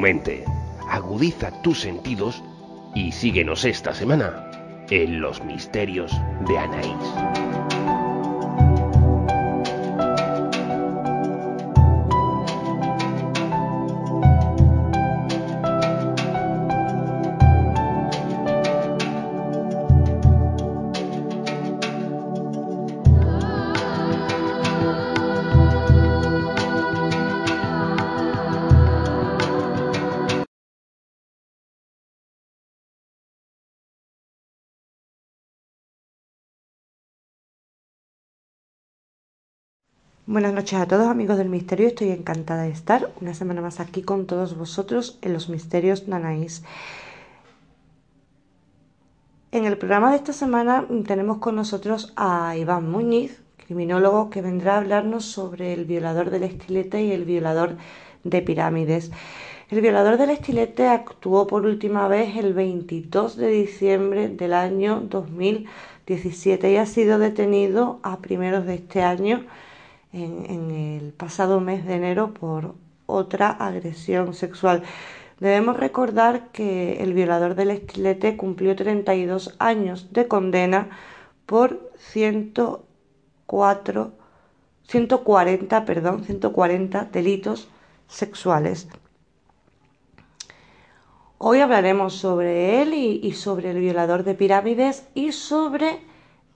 mente, agudiza tus sentidos y síguenos esta semana en los misterios de Anaís. Buenas noches a todos amigos del misterio, estoy encantada de estar una semana más aquí con todos vosotros en los misterios Nanaís. En el programa de esta semana tenemos con nosotros a Iván Muñiz, criminólogo, que vendrá a hablarnos sobre el violador del estilete y el violador de pirámides. El violador del estilete actuó por última vez el 22 de diciembre del año 2017 y ha sido detenido a primeros de este año en, el pasado mes de enero por otra agresión sexual. Debemos recordar que el violador del estilete cumplió 32 años de condena por 104, 140, perdón, 140 delitos sexuales. Hoy hablaremos sobre él y, sobre el violador de pirámides y sobre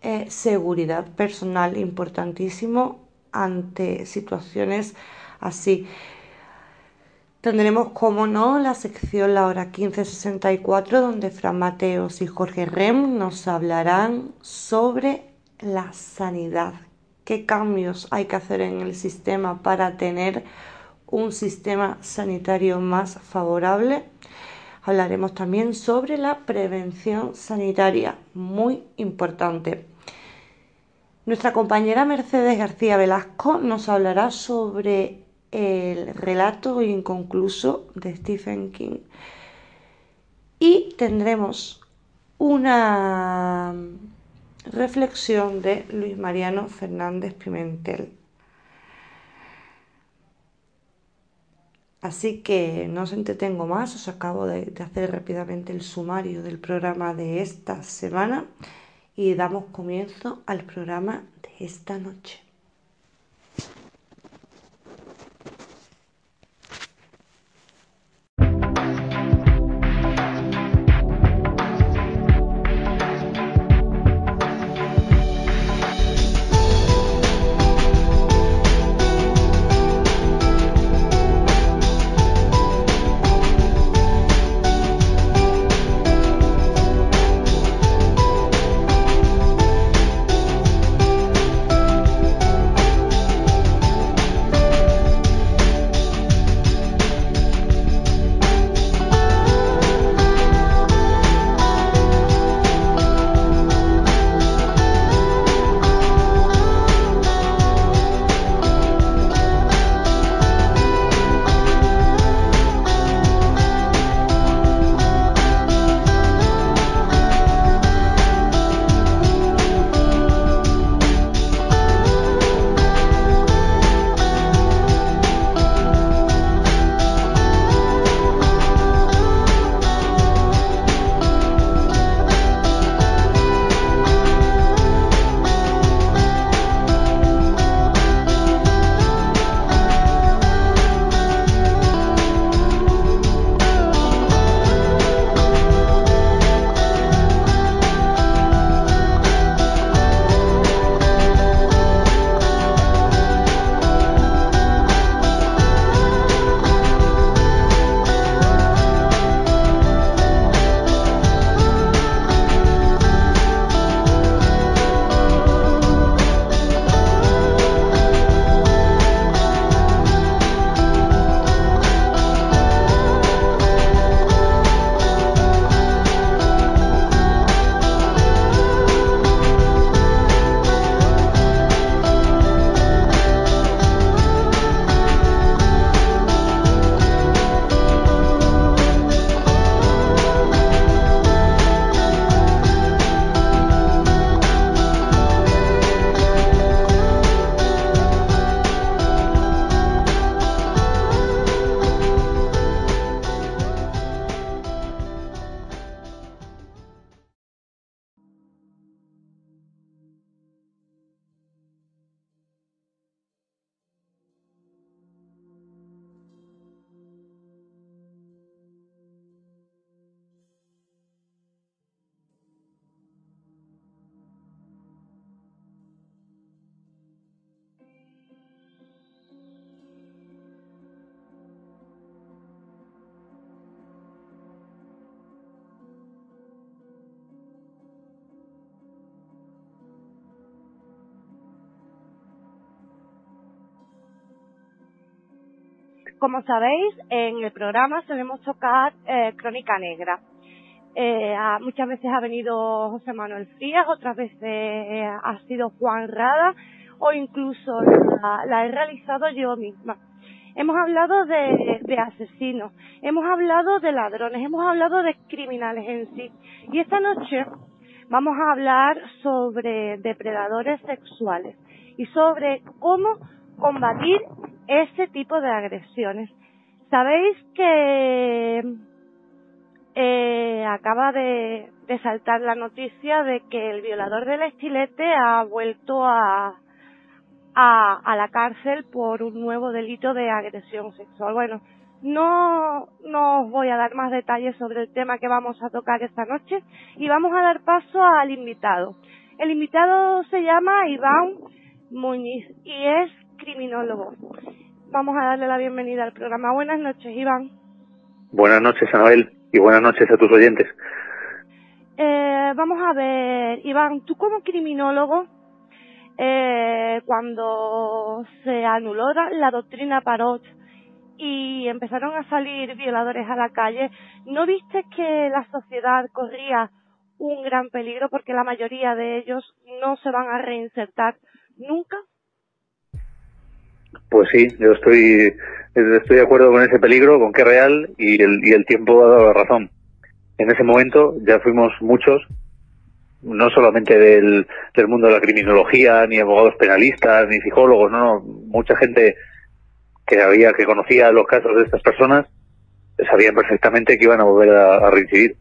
eh, seguridad personal, importantísimo ante situaciones así. Tendremos, como no, la sección La Hora 1564, donde Fran Mateos y Jorge Rem nos hablarán sobre la sanidad. ¿Qué cambios hay que hacer en el sistema para tener un sistema sanitario más favorable? Hablaremos también sobre la prevención sanitaria, muy importante. Nuestra compañera Mercedes García Velasco nos hablará sobre el relato inconcluso de Stephen King y tendremos una reflexión de Luis Mariano Fernández Pimentel. Así que no os entretengo más, os acabo de, de hacer rápidamente el sumario del programa de esta semana y damos comienzo al programa de esta noche. Como sabéis, en el programa solemos tocar eh, Crónica Negra. Eh, muchas veces ha venido José Manuel Frías, otras veces eh, ha sido Juan Rada o incluso la, he realizado yo misma. Hemos hablado de, de, asesinos, hemos hablado de ladrones, hemos hablado de criminales en sí. Y esta noche vamos a hablar sobre depredadores sexuales y sobre cómo combatir este tipo de agresiones. Sabéis que eh, acaba de, saltar la noticia de que el violador del estilete ha vuelto a, a, a, la cárcel por un nuevo delito de agresión sexual. Bueno, no, no os voy a dar más detalles sobre el tema que vamos a tocar esta noche y vamos a dar paso al invitado. El invitado se llama Iván Muñiz y es criminólogo. Vamos a darle la bienvenida al programa. Buenas noches, Iván. Buenas noches, Anabel, y buenas noches a tus oyentes. Eh, vamos a ver, Iván, tú como criminólogo, eh, cuando se anuló la doctrina Parot y empezaron a salir violadores a la calle, ¿no viste que la sociedad corría un gran peligro porque la mayoría de ellos no se van a reinsertar nunca? Pues sí, yo estoy, estoy de acuerdo con ese peligro, con que es real y el, y el tiempo ha dado la razón. En ese momento ya fuimos muchos, no solamente del, del mundo de la criminología, ni abogados penalistas, ni psicólogos, no, no, mucha gente que había, que conocía los casos de estas personas, sabían perfectamente que iban a volver a, a reincidir.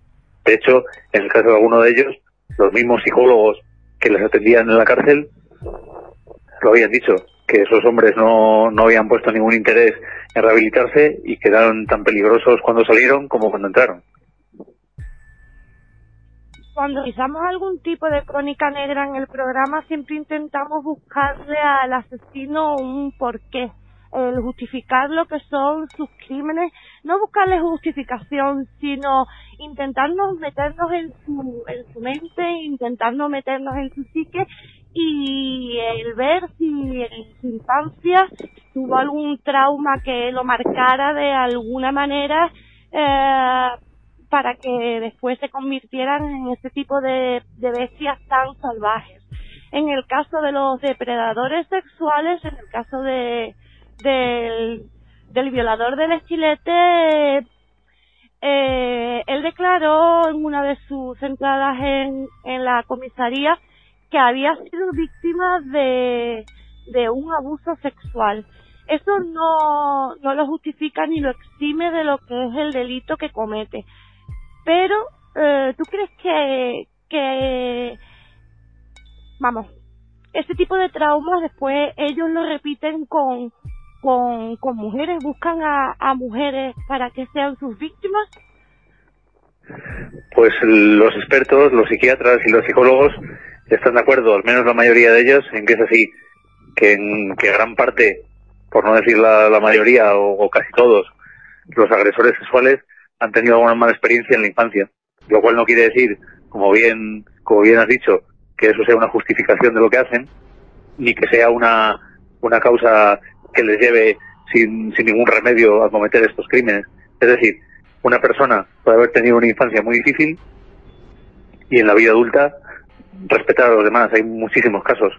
De hecho, en el caso de alguno de ellos, los mismos psicólogos que les atendían en la cárcel lo habían dicho, que esos hombres no, no habían puesto ningún interés en rehabilitarse y quedaron tan peligrosos cuando salieron como cuando entraron. Cuando realizamos algún tipo de crónica negra en el programa, siempre intentamos buscarle al asesino un porqué el justificar lo que son sus crímenes, no buscarle justificación, sino intentarnos meternos en su, en su mente, intentarnos meternos en su psique y el ver si en su infancia tuvo algún trauma que lo marcara de alguna manera eh, para que después se convirtieran en este tipo de, bestias tan salvajes. En el caso de los depredadores sexuales, en el caso de, del, del violador del estilete, eh, él declaró en una de sus entradas en, en la comisaría que había sido víctima de, de un abuso sexual. Eso no, no lo justifica ni lo exime de lo que es el delito que comete. Pero, eh, ¿tú crees que, que, vamos, este tipo de traumas después ellos lo repiten con, con, con mujeres, buscan a, a mujeres para que sean sus víctimas? Pues los expertos, los psiquiatras y los psicólogos están de acuerdo, al menos la mayoría de ellos, en que es así, que en que gran parte, por no decir la, la mayoría o, casi todos, los agresores sexuales han tenido alguna mala experiencia en la infancia, lo cual no quiere decir, como bien, como bien has dicho, que eso sea una justificación de lo que hacen, ni que sea una, una causa que les lleve sin, sin ningún remedio a cometer estos crímenes. Es decir, una persona puede haber tenido una infancia muy difícil y en la vida adulta respetar a los demás. Hay muchísimos casos.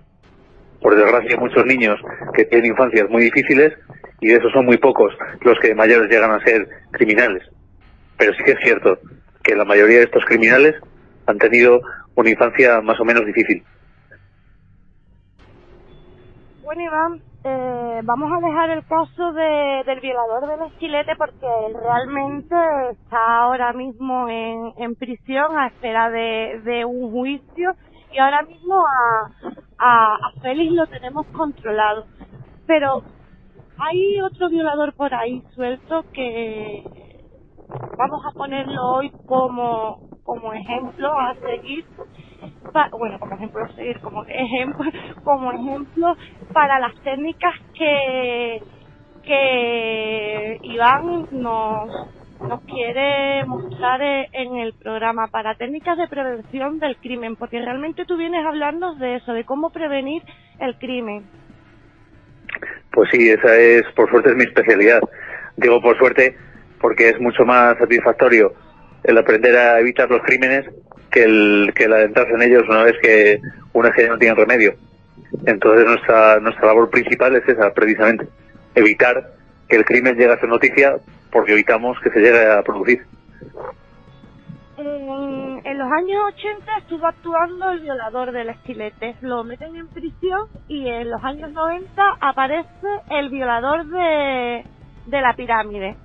Por desgracia, muchos niños que tienen infancias muy difíciles y de esos son muy pocos los que de mayores llegan a ser criminales. Pero sí que es cierto que la mayoría de estos criminales han tenido una infancia más o menos difícil. Bueno, Iván, eh, vamos a dejar el caso de, del violador del esquilete porque él realmente está ahora mismo en, en prisión a espera de, de un juicio y ahora mismo a, a, a Félix lo tenemos controlado. Pero hay otro violador por ahí suelto que vamos a ponerlo hoy como, como ejemplo a seguir, bueno, como ejemplo a seguir, como ejemplo, como ejemplo para las técnicas que, que Iván nos, nos quiere mostrar e, en el programa para técnicas de prevención del crimen, porque realmente tú vienes a hablarnos de eso, de cómo prevenir el crimen. Pues sí, esa es, por suerte, es mi especialidad. Digo por suerte porque es mucho más satisfactorio el aprender a evitar los crímenes que el, que el adentrarse en ellos una vez que una vez que ya no tienen remedio. Entonces nuestra, nuestra labor principal es esa, precisamente, evitar que el crimen llegue a ser noticia porque evitamos que se llegue a producir. En, en los años 80 estuvo actuando el violador del estilete. Lo meten en prisión y en los años 90 aparece el violador de, de la pirámide.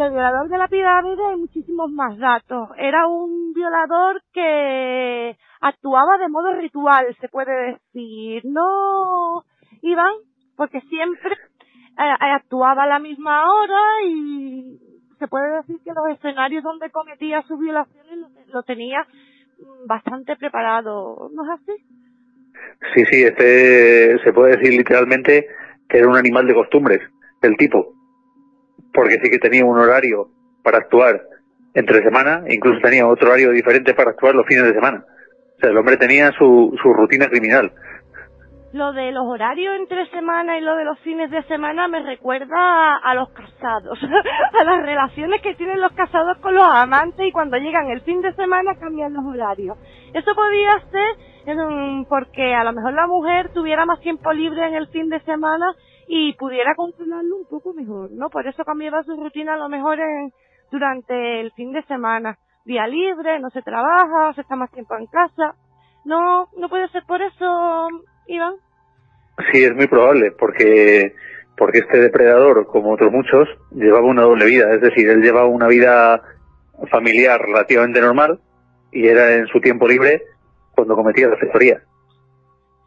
Del violador de la pirámide hay muchísimos más datos. Era un violador que actuaba de modo ritual, se puede decir. No, Iván, porque siempre eh, actuaba a la misma hora y se puede decir que los escenarios donde cometía sus violaciones lo, tenía mm, bastante preparado, ¿no es así? Sí, sí, este se puede decir literalmente que era un animal de costumbres, el tipo. Porque sí que tenía un horario para actuar entre semana, incluso tenía otro horario diferente para actuar los fines de semana. O sea, el hombre tenía su, su rutina criminal. Lo de los horarios entre semana y lo de los fines de semana me recuerda a, a los casados, a las relaciones que tienen los casados con los amantes y cuando llegan el fin de semana cambian los horarios. Eso podía ser mm, porque a lo mejor la mujer tuviera más tiempo libre en el fin de semana y pudiera controlarlo un poco mejor, ¿no? Por eso cambiaba su rutina a lo mejor en, durante el fin de semana. Día libre, no se trabaja, se está más tiempo en casa. No, no puede ser por eso, Iván. Sí, es muy probable, porque porque este depredador, como otros muchos, llevaba una doble vida. Es decir, él llevaba una vida familiar relativamente normal y era en su tiempo libre cuando cometía las fechorías.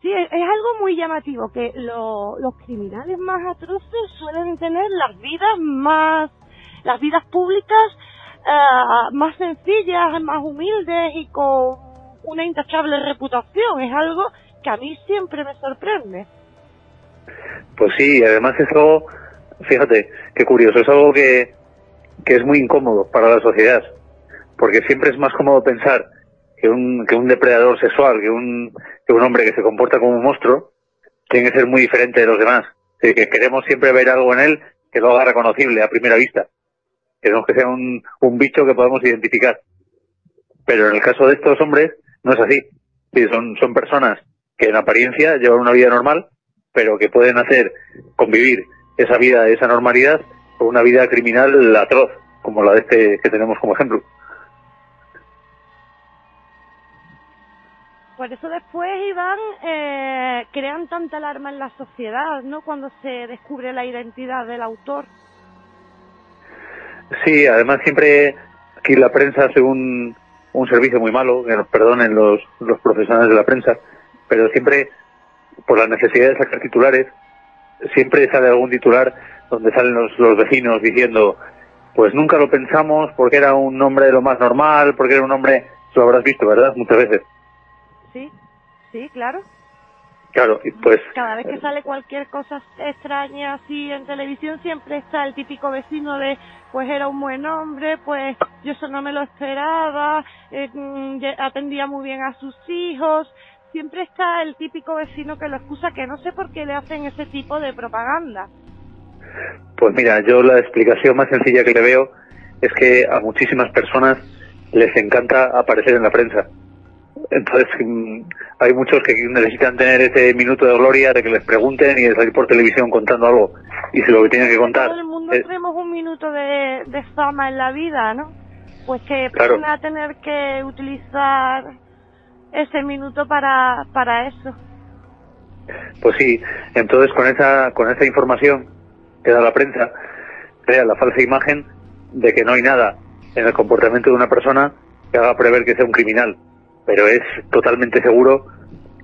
Sí, es, algo muy llamativo, que lo- los criminales más atroces suelen tener las vidas más, las vidas públicas eh, más sencillas, más humildes y con una intachable reputación. Es algo que a mí siempre me sorprende. Pues sí, además es algo, fíjate, qué curioso, es algo que, que es muy incómodo para la sociedad, porque siempre es más cómodo pensar que un, que un depredador sexual, que un, que un hombre que se comporta como un monstruo, tiene que ser muy diferente de los demás. Decir, que queremos siempre ver algo en él que lo haga reconocible a primera vista. Queremos que sea un, un bicho que podamos identificar. Pero en el caso de estos hombres, no es así. Sí, son, son personas que en apariencia llevan una vida normal, pero que pueden hacer convivir esa vida, esa normalidad, con una vida criminal atroz, como la de este que tenemos como ejemplo. Por eso después, Iván, eh, crean tanta alarma en la sociedad, ¿no? Cuando se descubre la identidad del autor. Sí, además siempre aquí la prensa hace un, un servicio muy malo, que nos perdonen los, los profesionales de la prensa, pero siempre, por la necesidad de sacar titulares, siempre sale algún titular donde salen los, los vecinos diciendo, pues nunca lo pensamos porque era un hombre de lo más normal, porque era un hombre, lo habrás visto, ¿verdad? Muchas veces. Sí, sí, claro. Claro, y pues Cada vez que sale cualquier cosa extraña así en televisión, siempre está el típico vecino de, pues era un buen hombre, pues yo eso no me lo esperaba, eh, mm, atendía muy bien a sus hijos. Siempre está el típico vecino que lo excusa, que no sé por qué le hacen ese tipo de propaganda. Pues mira, yo la explicación más sencilla que le veo es que a muchísimas personas les encanta aparecer en la prensa. Entonces, hay muchos que necesitan tener ese minuto de gloria de que les pregunten y de salir por televisión contando algo. Y si lo que tienen que contar Todo el mundo es- tenemos un minuto de, de fama en la vida, ¿no? Pues que Claro. van a tener que utilizar ese minuto para, para eso. Pues sí, entonces con esa, con esa información que da la prensa, crea la falsa imagen de que no hay nada en el comportamiento de una persona que haga prever que sea un criminal. Pero es totalmente seguro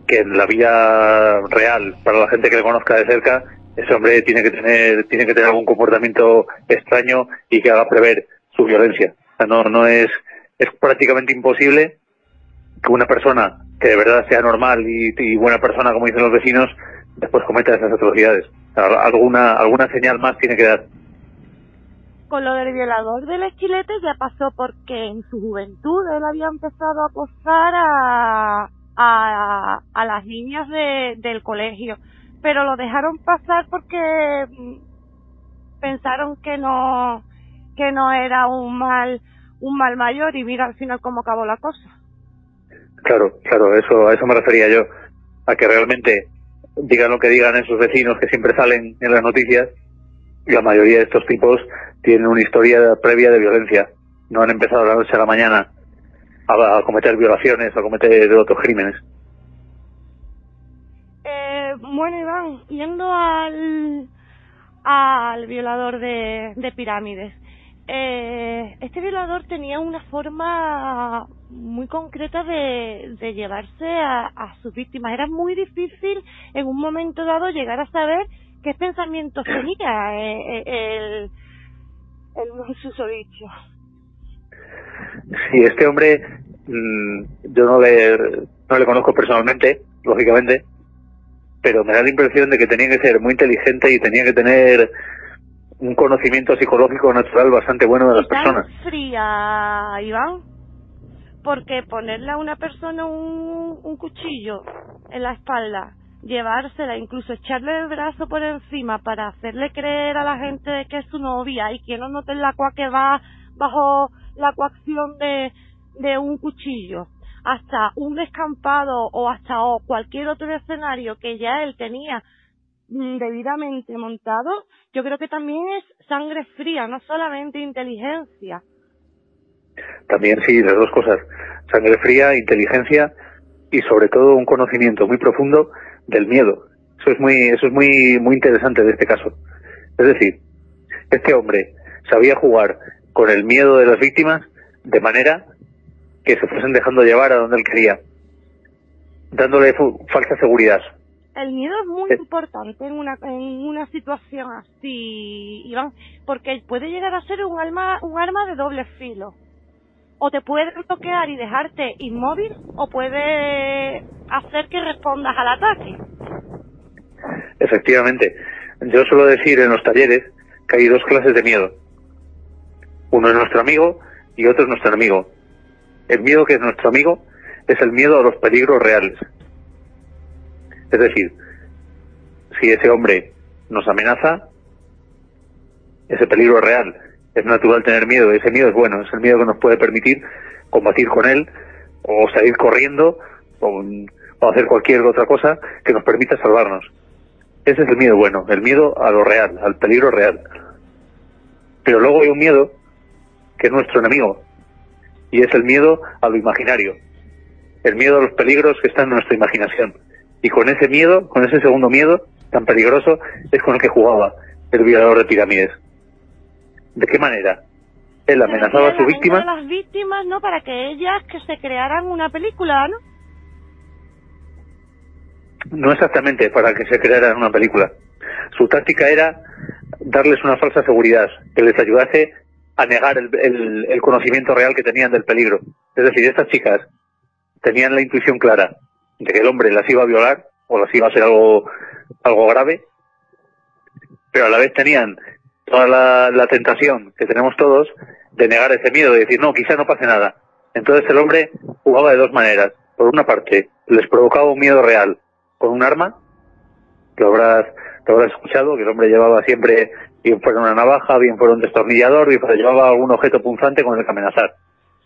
que en la vida real, para la gente que le conozca de cerca, ese hombre tiene que tener, tiene que tener algún comportamiento extraño y que haga prever su violencia. No, no es, es prácticamente imposible que una persona que de verdad sea normal y, buena persona, como dicen los vecinos, después cometa esas atrocidades. Alguna, alguna señal más tiene que dar. Con lo del violador del esquilete ya pasó porque en su juventud él había empezado a acosar a, a, a las niñas de, del colegio. Pero lo dejaron pasar porque mm, pensaron que no que no era un mal un mal mayor y mira al final cómo acabó la cosa. Claro, claro, eso a eso me refería yo, a que realmente digan lo que digan esos vecinos que siempre salen en las noticias, la mayoría de estos tipos tienen una historia previa de violencia. No han empezado la noche a la mañana a, cometer violaciones, a cometer otros crímenes. Eh, bueno, Iván, yendo al, al violador de, de pirámides. Eh, este violador tenía una forma muy concreta de, de llevarse a, a, sus víctimas. Era muy difícil en un momento dado llegar a saber qué pensamientos tenía eh, eh, el, el susodicho. Sí, este hombre mmm, yo no le, no le conozco personalmente, lógicamente, pero me da la impresión de que tenía que ser muy inteligente y tenía que tener un conocimiento psicológico natural bastante bueno de las personas. fría, Iván? Porque ponerle a una persona un, un cuchillo en la espalda, llevársela, incluso echarle el brazo por encima para hacerle creer a la gente que es su novia y que no note la cua que va bajo la coacción de, de un cuchillo hasta un descampado o hasta cualquier otro escenario que ya él tenía mm, debidamente montado, yo creo que también es sangre fría, no solamente inteligencia. También sí, las dos cosas, sangre fría, inteligencia y sobre todo un conocimiento muy profundo del miedo. Eso es muy, eso es muy, muy interesante de este caso. Es decir, este hombre sabía jugar con el miedo de las víctimas de manera que se fuesen dejando llevar a donde él quería, dándole falsa seguridad. El miedo es muy importante en una, en una situación así, Iván, porque puede llegar a ser un arma, un arma de doble filo. O te puede bloquear y dejarte inmóvil, o puede hacer que respondas al ataque. Efectivamente. Yo suelo decir en los talleres que hay dos clases de miedo. Uno es nuestro amigo y otro es nuestro enemigo. El miedo que es nuestro amigo es el miedo a los peligros reales. Es decir, si ese hombre nos amenaza, ese peligro es real. Es natural tener miedo, ese miedo es bueno, es el miedo que nos puede permitir combatir con él o salir corriendo o, o hacer cualquier otra cosa que nos permita salvarnos. Ese es el miedo bueno, el miedo a lo real, al peligro real. Pero luego hay un miedo que es nuestro enemigo, y es el miedo a lo imaginario, el miedo a los peligros que están en nuestra imaginación. Y con ese miedo, con ese segundo miedo tan peligroso, es con el que jugaba el violador de pirámides. ¿De qué manera? Él amenazaba a su víctima. A las víctimas, ¿no? Para que ellas que se crearan una película, ¿no? No exactamente para que se crearan una película. Su táctica era darles una falsa seguridad, que les ayudase a negar el, el, conocimiento real que tenían del peligro. Es decir, estas chicas tenían la intuición clara de que el hombre las iba a violar o las iba a hacer algo, algo grave, pero a la vez tenían toda la, la tentación que tenemos todos de negar ese miedo, de decir, no, quizá no pase nada. Entonces el hombre jugaba de dos maneras. Por una parte, les provocaba un miedo real con un arma, que habrás, te habrás escuchado, que el hombre llevaba siempre bien fuera una navaja, bien fuera un destornillador, bien fuera llevaba algún objeto punzante con el que amenazar.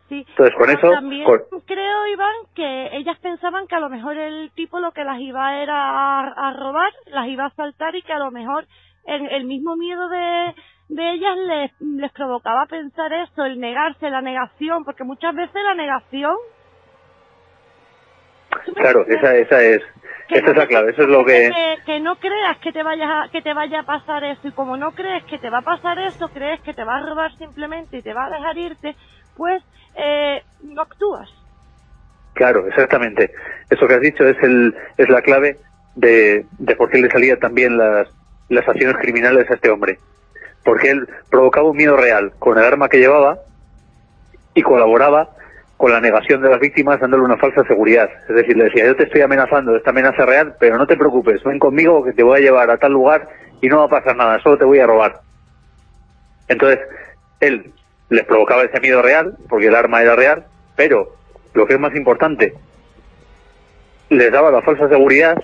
Sí. Entonces con eso... También creo, Iván, que ellas pensaban que a lo mejor el tipo lo que las iba era a, a robar, las iba a asaltar y que a lo mejor el, el mismo miedo de, de ellas les, les provocaba pensar eso, el negarse, la negación, porque muchas veces la negación... Claro, esa, esa es que Esa es la clave, eso es lo que... que... no creas que te, vayas a, que te vaya a pasar eso, y como no crees que te va a pasar eso, crees que te va a robar simplemente y te va a dejar irte, pues eh, no actúas. Claro, exactamente. Eso que has dicho es, el, es la clave de, de por qué le salían también las, las acciones criminales a este hombre. Porque él provocaba un miedo real con el arma que llevaba y colaboraba con la negación de las víctimas dándole una falsa seguridad. Es decir, le decía, yo te estoy amenazando, esta amenaza real, pero no te preocupes, ven conmigo que te voy a llevar a tal lugar y no va a pasar nada, solo te voy a robar. Entonces, él les provocaba ese miedo real, porque el arma era real, pero lo que es más importante, les daba la falsa seguridad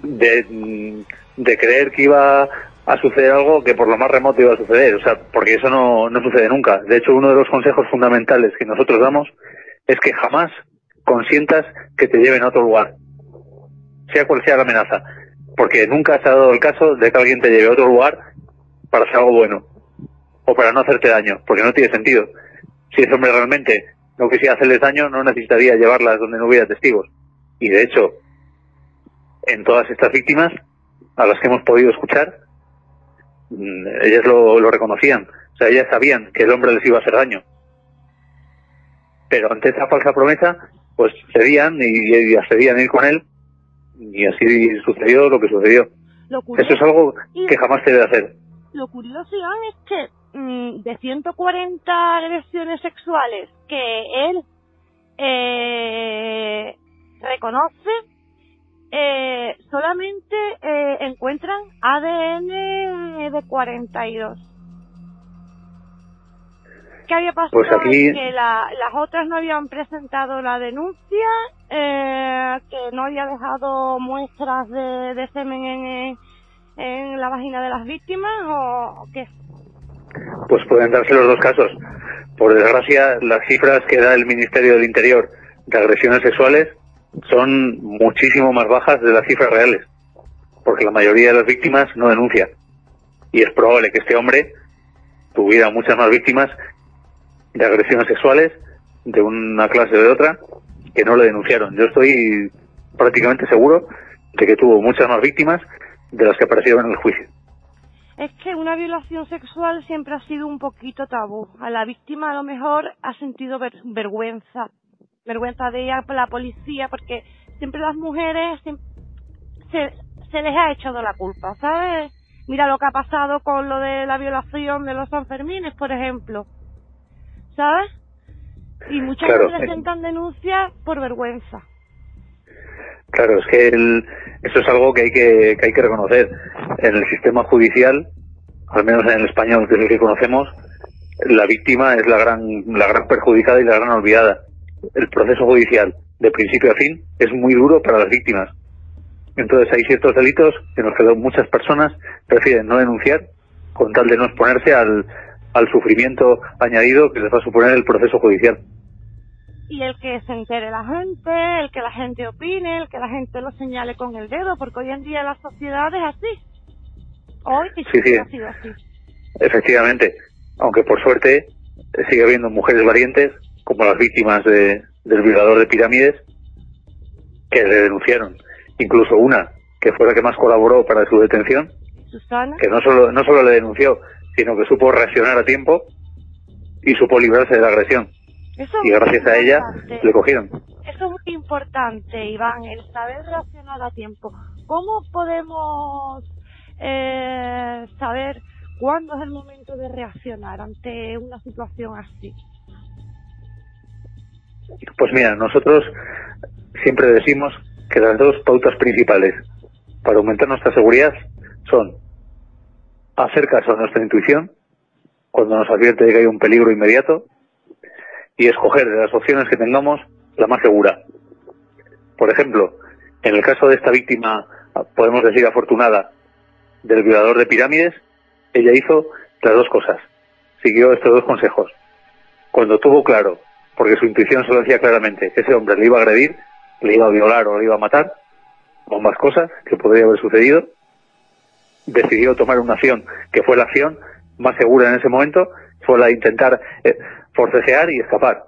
de, de creer que iba a suceder algo que por lo más remoto iba a suceder, o sea, porque eso no, no sucede nunca. De hecho, uno de los consejos fundamentales que nosotros damos es que jamás consientas que te lleven a otro lugar, sea cual sea la amenaza, porque nunca se ha dado el caso de que alguien te lleve a otro lugar para hacer algo bueno o para no hacerte daño, porque no tiene sentido. Si ese hombre realmente no quisiera hacerles daño, no necesitaría llevarlas donde no hubiera testigos. Y de hecho, en todas estas víctimas a las que hemos podido escuchar, mm, ellas lo, lo reconocían. O sea, ellas sabían que el hombre les iba a hacer daño. Pero ante esa falsa promesa, pues cedían y, y accedían a ir con él y así sucedió lo que sucedió. Lo Eso es algo que jamás se debe hacer. lo curioso, Iván, es que mm, de 140 agresiones sexuales que él eh, reconoce, eh, solamente eh, encuentran ADN de 42. ¿Qué había pasado? Pues aquí- Que la- las otras no habían presentado la denuncia, eh, que no había dejado muestras de, de semen en, en la vagina de las víctimas o o qué. Pues pueden darse los dos casos. Por desgracia, las cifras que da el Ministerio del Interior de agresiones sexuales son muchísimo más bajas de las cifras reales, porque la mayoría de las víctimas no denuncia. Y es probable que este hombre tuviera muchas más víctimas de agresiones sexuales de una clase o de otra que no le denunciaron. Yo estoy prácticamente seguro de que tuvo muchas más víctimas de las que aparecieron en el juicio. Es que una violación sexual siempre ha sido un poquito tabú. A la víctima a lo mejor ha sentido ver- vergüenza. Vergüenza de ella, la policía, porque siempre las mujeres se, se les ha echado la culpa, ¿sabes? Mira lo que ha pasado con lo de la violación de los Sanfermines, por ejemplo. ¿Sabes? Y muchas Claro. presentan denuncias por vergüenza. Claro, es que el- eso es algo que hay que, que hay que reconocer. En el sistema judicial, al menos en el español, que es el que conocemos, la víctima es la gran, la gran perjudicada y la gran olvidada. El proceso judicial, de principio a fin, es muy duro para las víctimas. Entonces hay ciertos delitos en los que muchas personas prefieren no denunciar con tal de no exponerse al, al sufrimiento añadido que les va a suponer el proceso judicial. y el que se entere la gente, el que la gente opine, el que la gente lo señale con el dedo, porque hoy en día la sociedad es así. Hoy Sí, sí. ha sido así. Efectivamente, aunque por suerte eh, sigue habiendo mujeres valientes, como las víctimas de- del violador de pirámides, que le denunciaron. Incluso una, que fue la que más colaboró para su detención, Susana, que no solo, no solo le denunció, sino que supo reaccionar a tiempo y supo librarse de la agresión. eso Y gracias a ella le cogieron. Eso es muy importante, Iván, el saber reaccionar a tiempo. ¿Cómo podemos eh, saber cuándo es el momento de reaccionar ante una situación así? Pues mira, nosotros siempre decimos que las dos pautas principales para aumentar nuestra seguridad son hacer caso a nuestra intuición cuando nos advierte de que hay un peligro inmediato y escoger de las opciones que tengamos la más segura. Por ejemplo, en el caso de esta víctima, podemos decir afortunada, del violador de pirámides, ella hizo las dos cosas. Siguió estos dos consejos. Cuando tuvo claro, porque su intuición se lo decía claramente, que ese hombre le iba a agredir, le iba a violar o le iba a matar, o más cosas que podría haber sucedido, decidió tomar una acción que fue la acción más segura en ese momento, fue la de intentar eh, forcejear y escapar.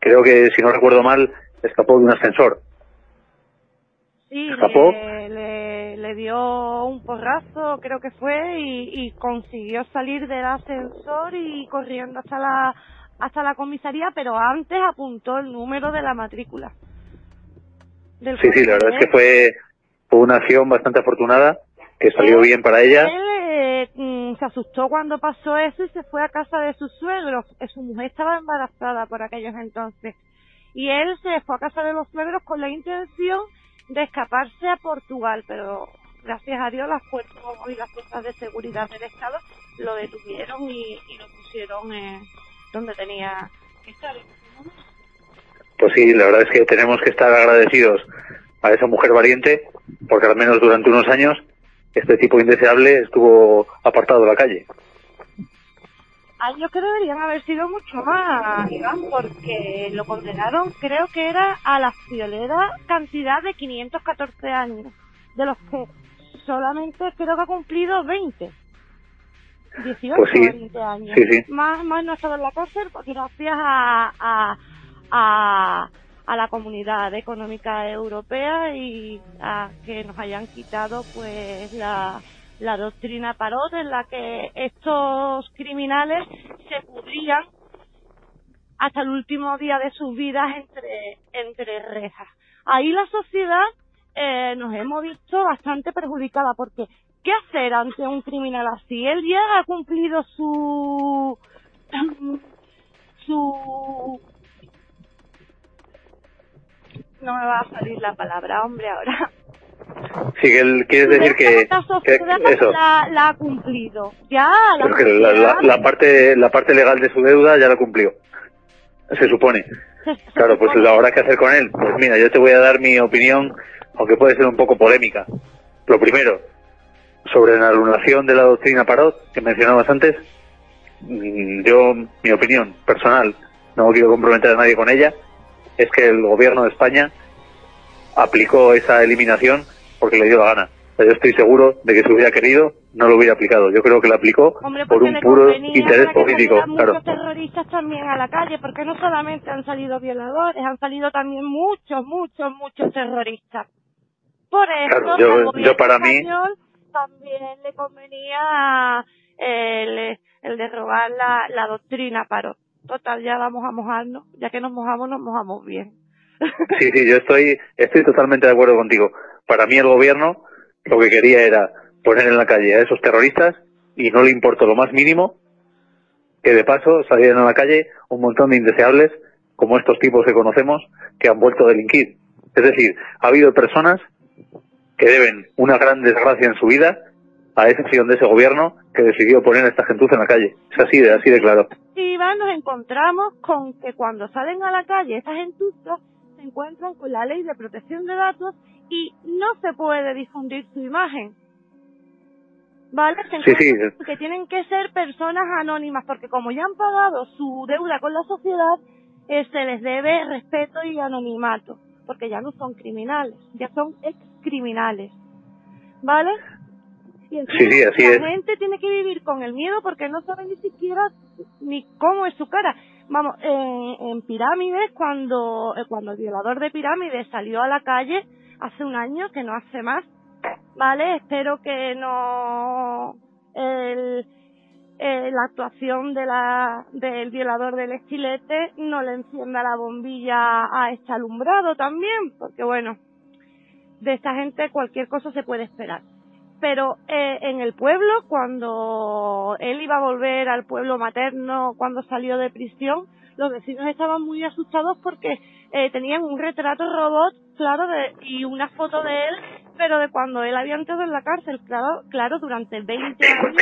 Creo que, si no recuerdo mal, escapó de un ascensor. Sí, Escapó. le, le, le dio un porrazo, creo que fue, y, y consiguió salir del ascensor y corriendo hasta la hasta la comisaría, pero antes apuntó el número de la matrícula. Del Sí, sí, la verdad es que fue, fue una acción bastante afortunada, que salió Él- bien para ella. Él eh, mm, se asustó cuando pasó eso y se fue a casa de sus suegros. Eh, Su mujer estaba embarazada por aquellos entonces. Y él se fue a casa de los suegros con la intención de escaparse a Portugal, pero gracias a Dios las fuerzas y las fuerzas de seguridad del Estado lo detuvieron y, y lo pusieron eh, donde tenía que estar. Pues sí, la verdad es que tenemos que estar agradecidos a esa mujer valiente, porque al menos durante unos años este tipo indeseable estuvo apartado de la calle. Años que deberían haber sido mucho más, Iván, porque lo condenaron, creo que era a la friolera cantidad de 514 años, de los que solamente creo que ha cumplido 20. 18 Pues sí, 20 años. sí, sí. Más, más no ha estado en la cárcel porque gracias a, a, a, a la comunidad económica europea y a que nos hayan quitado pues la, la doctrina Parot en la que estos criminales se pudrían hasta el último día de sus vidas entre, entre rejas. Ahí la sociedad eh, nos hemos visto bastante perjudicada porque ¿qué hacer ante un criminal así? Él ya ha cumplido su su no me va a salir la palabra, hombre, ahora. Sí, que él quiere decir que, que sociedad eso, la, la ha cumplido. Ya, la pero que la, la- sociedad la parte la parte legal de su deuda ya la cumplió. Se supone. se- se Claro, pues supone- ahora qué hacer con él. Pues mira, yo te voy a dar mi opinión, aunque puede ser un poco polémica. Lo primero, sobre la anulación de la doctrina Parot, que mencionabas antes, mm, yo, mi opinión personal, no quiero comprometer a nadie con ella, es que el gobierno de España aplicó esa eliminación porque le dio la gana. Yo estoy seguro de que si hubiera querido, no lo hubiera aplicado. Yo creo que lo aplicó Hombre, por un puro interés político. Claro. muchos terroristas también a la calle, porque no solamente han salido violadores, han salido también muchos, muchos, muchos terroristas. Por eso, Claro, yo- para mí- español también le convenía el, el derrogar la, la doctrina Parot. Total, ya vamos a mojarnos, ya que nos mojamos, nos mojamos bien. Sí, sí, yo estoy, estoy totalmente de acuerdo contigo. Para mí el gobierno lo que quería era poner en la calle a esos terroristas y no le importó lo más mínimo que de paso salieran a la calle un montón de indeseables como estos tipos que conocemos que han vuelto a delinquir. Es decir, ha habido personas que deben una gran desgracia en su vida a esa acción de ese gobierno que decidió poner a esta gentuza en la calle. Es así de, así de claro. Y nos encontramos con que cuando salen a la calle estas gentuzas se encuentran con la ley de protección de datos y no se puede difundir su imagen. ¿Vale? Se Sí, sí. que tienen que ser personas anónimas porque como ya han pagado su deuda con la sociedad, eh, se les debe respeto y anonimato porque ya no son criminales, ya son ex criminales. ¿Vale? Y encima Sí, sí, así la es. gente tiene que vivir con el miedo porque no sabe ni siquiera ni cómo es su cara. Vamos, en, en Pirámides, cuando, eh, cuando el violador de Pirámides salió a la calle hace un año, que no hace más, ¿vale? Espero que no el, eh, la actuación de la, del violador del estilete no le encienda la bombilla a este alumbrado también, porque bueno, de esta gente cualquier cosa se puede esperar. Pero eh, en el pueblo, cuando él iba a volver al pueblo materno cuando salió de prisión, los vecinos estaban muy asustados porque eh, tenían un retrato robot, claro, de, y una foto de él, pero de cuando él había entrado en la cárcel. Claro, claro, durante 20 años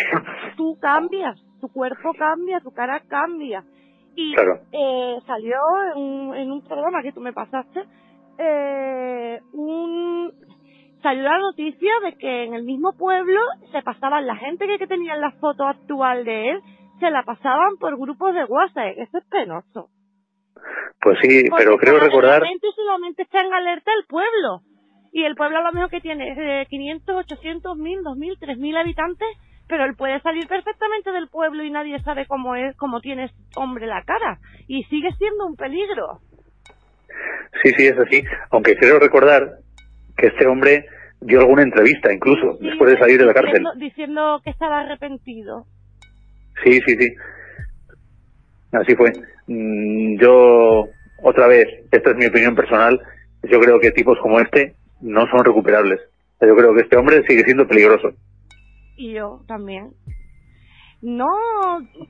tú cambias, tu cuerpo cambia, tu cara cambia. Y Claro. eh, salió en un, en un programa que tú me pasaste, eh, un, salió la noticia de que en el mismo pueblo se pasaban la gente que, que tenía la foto actual de él, se la pasaban por grupos de WhatsApp. Eso es penoso. Pues sí, Porque pero creo recordar solamente está en alerta el pueblo. Y el pueblo a lo mejor que tiene eh, 500, 800, 1000, 2000, 3000 habitantes, pero él puede salir perfectamente del pueblo y nadie sabe cómo es, cómo tiene ese hombre la cara. Y sigue siendo un peligro. Sí, sí, es así. Aunque creo recordar que este hombre dio alguna entrevista, incluso, Sí, después de salir de la cárcel. Diciendo, diciendo que estaba arrepentido. Sí, sí, sí. Así fue. Mm, Yo, otra vez, esta es mi opinión personal, yo creo que tipos como este no son recuperables. Yo creo que este hombre sigue siendo peligroso. Y yo también. No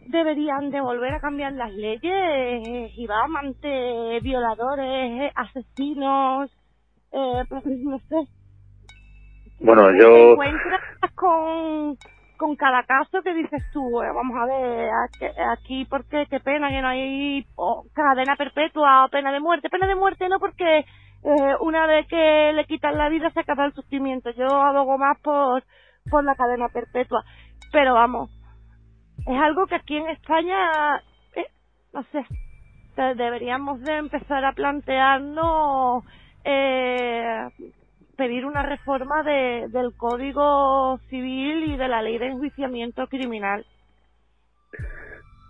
deberían de volver a cambiar las leyes, ante violadores, asesinos, eh, pues, no sé. Bueno, Te yo, encuentras con, con cada caso que dices tú, eh, vamos a ver, aquí, aquí porque qué pena que no hay oh, cadena perpetua o pena de muerte. Pena de muerte no porque eh, una vez que le quitan la vida se acaba el sufrimiento. Yo abogo más por por la cadena perpetua. Pero vamos, es algo que aquí en España, eh, no sé, deberíamos de empezar a plantearnos eh, pedir una reforma de, del Código Civil y de la Ley de Enjuiciamiento Criminal.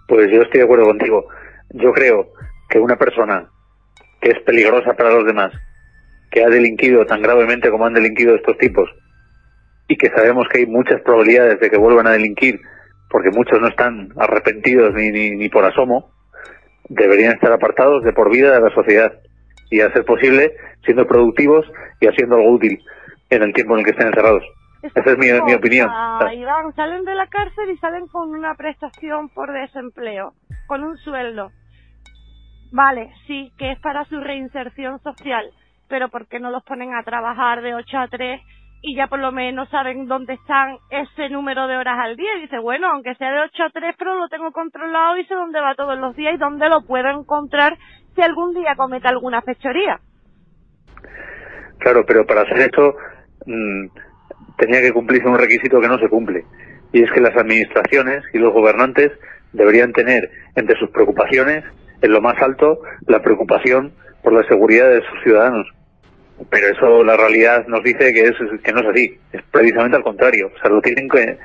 Pues yo estoy de acuerdo contigo. Yo creo que una persona que es peligrosa para los demás, que ha delinquido tan gravemente como han delinquido estos tipos, y que sabemos que hay muchas probabilidades de que vuelvan a delinquir, porque muchos no están arrepentidos ni, ni, ni por asomo, deberían estar apartados de por vida de la sociedad y a ser posible siendo productivos y haciendo algo útil en el tiempo en el que estén encerrados. Esa es mi, mi opinión. Iván, salen de la cárcel y salen con una prestación por desempleo, con un sueldo. Vale, sí, que es para su reinserción social, pero ¿por qué no los ponen a trabajar de 8 a 3 y ya por lo menos saben dónde están ese número de horas al día? Y dice, bueno, aunque sea de 8 a 3, pero lo tengo controlado y sé dónde va todos los días y dónde lo puedo encontrar si algún día comete alguna fechoría. Claro, pero para hacer esto mm, tenía que cumplirse un requisito que no se cumple. Y es que las administraciones y los gobernantes deberían tener entre sus preocupaciones, en lo más alto, la preocupación por la seguridad de sus ciudadanos. Pero eso la realidad nos dice que, es, que no es así. Es precisamente al contrario. O sea, lo tienen que,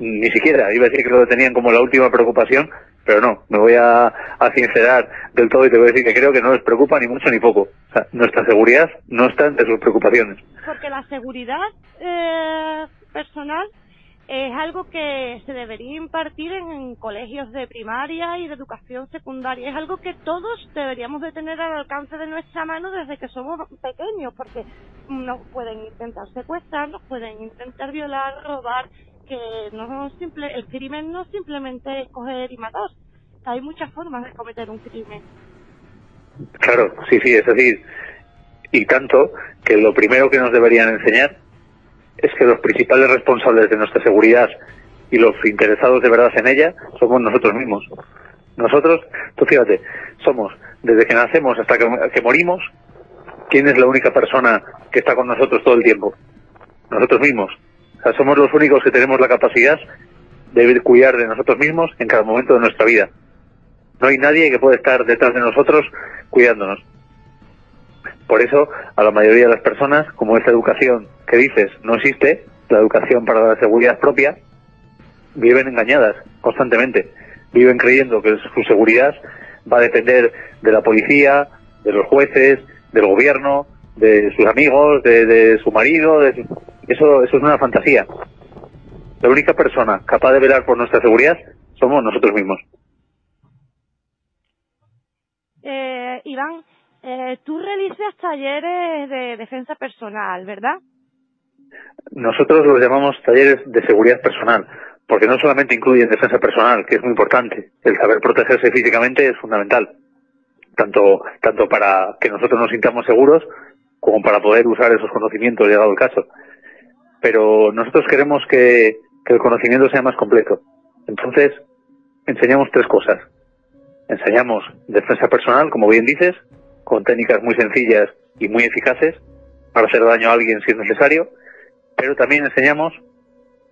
ni siquiera, iba a decir que lo tenían como la última preocupación, pero no, me voy a, sincerar del todo y te voy a decir que creo que no les preocupa ni mucho ni poco. O sea, nuestra seguridad no está entre sus preocupaciones. Porque la seguridad eh, personal es algo que se debería impartir en, colegios de primaria y de educación secundaria. Es algo que todos deberíamos de tener al alcance de nuestra mano desde que somos pequeños, porque nos pueden intentar secuestrar, nos pueden intentar violar, robar, que no el crimen no simplemente es coger y matar. Hay muchas formas de cometer un crimen. Claro, sí, sí, es decir, y tanto que lo primero que nos deberían enseñar es que los principales responsables de nuestra seguridad y los interesados de verdad en ella somos nosotros mismos. Nosotros, tú fíjate, somos, desde que nacemos hasta que, morimos, ¿quién es la única persona que está con nosotros todo el tiempo? Nosotros mismos. O sea, somos los únicos que tenemos la capacidad de cuidar de nosotros mismos en cada momento de nuestra vida. No hay nadie que pueda estar detrás de nosotros cuidándonos. Por eso, a la mayoría de las personas, como esta educación que dices no existe, la educación para la seguridad propia, viven engañadas constantemente. Viven creyendo que su seguridad va a depender de la policía, de los jueces, del gobierno, de sus amigos, de, su marido. De Eso, eso es una fantasía. La única persona capaz de velar por nuestra seguridad somos nosotros mismos. Eh, Iván, eh, tú realizas talleres de defensa personal, ¿verdad? Nosotros los llamamos talleres de seguridad personal, porque no solamente incluyen defensa personal, que es muy importante, el saber protegerse físicamente es fundamental, tanto, tanto para que nosotros nos sintamos seguros como para poder usar esos conocimientos llegado el caso. Pero nosotros queremos que, que el conocimiento sea más completo. Entonces, enseñamos tres cosas. Enseñamos defensa personal, como bien dices, con técnicas muy sencillas y muy eficaces para hacer daño a alguien si es necesario, pero también enseñamos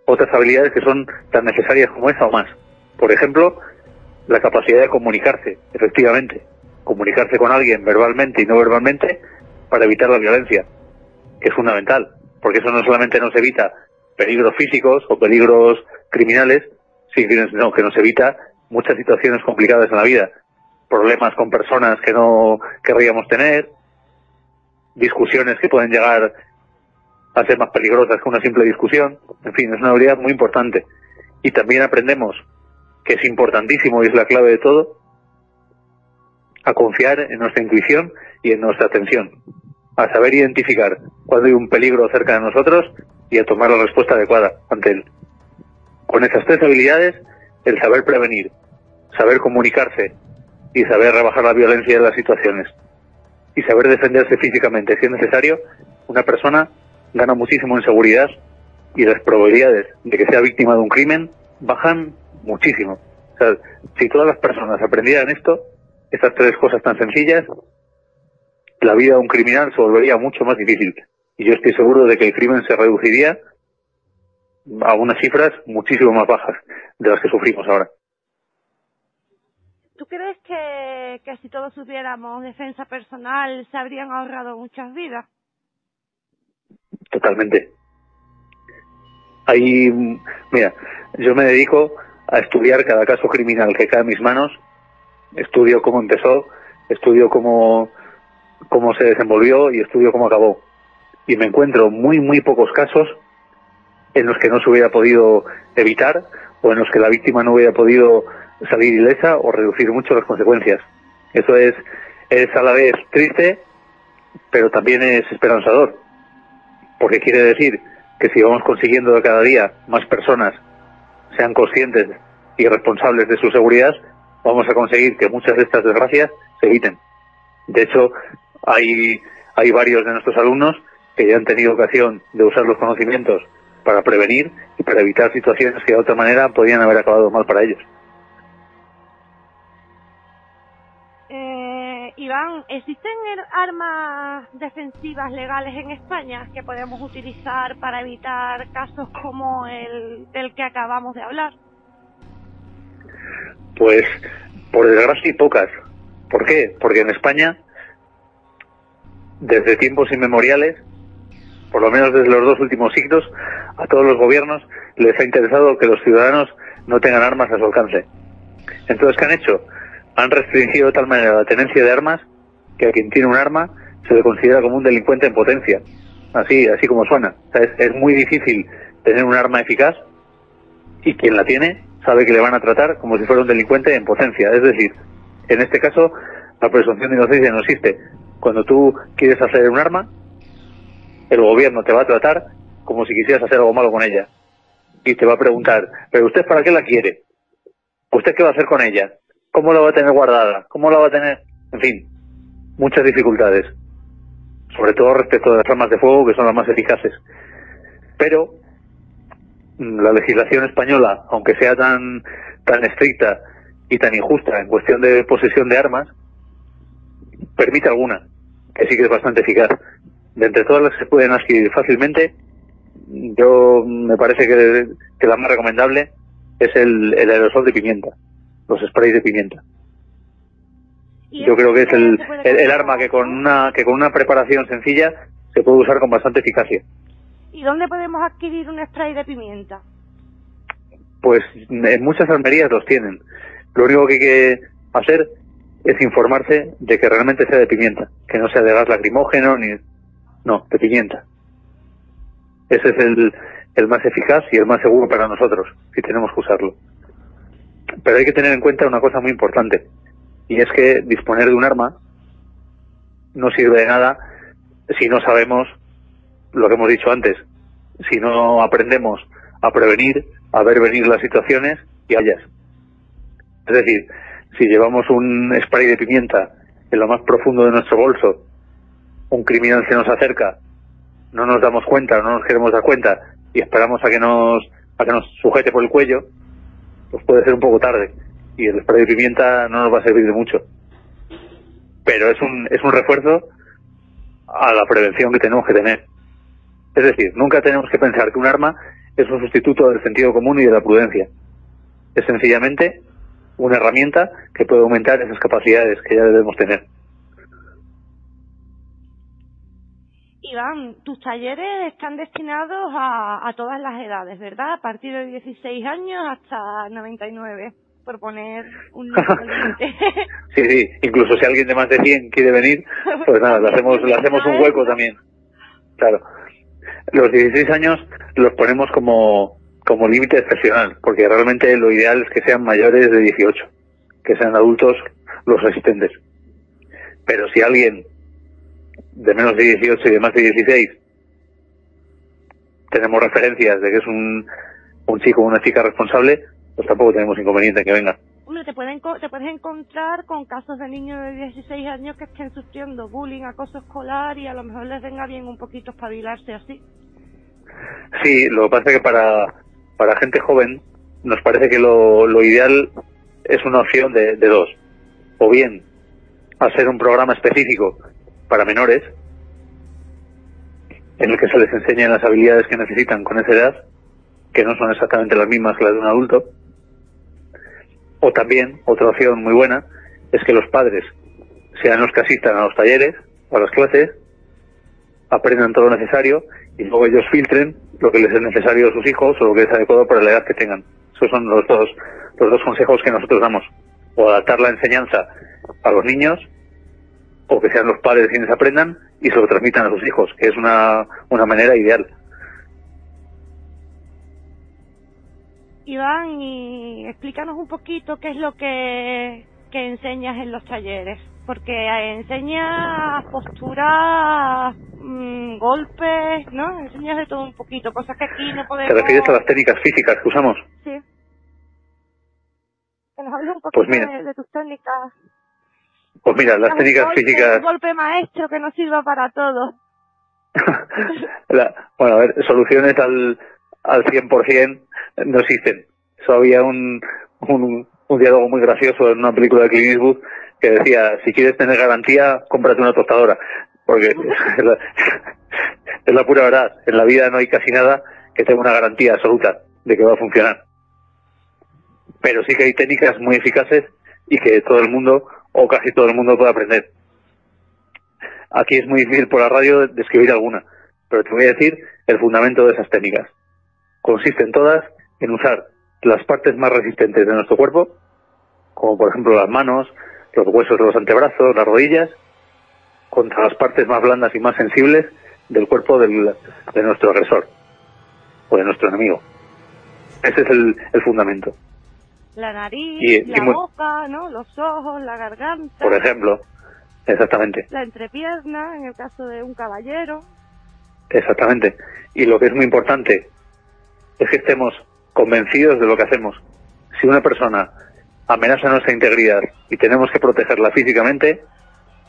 otras habilidades que son tan necesarias como esa o más. Por ejemplo, la capacidad de comunicarse, efectivamente, comunicarse con alguien verbalmente y no verbalmente para evitar la violencia, que es fundamental, porque eso no solamente nos evita peligros físicos o peligros criminales, sino que nos evita muchas situaciones complicadas en la vida, problemas con personas que no querríamos tener, discusiones que pueden llegar a ser más peligrosas que una simple discusión. En fin, es una habilidad muy importante. Y también aprendemos, que es importantísimo y es la clave de todo, a confiar en nuestra intuición y en nuestra atención, a saber identificar cuando hay un peligro cerca de nosotros y a tomar la respuesta adecuada ante él. Con esas tres habilidades, el saber prevenir, saber comunicarse y saber rebajar la violencia de las situaciones y saber defenderse físicamente si es necesario, una persona gana muchísimo en seguridad y las probabilidades de que sea víctima de un crimen bajan muchísimo. O sea, si todas las personas aprendieran esto, estas tres cosas tan sencillas, la vida de un criminal se volvería mucho más difícil. Y yo estoy seguro de que el crimen se reduciría a unas cifras muchísimo más bajas de las que sufrimos ahora. ¿Tú crees que, si todos supiéramos defensa personal se habrían ahorrado muchas vidas? Totalmente. Ahí, mira, yo me dedico a estudiar cada caso criminal que cae en mis manos, estudio cómo empezó, estudio cómo, cómo se desenvolvió y estudio cómo acabó. Y me encuentro muy, muy pocos casos en los que no se hubiera podido evitar o en los que la víctima no hubiera podido salir ilesa o reducir mucho las consecuencias. Eso es, es a la vez triste, pero también es esperanzador, porque quiere decir que si vamos consiguiendo cada día más personas sean conscientes y responsables de su seguridad, vamos a conseguir que muchas de estas desgracias se eviten. De hecho, hay, hay varios de nuestros alumnos que ya han tenido ocasión de usar los conocimientos para prevenir y para evitar situaciones que de otra manera podían haber acabado mal para ellos. Iván, ¿existen armas defensivas legales en España que podemos utilizar para evitar casos como el del que acabamos de hablar? Pues, por desgracia, pocas. ¿Por qué? Porque en España, desde tiempos inmemoriales, por lo menos desde los dos últimos siglos, a todos los gobiernos les ha interesado que los ciudadanos no tengan armas a su alcance. Entonces, ¿qué han hecho? Han restringido de tal manera la tenencia de armas que a quien tiene un arma se le considera como un delincuente en potencia. Así, así como suena. es, es muy difícil tener un arma eficaz y quien la tiene sabe que le van a tratar como si fuera un delincuente en potencia. Es decir, en este caso, la presunción de inocencia no existe. Cuando tú quieres hacer un arma, el gobierno te va a tratar como si quisieras hacer algo malo con ella. Y te va a preguntar, ¿pero usted para qué la quiere? ¿Usted qué va a hacer con ella? ¿Cómo la va a tener guardada? ¿Cómo la va a tener? En fin, muchas dificultades. Sobre todo respecto de las armas de fuego, que son las más eficaces. Pero mm, la legislación española, aunque sea tan, tan estricta y tan injusta en cuestión de posesión de armas, permite alguna, que sí que es bastante eficaz. De entre todas las que se pueden adquirir fácilmente, yo me parece que, la más recomendable es el, el, aerosol de pimienta, los sprays de pimienta. Yo creo que es el, el, el, arma que con una que con una preparación sencilla se puede usar con bastante eficacia. ¿Y dónde podemos adquirir un spray de pimienta? Pues en muchas armerías los tienen. Lo único que hay que hacer es informarse de que realmente sea de pimienta, que no sea de gas lacrimógeno ni no, de pimienta. Ese es el, el más eficaz y el más seguro para nosotros, si tenemos que usarlo. Pero hay que tener en cuenta una cosa muy importante, y es que disponer de un arma no sirve de nada si no sabemos lo que hemos dicho antes, si no aprendemos a prevenir, a ver venir las situaciones y hallas. Es decir, si llevamos un spray de pimienta en lo más profundo de nuestro bolso, un criminal se nos acerca no nos damos cuenta, no nos queremos dar cuenta y esperamos a que nos a que nos sujete por el cuello, pues puede ser un poco tarde y el spray de pimienta no nos va a servir de mucho. Pero es un es un refuerzo a la prevención que tenemos que tener. Es decir, nunca tenemos que pensar que un arma es un sustituto del sentido común y de la prudencia. Es sencillamente una herramienta que puede aumentar esas capacidades que ya debemos tener. Iván, tus talleres están destinados a, a, todas las edades, ¿verdad? A partir de 16 años hasta 99, por poner un límite. sí, sí, incluso si alguien de más de 100 quiere venir, pues nada, le hacemos, le hacemos un hueco también. Claro. Los 16 años los ponemos como, como límite excepcional, porque realmente lo ideal es que sean mayores de 18, que sean adultos los asistentes. Pero si alguien de menos de 18 y de más de 16 tenemos referencias de que es un, un chico o una chica responsable, pues tampoco tenemos inconveniente en que venga. Hombre, te, pueden, te puedes encontrar con casos de niños de 16 años que estén sufriendo bullying, acoso escolar y a lo mejor les venga bien un poquito espabilarse así. Sí, lo que pasa es que para, para gente joven nos parece que lo, lo ideal es una opción de, de dos. O bien hacer un programa específico para menores, en el que se les enseñan las habilidades que necesitan con esa edad, que no son exactamente las mismas que las de un adulto. O también, otra opción muy buena, es que los padres sean los que asistan a los talleres, a las clases, aprendan todo lo necesario y luego ellos filtren lo que les es necesario a sus hijos o lo que es adecuado para la edad que tengan. Esos son los dos, los dos consejos que nosotros damos. O adaptar la enseñanza a los niños, o que sean los padres quienes aprendan y se lo transmitan a sus hijos, que es una, una manera ideal. Iván, y explícanos un poquito qué es lo que, que enseñas en los talleres, porque enseñas posturas, mm, golpes, ¿no? Enseñas de todo un poquito, cosas que aquí no podemos... ¿Te refieres a las técnicas físicas que usamos? Sí. Que nos hables un Pues poquito mira. de, de tus técnicas. Pues mira, las técnicas golpe, físicas... Un golpe maestro que nos sirva para todo. La- bueno, a ver, soluciones al, al 100% no existen. Eso había un, un, un diálogo muy gracioso en una película de Clint Eastwood que decía, si quieres tener garantía, cómprate una tostadora. Porque es la, es la pura verdad. En la vida no hay casi nada que tenga una garantía absoluta de que va a funcionar. Pero sí que hay técnicas muy eficaces y que todo el mundo, o casi todo el mundo, puede aprender. Aquí es muy difícil por la radio describir alguna, pero te voy a decir el fundamento de esas técnicas. Consisten todas en usar las partes más resistentes de nuestro cuerpo, como por ejemplo las manos, los huesos de los antebrazos, las rodillas, contra las partes más blandas y más sensibles del cuerpo del- de nuestro agresor o de nuestro enemigo. Ese es el, el fundamento. La nariz, Y- y la muy- boca, ¿no? Los ojos, la garganta. Por ejemplo, exactamente. La entrepierna, en el caso de un caballero. Exactamente. Y lo que es muy importante es que estemos convencidos de lo que hacemos. Si una persona amenaza nuestra integridad y tenemos que protegerla físicamente,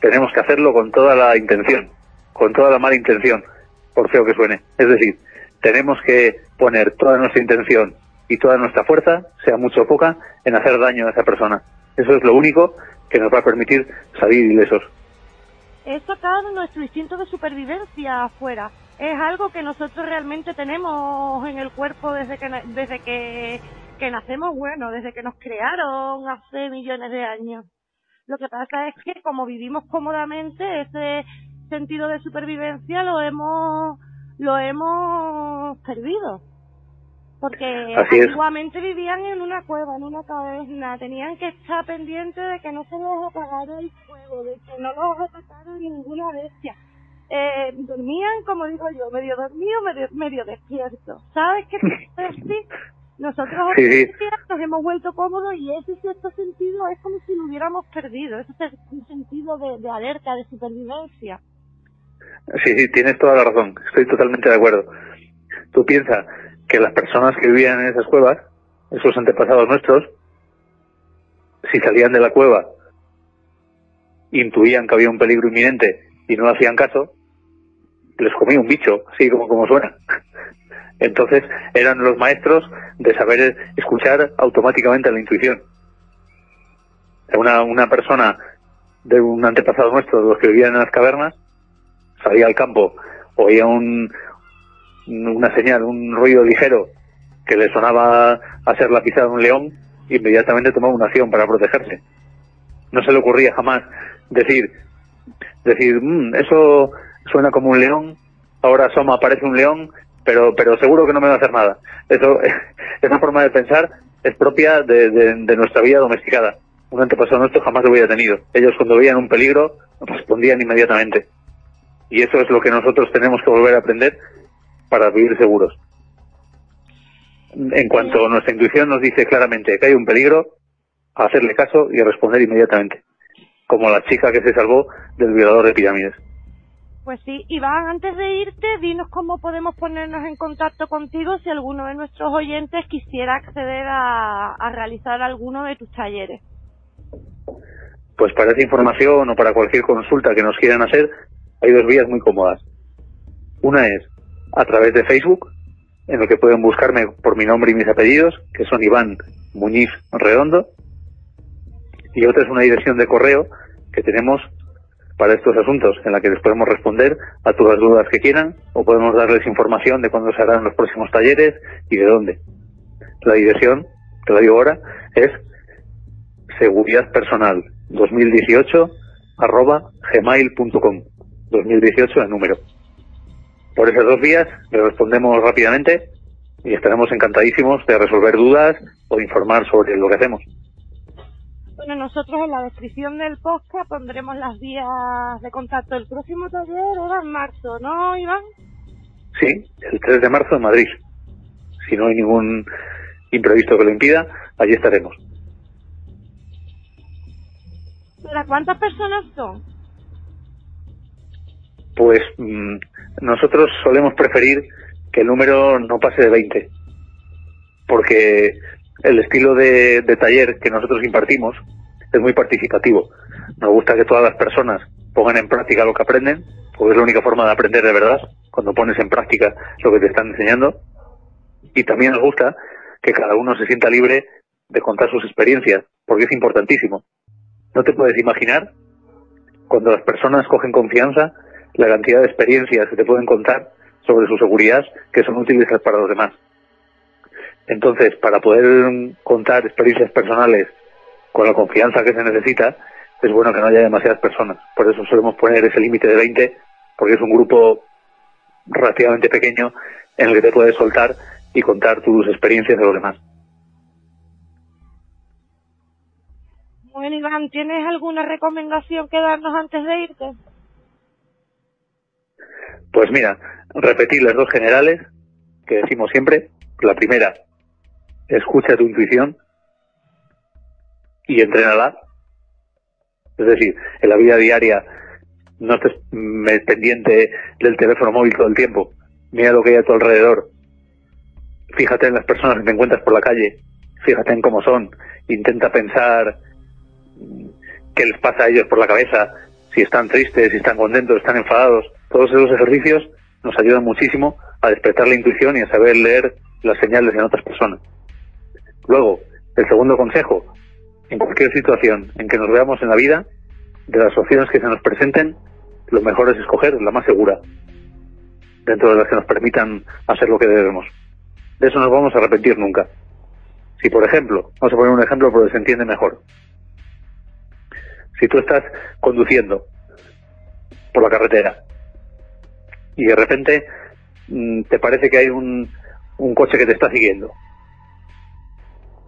tenemos que hacerlo con toda la intención, con toda la mala intención, por feo que suene. Es decir, tenemos que poner toda nuestra intención y toda nuestra fuerza, sea mucho o poca, en hacer daño a esa persona. Eso es lo único que nos va a permitir salir ilesos. Es sacar nuestro instinto de supervivencia afuera. Es algo que nosotros realmente tenemos en el cuerpo desde que desde que nacemos, bueno, desde que nos crearon hace millones de años. Lo que pasa es que como vivimos cómodamente, ese sentido de supervivencia lo hemos lo hemos perdido. Porque Así es. antiguamente vivían en una cueva, en una caverna, tenían que estar pendientes de que no se les apagara el fuego, de que no los atacara ninguna bestia. Eh, dormían, como digo yo, medio dormido, medio, medio despierto. ¿Sabes qué te decir? Nosotros Sí, sí. nos hemos vuelto cómodos y ese cierto sentido es como si lo hubiéramos perdido, ese sentido de, de alerta, de supervivencia. Sí, sí, tienes toda la razón. Estoy totalmente de acuerdo. Tú piensas que las personas que vivían en esas cuevas, esos antepasados nuestros, si salían de la cueva, intuían que había un peligro inminente y no hacían caso, les comía un bicho, así como, como suena. Entonces eran los maestros de saber escuchar automáticamente la intuición. Una, una persona de un antepasado nuestro, de los que vivían en las cavernas, salía al campo, oía un, una señal, un ruido ligero que le sonaba a ser la pisada de un león, inmediatamente tomaba una acción para protegerse. No se le ocurría jamás decir, decir, "Mm, eso suena como un león, ahora asoma, parece un león, pero, pero seguro que no me va a hacer nada. Eso, esa forma de pensar es propia de, de- de nuestra vida domesticada. Un antepasado nuestro jamás lo hubiera tenido. Ellos cuando veían un peligro respondían inmediatamente. Y eso es lo que nosotros tenemos que volver a aprender para vivir seguros. En cuanto nuestra intuición nos dice claramente que hay un peligro, a hacerle caso y a responder inmediatamente. Como la chica que se salvó del violador de pirámides. Pues sí, Iván, antes de irte, dinos cómo podemos ponernos en contacto contigo si alguno de nuestros oyentes quisiera acceder a, a realizar alguno de tus talleres. Pues para esa información o para cualquier consulta que nos quieran hacer, hay dos vías muy cómodas. Una es a través de Facebook, en el que pueden buscarme por mi nombre y mis apellidos, que son Iván Muñiz Redondo. Y otra es una dirección de correo que tenemos para estos asuntos, en la que les podemos responder a todas las dudas que quieran o podemos darles información de cuándo se harán los próximos talleres y de dónde. La dirección, te la digo ahora, es seguridad personal 2018 arroba gmail.com 2018 el número. Por esas dos vías le respondemos rápidamente y estaremos encantadísimos de resolver dudas o informar sobre lo que hacemos. Bueno, nosotros en la descripción del podcast pondremos las vías de contacto. El próximo taller era en marzo, ¿no, Iván? Sí, el 3 de marzo en Madrid. Si no hay ningún imprevisto que lo impida, allí estaremos. ¿Para cuántas personas son? Pues mm, nosotros solemos preferir que el número no pase de 20, porque el estilo de, taller que nosotros impartimos es muy participativo. Nos gusta que todas las personas pongan en práctica lo que aprenden, porque es la única forma de aprender de verdad, cuando pones en práctica lo que te están enseñando. Y también nos gusta que cada uno se sienta libre de contar sus experiencias, porque es importantísimo. No te puedes imaginar cuando las personas cogen confianza la cantidad de experiencias que te pueden contar sobre su seguridad que son útiles para los demás. Entonces, para poder contar experiencias personales con la confianza que se necesita, es bueno que no haya demasiadas personas. Por eso solemos poner ese límite de 20, porque es un grupo relativamente pequeño en el que te puedes soltar y contar tus experiencias de los demás. Bueno, Iván, ¿tienes alguna recomendación que darnos antes de irte? Pues mira, repetir las dos generales que decimos siempre. La primera, escucha tu intuición y entrénala. Es decir, en la vida diaria no estés pendiente del teléfono móvil todo el tiempo. Mira lo que hay a tu alrededor. Fíjate en las personas que te encuentras por la calle. Fíjate en cómo son. Intenta pensar qué les pasa a ellos por la cabeza. Si están tristes, si están contentos, están enfadados. Todos esos ejercicios nos ayudan muchísimo a despertar la intuición y a saber leer las señales en otras personas. Luego, el segundo consejo, en cualquier situación en que nos veamos en la vida, de las opciones que se nos presenten, lo mejor es escoger la más segura, dentro de las que nos permitan hacer lo que debemos. De eso no vamos a arrepentir nunca. Si, por ejemplo, vamos a poner un ejemplo porque se entiende mejor. Si tú estás conduciendo por la carretera y de repente mm, te parece que hay un, un coche que te está siguiendo.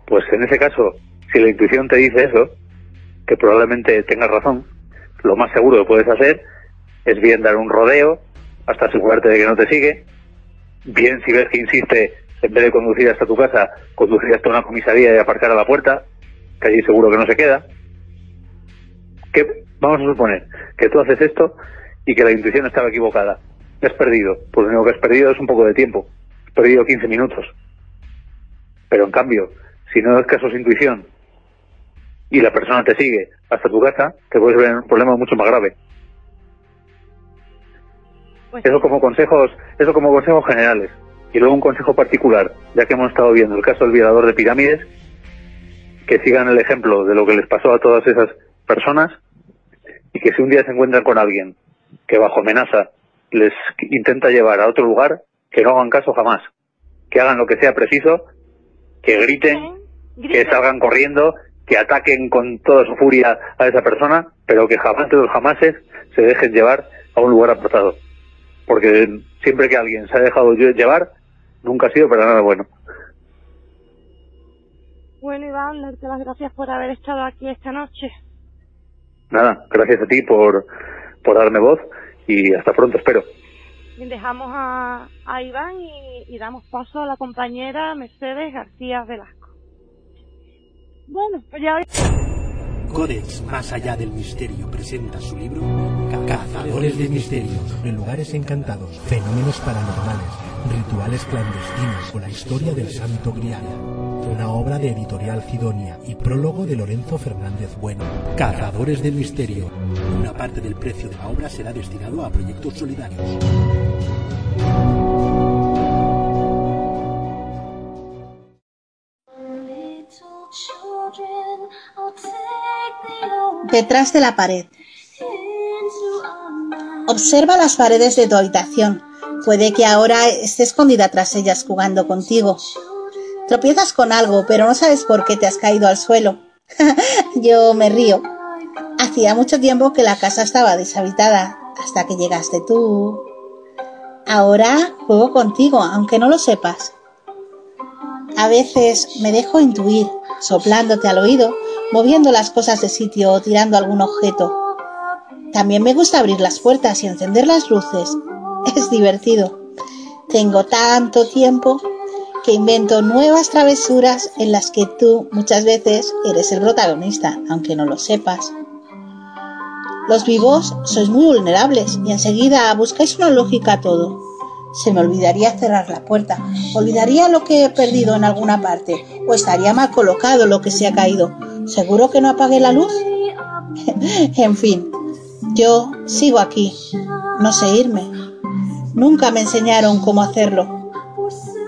Pues en ese caso, si la intuición te dice eso, que probablemente tengas razón, lo más seguro que puedes hacer es bien dar un rodeo hasta asegurarte de que no te sigue, bien si ves que insiste, en vez de conducir hasta tu casa, conducir hasta una comisaría y aparcar a la puerta, que allí seguro que no se queda. Que vamos a suponer que tú haces esto y que la intuición estaba equivocada has perdido? Pues lo único que has perdido es un poco de tiempo. Has perdido 15 minutos. Pero en cambio, si no das caso a su intuición y la persona te sigue hasta tu casa, te puedes ver en un problema mucho más grave. Pues eso como consejos, eso como consejos generales. Y luego un consejo particular, ya que hemos estado viendo el caso del violador de pirámides, que sigan el ejemplo de lo que les pasó a todas esas personas y que si un día se encuentran con alguien que bajo amenaza les intenta llevar a otro lugar, que no hagan caso jamás, que hagan lo que sea preciso, que griten, que salgan corriendo, que ataquen con toda su furia a esa persona, pero que jamás de los jamases se dejen llevar a un lugar apartado. Porque siempre que alguien se ha dejado llevar, nunca ha sido para nada bueno. Bueno, Iván, darte las gracias por haber estado aquí esta noche. Nada, gracias a ti por, por darme voz y hasta pronto, espero. Dejamos a, a Iván y, damos paso a la compañera Mercedes García Velasco. Bueno, pues ya... Codex Más Allá del Misterio presenta su libro Cazadores de Misterios, en lugares encantados, fenómenos paranormales, rituales clandestinos o la historia del Santo Grial. Una obra de editorial Cidonia y prólogo de Lorenzo Fernández Bueno. Cazadores del Misterio. Una parte del precio de la obra será destinado a proyectos solidarios. Detrás de la pared. Observa las paredes de tu habitación. Puede que ahora esté escondida tras ellas jugando contigo. Tropiezas con algo, pero no sabes por qué te has caído al suelo. Yo me río. Hacía mucho tiempo que la casa estaba deshabitada, hasta que llegaste tú. Ahora juego contigo, aunque no lo sepas. A veces me dejo intuir, soplándote al oído, moviendo las cosas de sitio o tirando algún objeto. También me gusta abrir las puertas y encender las luces. Es divertido. Tengo tanto tiempo que invento nuevas travesuras en las que tú muchas veces eres el protagonista, aunque no lo sepas. Los vivos sois muy vulnerables y enseguida buscáis una lógica a todo. Se me olvidaría cerrar la puerta, olvidaría lo que he perdido en alguna parte, o estaría mal colocado lo que se ha caído. ¿Seguro que no apague la luz? en fin, yo sigo aquí, no sé irme. Nunca me enseñaron cómo hacerlo.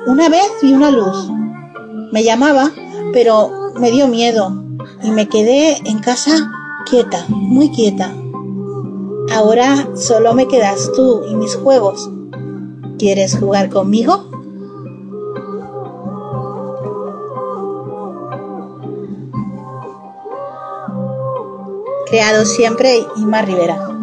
Una vez vi una luz. Me llamaba, pero me dio miedo y me quedé en casa quieta, muy quieta. Ahora solo me quedas tú y mis juegos. ¿Quieres jugar conmigo? Creado siempre Inma Rivera.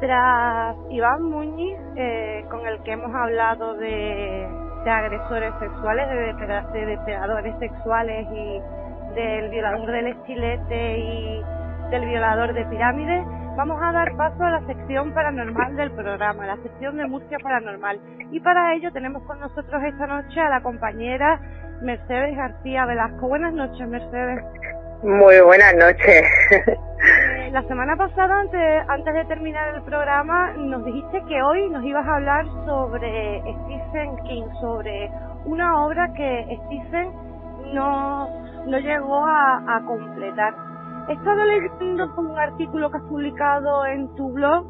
Tras Iván Muñiz, eh, con el que hemos hablado de, agresores sexuales, de, depredadores sexuales y del violador del estilete y del violador de pirámides, vamos a dar paso a la sección paranormal del programa, la sección de Murcia Paranormal. Y para ello tenemos con nosotros esta noche a la compañera Mercedes García Velasco. Buenas noches, Mercedes. Muy buenas noches. Eh, la semana pasada, antes, antes de terminar el programa, nos dijiste que hoy nos ibas a hablar sobre Stephen King, sobre una obra que Stephen no, no llegó a, completar. He estado leyendo un artículo que has publicado en tu blog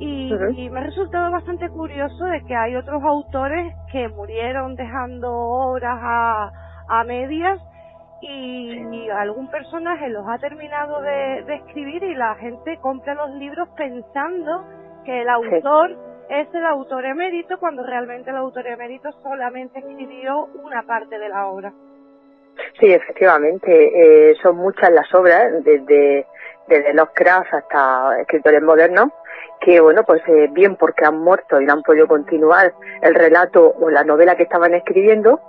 y, y, me ha resultado bastante curioso de que hay otros autores que murieron dejando obras a, a medias y, algún personaje los ha terminado de, escribir y la gente compra los libros pensando que el autor es el autor emérito cuando realmente el autor emérito solamente escribió una parte de la obra. Sí, efectivamente, eh, son muchas las obras, desde, desde los crafts hasta escritores modernos, que bueno, pues eh, bien porque han muerto y no han podido continuar el relato o la novela que estaban escribiendo,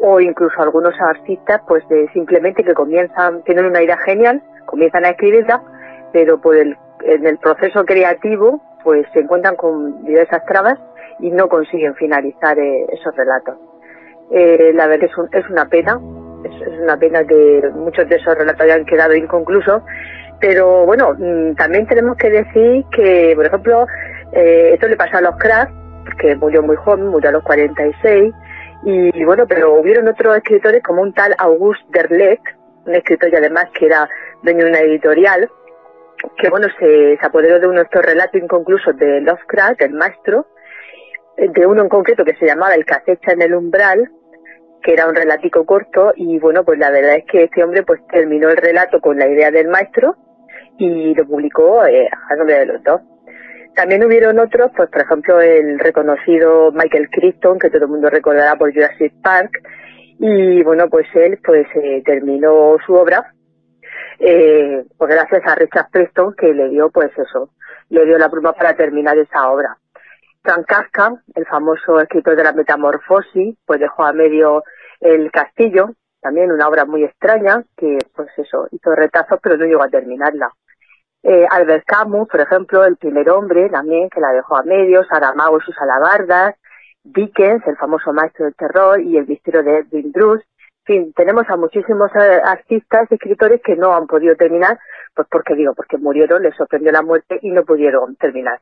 o incluso algunos artistas pues de simplemente que comienzan, tienen una idea genial, comienzan a escribirla, pero por el, en el proceso creativo pues se encuentran con diversas trabas y no consiguen finalizar eh, esos relatos. Eh, la verdad es, es una pena, es, una pena que muchos de esos relatos hayan quedado inconclusos, pero bueno, mm, también tenemos que decir que, por ejemplo, eh, esto le pasa a los cracks, que murió muy joven, murió a los 46, y bueno, pero hubieron otros escritores como un tal Auguste Derlet, un escritor y además que era dueño de una editorial, que bueno, se, se apoderó de uno de estos relatos inconclusos de Lovecraft, el maestro, de uno en concreto que se llamaba El que en el umbral, que era un relatico corto y bueno, pues la verdad es que este hombre pues terminó el relato con la idea del maestro y lo publicó eh, a nombre de los dos. También hubieron otros, pues por ejemplo el reconocido Michael Crichton, que todo el mundo recordará por Jurassic Park, y bueno, pues él pues eh, terminó su obra, eh, pues gracias a Richard Preston que le dio pues eso, le dio la pluma para terminar esa obra. Frank Kafka, el famoso escritor de la Metamorfosis, pues dejó a medio el castillo, también una obra muy extraña, que pues eso, hizo retazos pero no llegó a terminarla. Eh, Albert Camus, por ejemplo, El primer hombre, también, que la dejó a medios, Saramago y sus alabardas, Dickens, el famoso maestro del terror, y El misterio de Edwin Drood. En fin, tenemos a muchísimos eh, artistas y escritores que no han podido terminar, pues porque digo, porque murieron, les sorprendió la muerte y no pudieron terminar.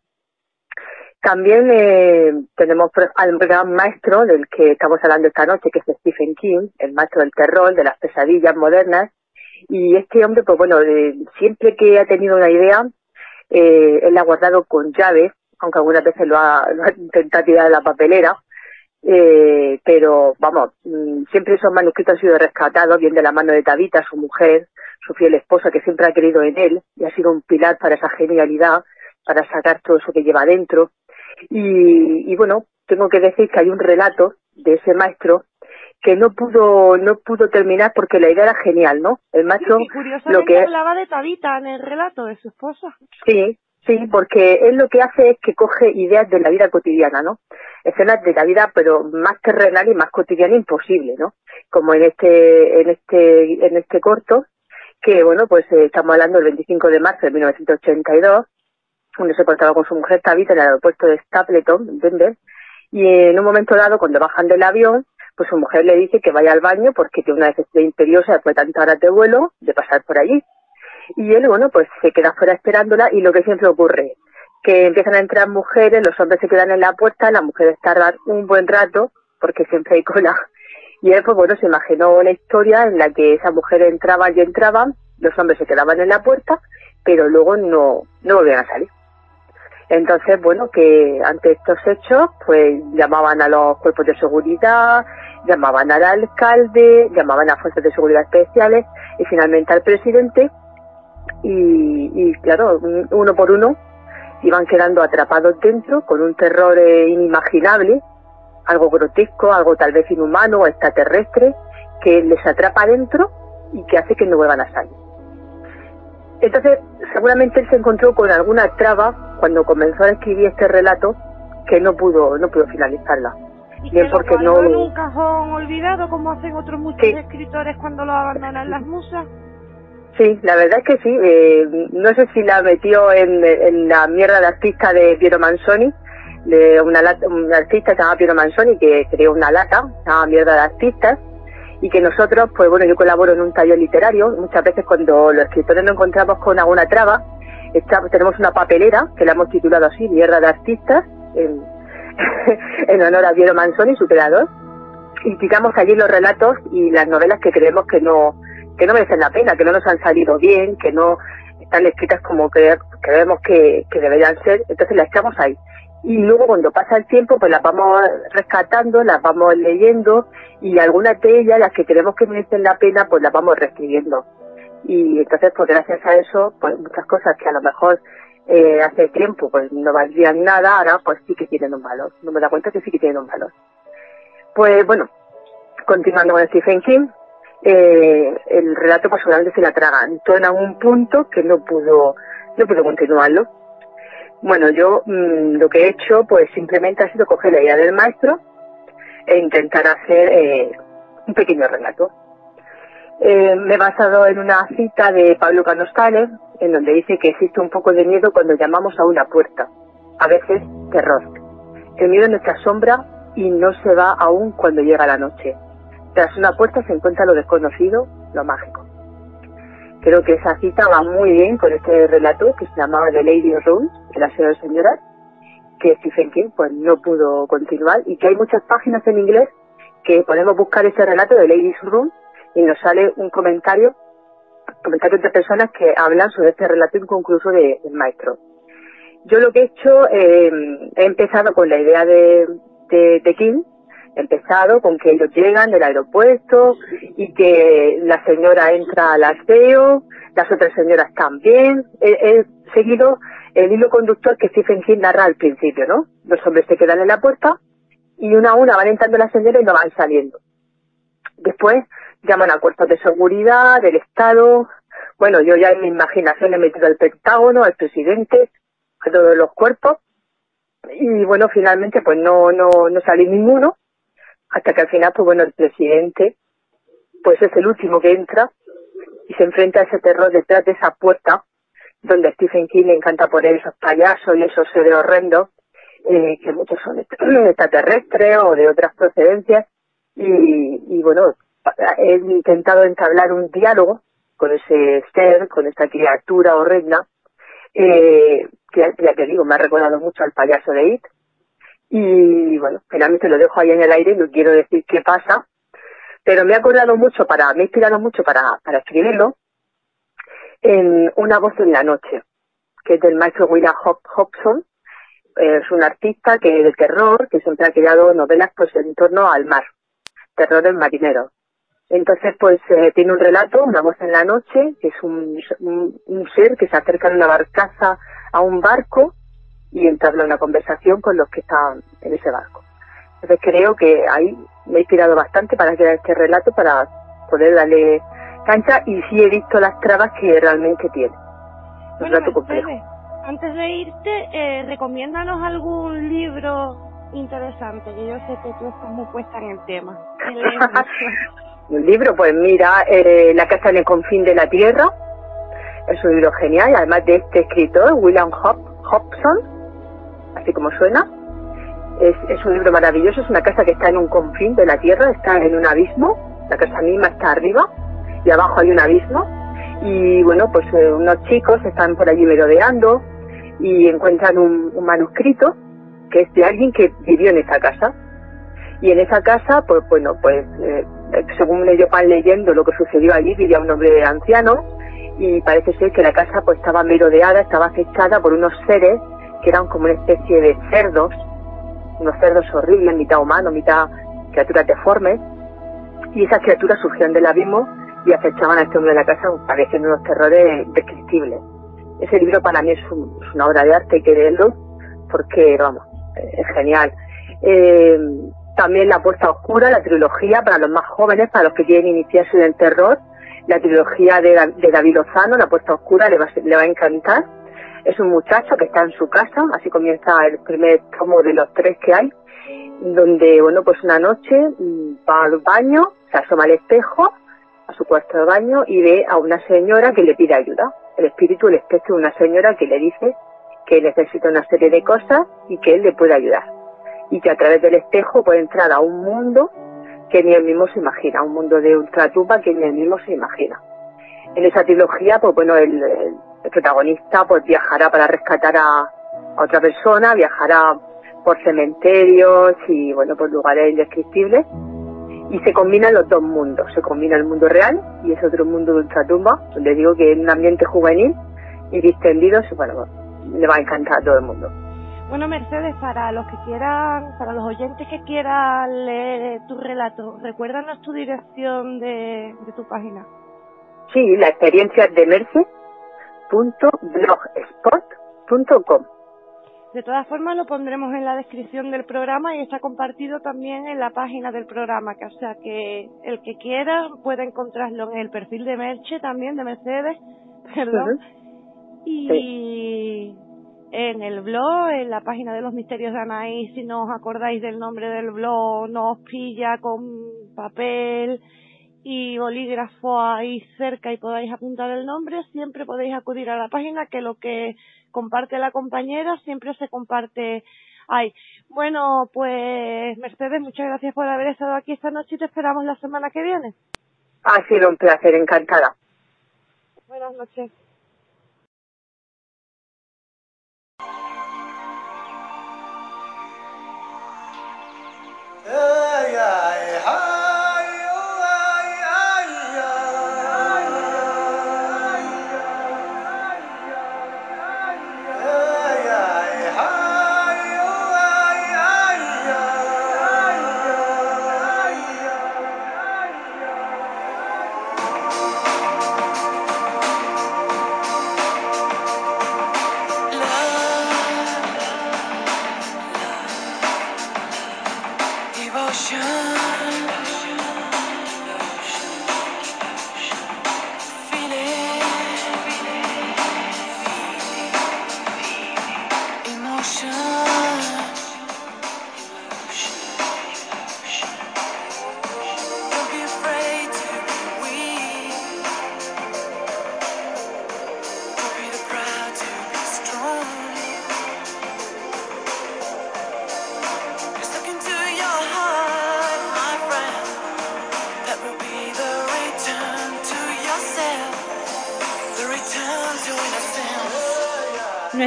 También eh, tenemos al gran maestro del que estamos hablando esta noche, que es Stephen King, el maestro del terror, de las pesadillas modernas. Y este hombre, pues bueno, eh, siempre que ha tenido una idea, eh, él la ha guardado con llave, aunque algunas veces lo ha, lo ha intentado tirar de la papelera. Eh, pero vamos, mm, siempre esos manuscritos han sido rescatados, bien de la mano de Tabita, su mujer, su fiel esposa, que siempre ha querido en él y ha sido un pilar para esa genialidad, para sacar todo eso que lleva dentro. Y, y bueno, tengo que decir que hay un relato de ese maestro que no pudo no pudo terminar porque la idea era genial, ¿no? El y curiosamente lo que hablaba de Tabita en el relato de su esposa. sí, sí, porque él lo que hace es que coge ideas de la vida cotidiana, ¿no? Escenas de la vida, pero más terrenal y más cotidiana imposible, ¿no? Como en este en este en este corto que bueno, pues eh, estamos hablando del 25 de marzo de 1982 donde se encontraba con su mujer Tabitha en el aeropuerto de Stapleton, Denver, y en un momento dado, cuando bajan del avión, pues su mujer le dice que vaya al baño porque tiene una necesidad imperiosa después de tantas horas de vuelo de pasar por allí. Y él, bueno, pues se queda fuera esperándola y lo que siempre ocurre, que empiezan a entrar mujeres, los hombres se quedan en la puerta, las mujeres tardan un buen rato porque siempre hay cola. Y él, pues bueno, se imaginó una historia en la que esa mujer entraba y entraban, los hombres se quedaban en la puerta, pero luego no, no volvían a salir. Entonces, bueno, que ante estos hechos, pues llamaban a los cuerpos de seguridad, llamaban al alcalde, llamaban a fuerzas de seguridad especiales y finalmente al presidente. Y, claro, uno por uno iban quedando atrapados dentro con un terror eh, inimaginable, algo grotesco, algo tal vez inhumano o extraterrestre, que les atrapa dentro y que hace que no vuelvan a salir. Entonces, seguramente él se encontró con alguna traba cuando comenzó a escribir este relato que no pudo no pudo finalizarla. Y Bien que porque no- en un cajón olvidado, como hacen otros muchos Sí. escritores cuando lo abandonan las musas. Sí, la verdad es que sí. eh, no sé si la metió en, en la mierda de artista de Piero Manzoni, de una lata- un artista que se llama Piero Manzoni que creó una lata, se llama mierda de artistas, y que nosotros, pues bueno, yo colaboro en un taller literario, muchas veces cuando los escritores nos encontramos con alguna traba, está- tenemos una papelera que la hemos titulado así, mierda de artistas, en, en honor a Piero Manzoni, su creador, y tiramos allí los relatos y las novelas que creemos que no que no merecen la pena, que no nos han salido bien, que no están escritas como cre- creemos que, que deberían ser, entonces las echamos ahí. Y luego cuando pasa el tiempo, pues las vamos rescatando, las vamos leyendo y algunas de ellas, las que creemos que merecen la pena, pues las vamos reescribiendo. Y entonces, pues gracias a eso, pues muchas cosas que a lo mejor eh, hace tiempo pues no valían nada, ahora pues sí que tienen un valor. No me da cuenta que sí que tienen un valor. Pues bueno, continuando con Stephen King, eh, el relato pues seguramente se la atragantó en algún punto que no pudo, no pudo continuarlo. Bueno, yo mm, lo que he hecho pues simplemente ha sido coger la idea del maestro e intentar hacer eh, un pequeño relato. Eh, me he basado en una cita de Pablo Canostales, en donde dice que existe un poco de miedo cuando llamamos a una puerta, a veces terror. El miedo es nuestra sombra y no se va aún cuando llega la noche. Tras una puerta se encuentra lo desconocido, lo mágico. Creo que esa cita va muy bien con este relato que se llamaba The Lady Room, de la señora señoras, que Stephen King pues no pudo continuar y que hay muchas páginas en inglés que podemos buscar ese relato de Ladies Room y nos sale un comentario, comentarios de personas que hablan sobre este relato inconcluso de- del maestro. Yo lo que he hecho, eh, he empezado con la idea de, de, de King, he empezado con que ellos llegan del aeropuerto y que la señora entra al aseo, las otras señoras también. He, he seguido el hilo conductor que Stephen King narra al principio, ¿no? Los hombres se quedan en la puerta y una a una van entrando las señoras y no van saliendo. Después llaman a cuerpos de seguridad, del Estado. Bueno, yo ya en mi imaginación he metido al Pentágono, al presidente, a todos los cuerpos. y bueno, finalmente pues no, no, no salí ninguno, hasta que al final pues bueno, el presidente pues es el último que entra y se enfrenta a ese terror detrás de esa puerta donde Stephen King le encanta poner esos payasos y esos seres horrendos, eh, que muchos son extraterrestres o de otras procedencias, y, y bueno, he intentado entablar un diálogo con ese ser, con esta criatura horrenda, eh, que ya te digo, me ha recordado mucho al payaso de It. Y bueno, finalmente lo dejo ahí en el aire, no quiero decir qué pasa, pero me ha acordado mucho para, me ha inspirado mucho para, escribirlo en Una voz en la noche, que es del maestro William Hobson, es un artista que de terror, que siempre ha creado novelas pues en torno al mar, terror en marinero. Entonces, pues eh, tiene un relato, una voz en la noche, que es un, un, ser que se acerca en una barcaza a un barco y entabla una conversación con los que están en ese barco. Entonces creo que ahí me he inspirado bastante para crear este relato, para poder darle cancha y sí he visto las trabas que realmente tiene. Un relato complejo. Antes de irte, eh, recomiéndanos algún libro interesante, que yo sé que tú estás muy puesta en el tema. Un libro, pues mira, eh, La casa en el confín de la tierra. Es un libro genial, además de este escritor, William Hop Hobson, así como suena. Es, es un libro maravilloso, es una casa que está en un confín de la tierra, está en un abismo, la casa misma está arriba y abajo hay un abismo. Y bueno, pues eh, unos chicos están por allí merodeando y encuentran un, manuscrito que es de alguien que vivió en esa casa. Y en esa casa, pues bueno, pues eh, según ellos van leyendo lo que sucedió allí, vivía un hombre anciano y parece ser que la casa pues estaba merodeada, estaba acechada por unos seres que eran como una especie de cerdos, unos cerdos horribles, mitad humanos, mitad criaturas deformes, y esas criaturas surgían del abismo y acechaban a este hombre de la casa pareciendo unos terrores descriptibles. Ese libro para mí es, una obra de arte, hay que leerlo, porque, vamos, es genial. Eh, también La Puerta Oscura, la trilogía para los más jóvenes, para los que quieren iniciarse en el terror. La trilogía de, David Lozano, La Puerta Oscura, le va, le va a encantar. Es un muchacho que está en su casa, así comienza el primer tomo de los tres que hay, donde, bueno, pues una noche mm, va al baño, se asoma al espejo, a su cuarto de baño, y ve a una señora que le pide ayuda. El espíritu, el espectro de una señora que le dice que necesita una serie de cosas y que él le puede ayudar y que a través del espejo puede entrar a un mundo que ni él mismo se imagina, un mundo de ultratumba que ni él mismo se imagina. En esa trilogía, pues bueno, el, protagonista pues viajará para rescatar a, otra persona, viajará por cementerios y bueno, por lugares indescriptibles y se combinan los dos mundos, se combina el mundo real y ese otro mundo de ultratumba, donde digo que en un ambiente juvenil y distendidos, bueno, le va a encantar a todo el mundo. Bueno, Mercedes, para los que quieran, para los oyentes que quieran leer tu relato, recuérdanos tu dirección de, tu página. Sí, la experiencia de merce.blogspot.com. De todas formas, lo pondremos en la descripción del programa y está compartido también en la página del programa, que, o sea que el que quiera puede encontrarlo en el perfil de Merche también, de Mercedes, perdón. Y en el blog, en la página de los misterios de Anaí, si no os acordáis del nombre del blog, no os pilla con papel y bolígrafo ahí cerca y podáis apuntar el nombre, siempre podéis acudir a la página que lo que comparte la compañera siempre se comparte ahí. Bueno, pues Mercedes, muchas gracias por haber estado aquí esta noche y te esperamos la semana que viene. Ha sido un placer, encantada. Buenas noches. Hey, hey, hey.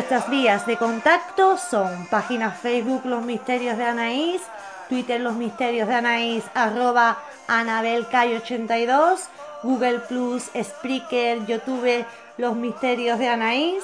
Nuestras vías de contacto son página Facebook Los Misterios de Anaís, Twitter Los Misterios de Anaís, arroba AnabelCay82, Google Plus, Spreaker, YouTube Los Misterios de Anaís.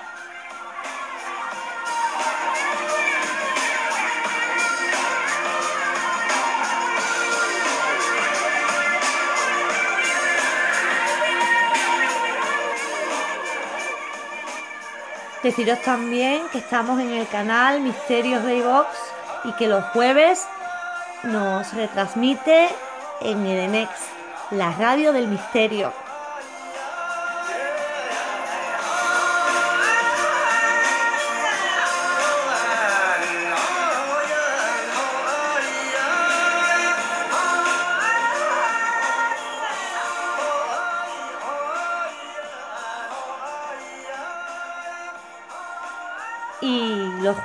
Deciros también que estamos en el canal Misterios de iVox y que los jueves nos retransmite en Edenex, la radio del misterio.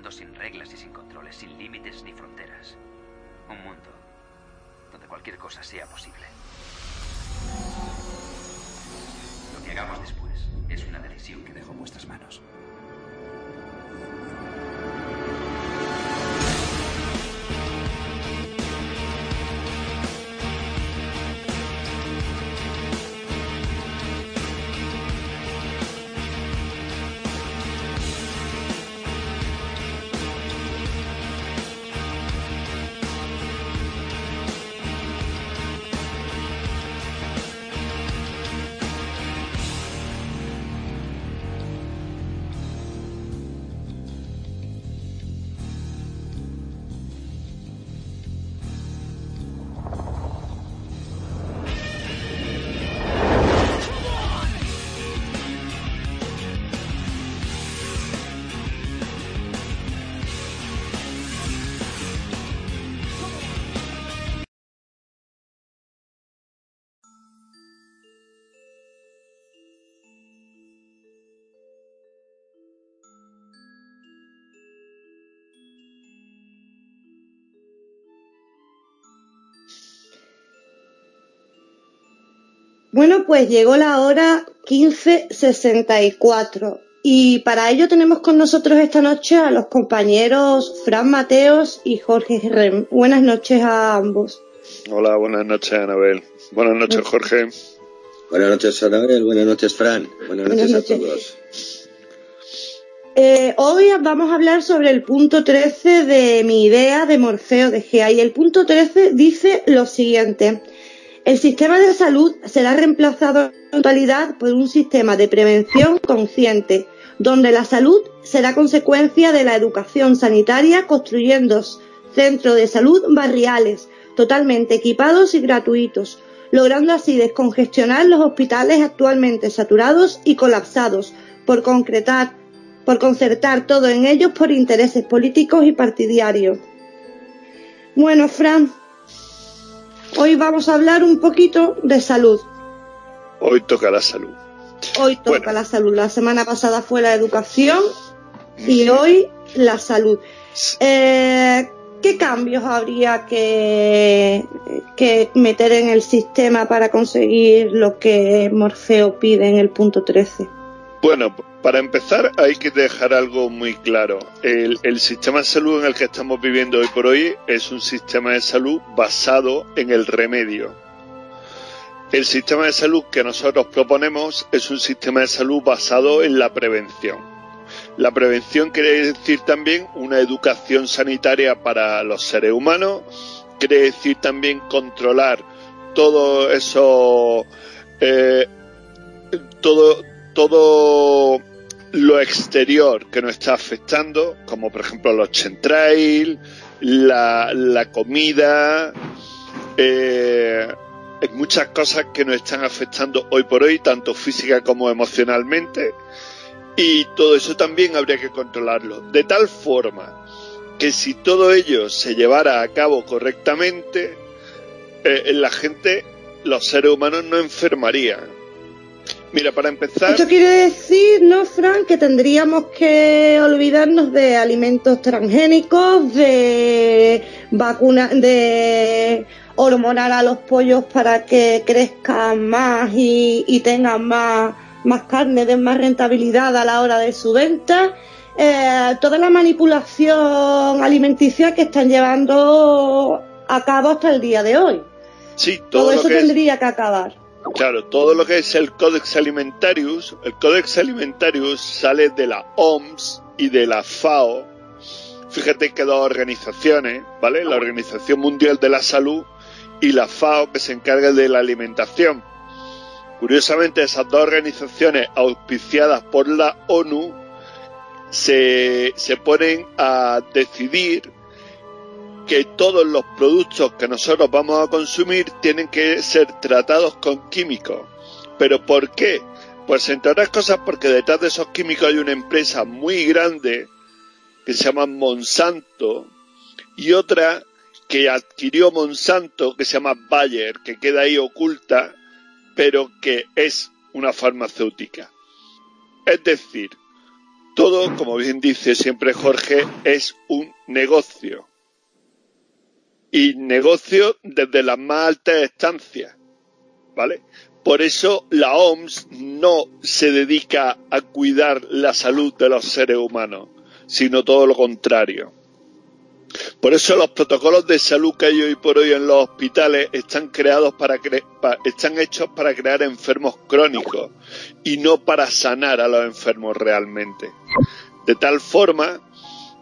Mundo sin reglas y sin controles, sin límites ni fronteras. Un mundo donde cualquier cosa sea posible. Lo que hagamos después es una decisión que dejo en vuestras manos. Bueno, pues llegó la hora 15.64 y para ello tenemos con nosotros esta noche a los compañeros Fran Mateos y Jorge Rem. Buenas noches a ambos. Hola, buenas noches Anabel. Buenas noches Jorge. Buenas noches Anabel, buenas noches Fran. Buenas, noches, a todos. Eh, hoy vamos a hablar sobre el punto 13 de mi idea de Morfeo de Gea y el punto 13 dice lo siguiente. El sistema de salud será reemplazado en totalidad por un sistema de prevención consciente, donde la salud será consecuencia de la educación sanitaria construyendo centros de salud barriales, totalmente equipados y gratuitos, logrando así descongestionar los hospitales actualmente saturados y colapsados, por concretar, por concertar todo en ellos por intereses políticos y partidarios. Bueno, Fran, Hoy vamos a hablar un poquito de salud. Hoy toca la salud. Hoy toca la salud. La semana pasada fue la educación y hoy la salud. Eh, ¿Qué cambios habría que, que meter en el sistema para conseguir lo que Morfeo pide en el punto 13? Bueno, para empezar hay que dejar algo muy claro. El, sistema de salud en el que estamos viviendo hoy por hoy es un sistema de salud basado en el remedio. El sistema de salud que nosotros proponemos es un sistema de salud basado en la prevención. La prevención quiere decir también una educación sanitaria para los seres humanos, quiere decir también controlar todo eso, eh, todo, todo lo exterior que nos está afectando, como por ejemplo los chentrail, la, comida, eh, muchas cosas que nos están afectando hoy por hoy, tanto física como emocionalmente, y todo eso también habría que controlarlo, de tal forma que si todo ello se llevara a cabo correctamente, eh, la gente, los seres humanos no enfermarían Mira, para empezar. Esto quiere decir, ¿no, Frank? Que tendríamos que olvidarnos de alimentos transgénicos, de vacunas, de hormonar a los pollos para que crezcan más y, tengan más, más carne, den más rentabilidad a la hora de su venta. Eh, toda la manipulación alimenticia que están llevando a cabo hasta el día de hoy. Sí, todo, eso tendría que acabar. Claro, todo lo que es el Codex Alimentarius, el Codex Alimentarius sale de la OMS y de la FAO. Fíjate que dos organizaciones, ¿vale? La Organización Mundial de la Salud y la FAO que se encarga de la alimentación. Curiosamente, esas dos organizaciones auspiciadas por la ONU se, se ponen a decidir que todos los productos que nosotros vamos a consumir tienen que ser tratados con químicos. ¿Pero por qué? Pues entre otras cosas porque detrás de esos químicos hay una empresa muy grande que se llama Monsanto y otra que adquirió Monsanto que se llama Bayer, que queda ahí oculta, pero que es una farmacéutica. Es decir, todo, como bien dice siempre Jorge, es un negocio y negocio desde las más altas estancias, ¿vale? Por eso la OMS no se dedica a cuidar la salud de los seres humanos, sino todo lo contrario. Por eso los protocolos de salud que hay hoy por hoy en los hospitales están creados para, están hechos para crear enfermos crónicos y no para sanar a los enfermos realmente. De tal forma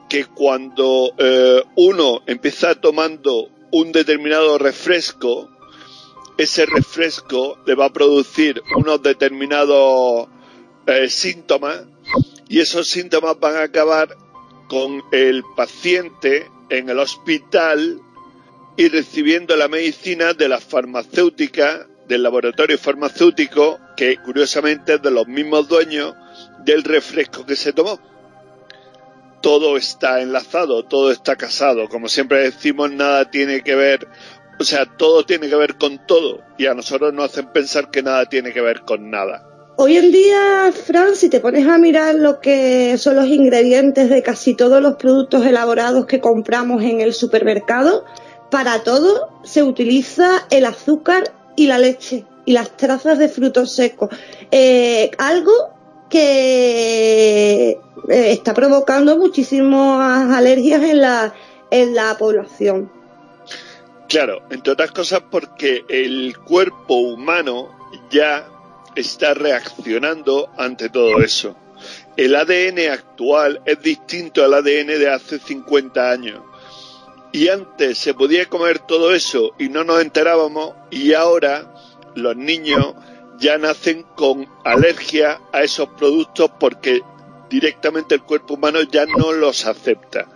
que cuando eh, uno empieza tomando un determinado refresco, ese refresco le va a producir unos determinados eh, síntomas y esos síntomas van a acabar con el paciente en el hospital y recibiendo la medicina de la farmacéutica, del laboratorio farmacéutico, que curiosamente es de los mismos dueños del refresco que se tomó todo está enlazado, todo está casado. Como siempre decimos, nada tiene que ver, o sea, todo tiene que ver con todo y a nosotros nos hacen pensar que nada tiene que ver con nada. Hoy en día, Fran, si te pones a mirar lo que son los ingredientes de casi todos los productos elaborados que compramos en el supermercado, para todo se utiliza el azúcar y la leche y las trazas de frutos secos. Eh, algo que eh, está provocando muchísimas alergias en la, en la población. Claro, entre otras cosas porque el cuerpo humano ya está reaccionando ante todo eso. El ADN actual es distinto al ADN de hace 50 años. Y antes se podía comer todo eso y no nos enterábamos y ahora los niños ya nacen con alergia a esos productos porque directamente el cuerpo humano ya no los acepta.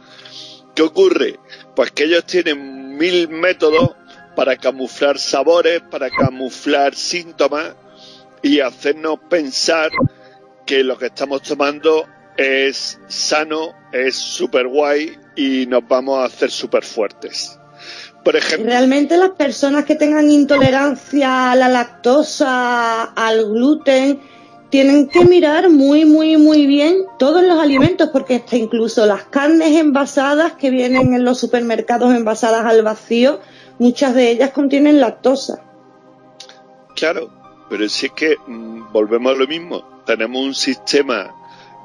¿Qué ocurre? Pues que ellos tienen mil métodos para camuflar sabores, para camuflar síntomas y hacernos pensar que lo que estamos tomando es sano, es súper guay y nos vamos a hacer súper fuertes. Por ejemplo, Realmente las personas que tengan intolerancia a la lactosa, al gluten, tienen que mirar muy, muy, muy bien todos los alimentos, porque hasta incluso las carnes envasadas que vienen en los supermercados envasadas al vacío, muchas de ellas contienen lactosa. Claro, pero si es que mm, volvemos a lo mismo. Tenemos un sistema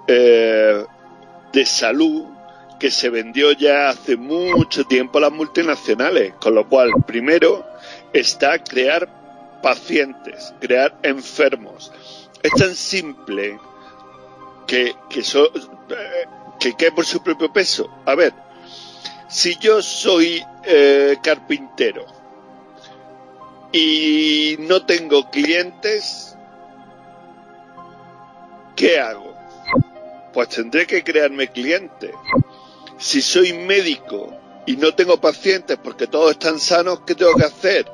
eh, de salud que se vendió ya hace mucho tiempo a las multinacionales, con lo cual primero está crear pacientes, crear enfermos. Es tan simple que, que, eh, que cae por su propio peso. A ver, si yo soy eh, carpintero y no tengo clientes, ¿qué hago? Pues tendré que crearme clientes. Si soy médico y no tengo pacientes porque todos están sanos, ¿qué tengo que hacer?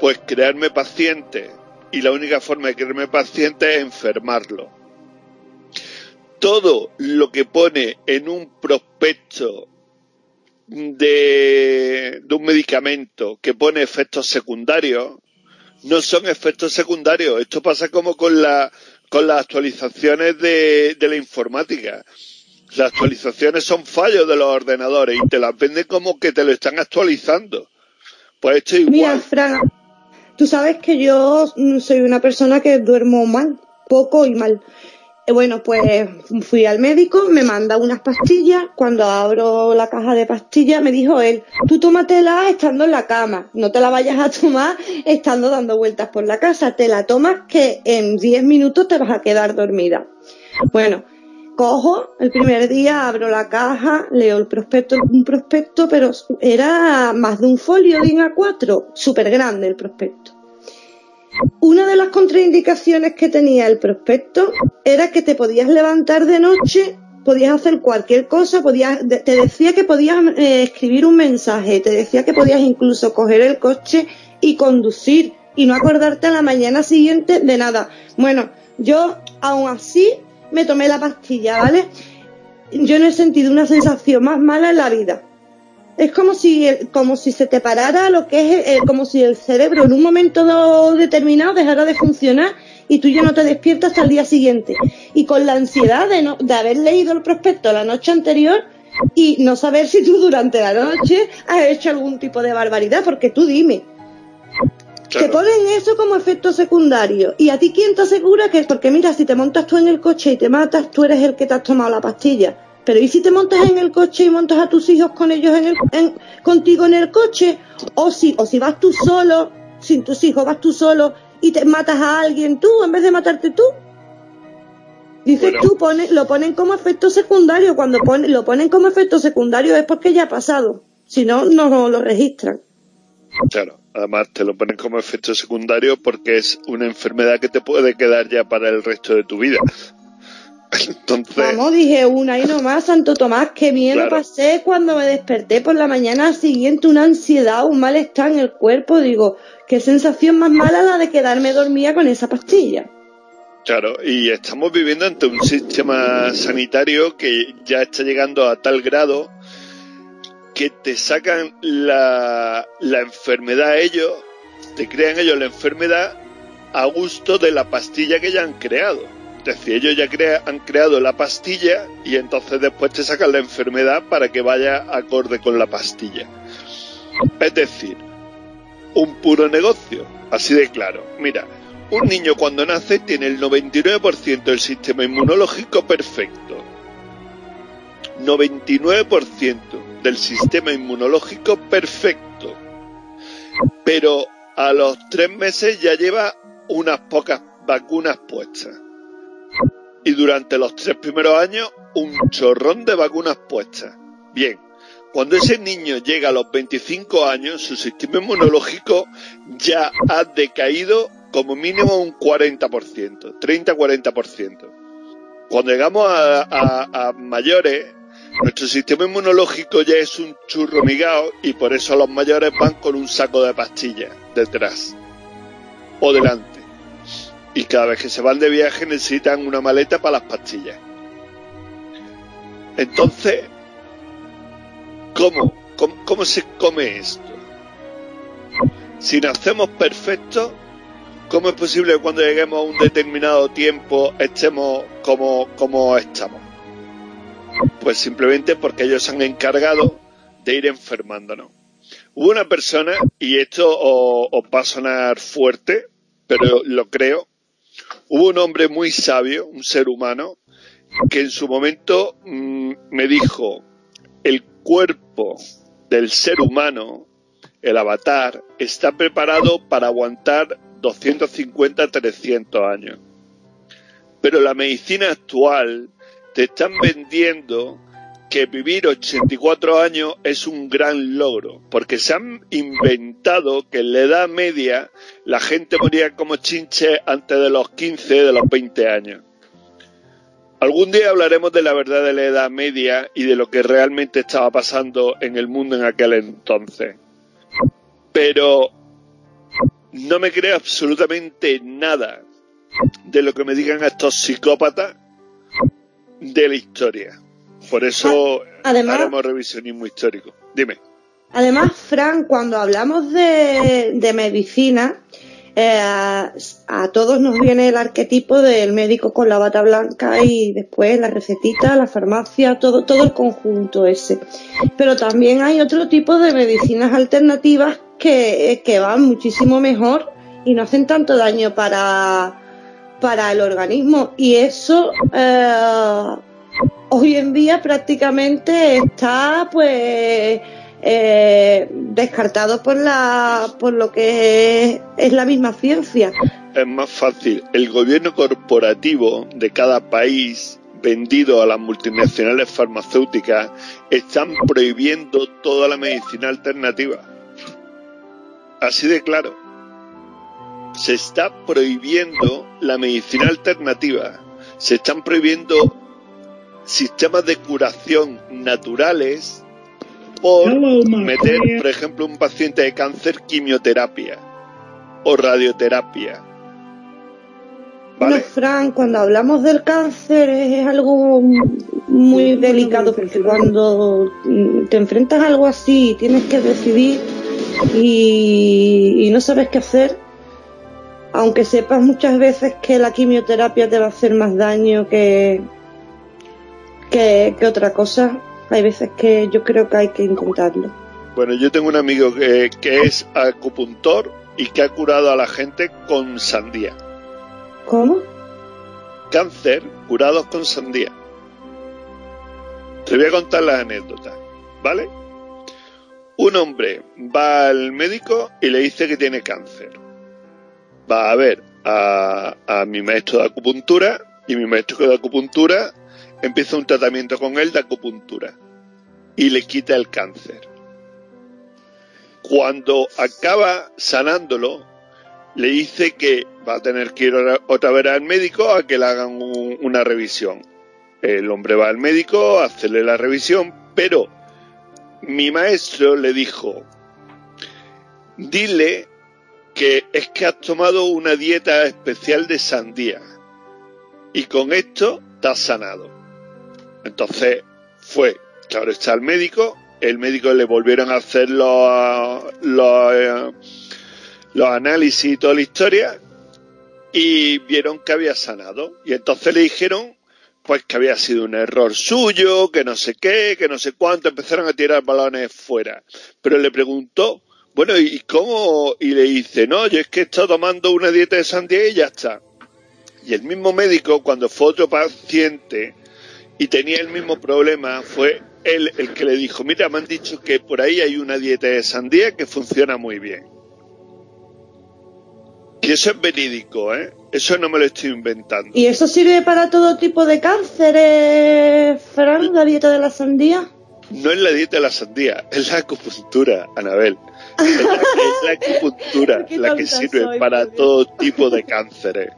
Pues crearme pacientes. Y la única forma de crearme pacientes es enfermarlo. Todo lo que pone en un prospecto de, un medicamento que pone efectos secundarios, no son efectos secundarios. Esto pasa como con, la, con las actualizaciones de la informática. Las actualizaciones son fallos de los ordenadores y te las venden como que te lo están actualizando. Pues esto igual. Mira, Fran, tú sabes que yo soy una persona que duermo mal, poco y mal. Eh, Bueno, pues fui al médico, me manda unas pastillas. Cuando abro la caja de pastillas, me dijo él, tú tómatela estando en la cama. No te la vayas a tomar estando dando vueltas por la casa. Te la tomas que en 10 minutos te vas a quedar dormida. Bueno, cojo el primer día, abro la caja, leo el prospecto, un prospecto, pero era más de un folio de A4, súper grande el prospecto. Una de las contraindicaciones que tenía el prospecto era que te podías levantar de noche, podías hacer cualquier cosa, podías, te decía que podías eh, escribir un mensaje, te decía que podías incluso coger el coche y conducir y no acordarte a la mañana siguiente de nada. Bueno, yo aún así me tomé la pastilla, ¿vale? Yo no he sentido una sensación más mala en la vida. Es como si, como si se te parara lo que es, eh, como si el cerebro en un momento do- determinado dejara de funcionar y tú ya no te despiertas hasta el día siguiente. Y con la ansiedad de, no, de haber leído el prospecto la noche anterior y no saber si tú durante la noche has hecho algún tipo de barbaridad, porque tú dime. Te ponen eso como efecto secundario. ¿Y a ti quién te asegura que es? Porque mira, si te montas tú en el coche y te matas, tú eres el que te has tomado la pastilla. Pero ¿y si te montas en el coche y montas a tus hijos con ellos en el, en- contigo en el coche? O si, o si vas tú solo, sin tus hijos, vas tú solo y te matas a alguien tú en vez de matarte tú. Dices Bueno. tú, pone, lo ponen como efecto secundario. Cuando pone- lo ponen como efecto secundario es porque ya ha pasado. Si no, no lo registran. Claro, además te lo ponen como efecto secundario porque es una enfermedad que te puede quedar ya para el resto de tu vida. Entonces, Vamos, dije una y no más, Santo Tomás, qué miedo Claro. pasé cuando me desperté por la mañana siguiente, una ansiedad, un malestar en el cuerpo, digo, qué sensación más mala la de quedarme dormida con esa pastilla. claro, y estamos viviendo ante un sistema sanitario que ya está llegando a tal grado que te sacan la, la enfermedad a ellos, te crean ellos la enfermedad a gusto de la pastilla que ya han creado. Es decir, ellos ya crea- han creado la pastilla y entonces después te sacan la enfermedad para que vaya acorde con la pastilla. Es decir, un puro negocio, así de claro. Mira, un niño cuando nace tiene el 99% del sistema inmunológico perfecto. 99% del sistema inmunológico perfecto. Pero a los tres meses ya lleva unas pocas vacunas puestas. Y durante los tres primeros años, un chorrón de vacunas puestas. Bien, cuando ese niño llega a los 25 años, su sistema inmunológico ya ha decaído como mínimo un 40%, 30-40%. Cuando llegamos a, a, mayores, nuestro sistema inmunológico ya es un churro migado y por eso los mayores van con un saco de pastillas detrás o delante. Y cada vez que se van de viaje necesitan una maleta para las pastillas. Entonces, ¿Cómo? ¿Cómo, se come esto? Si nacemos perfectos, ¿cómo es posible que cuando lleguemos a un determinado tiempo estemos como, como estamos? Pues simplemente porque ellos se han encargado de ir enfermándonos. Hubo una persona, y esto os, va a sonar fuerte, pero lo creo, hubo un hombre muy sabio, un ser humano, que en su momento mm, me dijo, el cuerpo del ser humano, el avatar, está preparado para aguantar 250-300 años. Pero la medicina actual te están vendiendo que vivir 84 años es un gran logro, porque se han inventado que en la edad media la gente moría como chinche antes de los 15, de los 20 años. Algún día hablaremos de la verdad de la Edad Media y de lo que realmente estaba pasando en el mundo en aquel entonces. Pero no me creo absolutamente nada de lo que me digan estos psicópatas de la historia. Por eso además, haremos revisionismo histórico. Dime. Además, Fran, cuando hablamos de, de medicina, eh, a todos nos viene el arquetipo del médico con la bata blanca y después la recetita, la farmacia, todo, todo el conjunto ese. Pero también hay otro tipo de medicinas alternativas que, que van muchísimo mejor y no hacen tanto daño para, para el organismo. Y eso eh, hoy en día prácticamente está pues eh, descartado por la por lo que es, la misma ciencia. Es más fácil. El gobierno corporativo de cada país vendido a las multinacionales farmacéuticas están prohibiendo toda la medicina alternativa. Así de claro. Se está prohibiendo la medicina alternativa. Se están prohibiendo sistemas de curación naturales por meter, por ejemplo, un paciente de cáncer quimioterapia o radioterapia. ¿Vale? Fran, cuando hablamos del cáncer es algo muy delicado porque cuando te enfrentas a algo así tienes que decidir y, no sabes qué hacer, aunque sepas muchas veces que la quimioterapia te va a hacer más daño que, que otra cosa, hay veces que yo creo que hay que encontrarlo. Bueno, yo tengo un amigo que, es acupuntor y que ha curado a la gente con sandía. ¿Cómo? Cáncer curados con sandía. Te voy a contar las anécdotas, ¿vale? Un hombre va al médico y le dice que tiene cáncer. Va a ver a, mi maestro de acupuntura y mi maestro de acupuntura empieza un tratamiento con él de acupuntura y le quita el cáncer. Cuando acaba sanándolo, le dice que va a tener que ir otra vez al médico a que le hagan una revisión. El hombre va al médico a hacerle la revisión, pero mi maestro le dijo, dile que es que has tomado una dieta especial de sandía y con esto te has sanado. Entonces fue Claro, está el médico, el médico le volvieron a hacer los, los, los análisis y toda la historia y vieron que había sanado. Y entonces le dijeron pues que había sido un error suyo, que no sé qué, que no sé cuánto, empezaron a tirar balones fuera. Pero le preguntó Bueno, ¿y cómo? Y le dice, no, yo es que he estado tomando una dieta de sandía y ya está. Y el mismo médico, cuando fue otro paciente y tenía el mismo problema, fue él el que le dijo, mira, me han dicho que por ahí hay una dieta de sandía que funciona muy bien. Y eso es verídico, ¿eh? Eso no me lo estoy inventando. ¿Y eso sirve para todo tipo de cánceres, Fran, la dieta de la sandía? No es la dieta de la sandía, es la acupuntura, Anabel. Es la, es la acupuntura la que sirve para todo tipo de cánceres.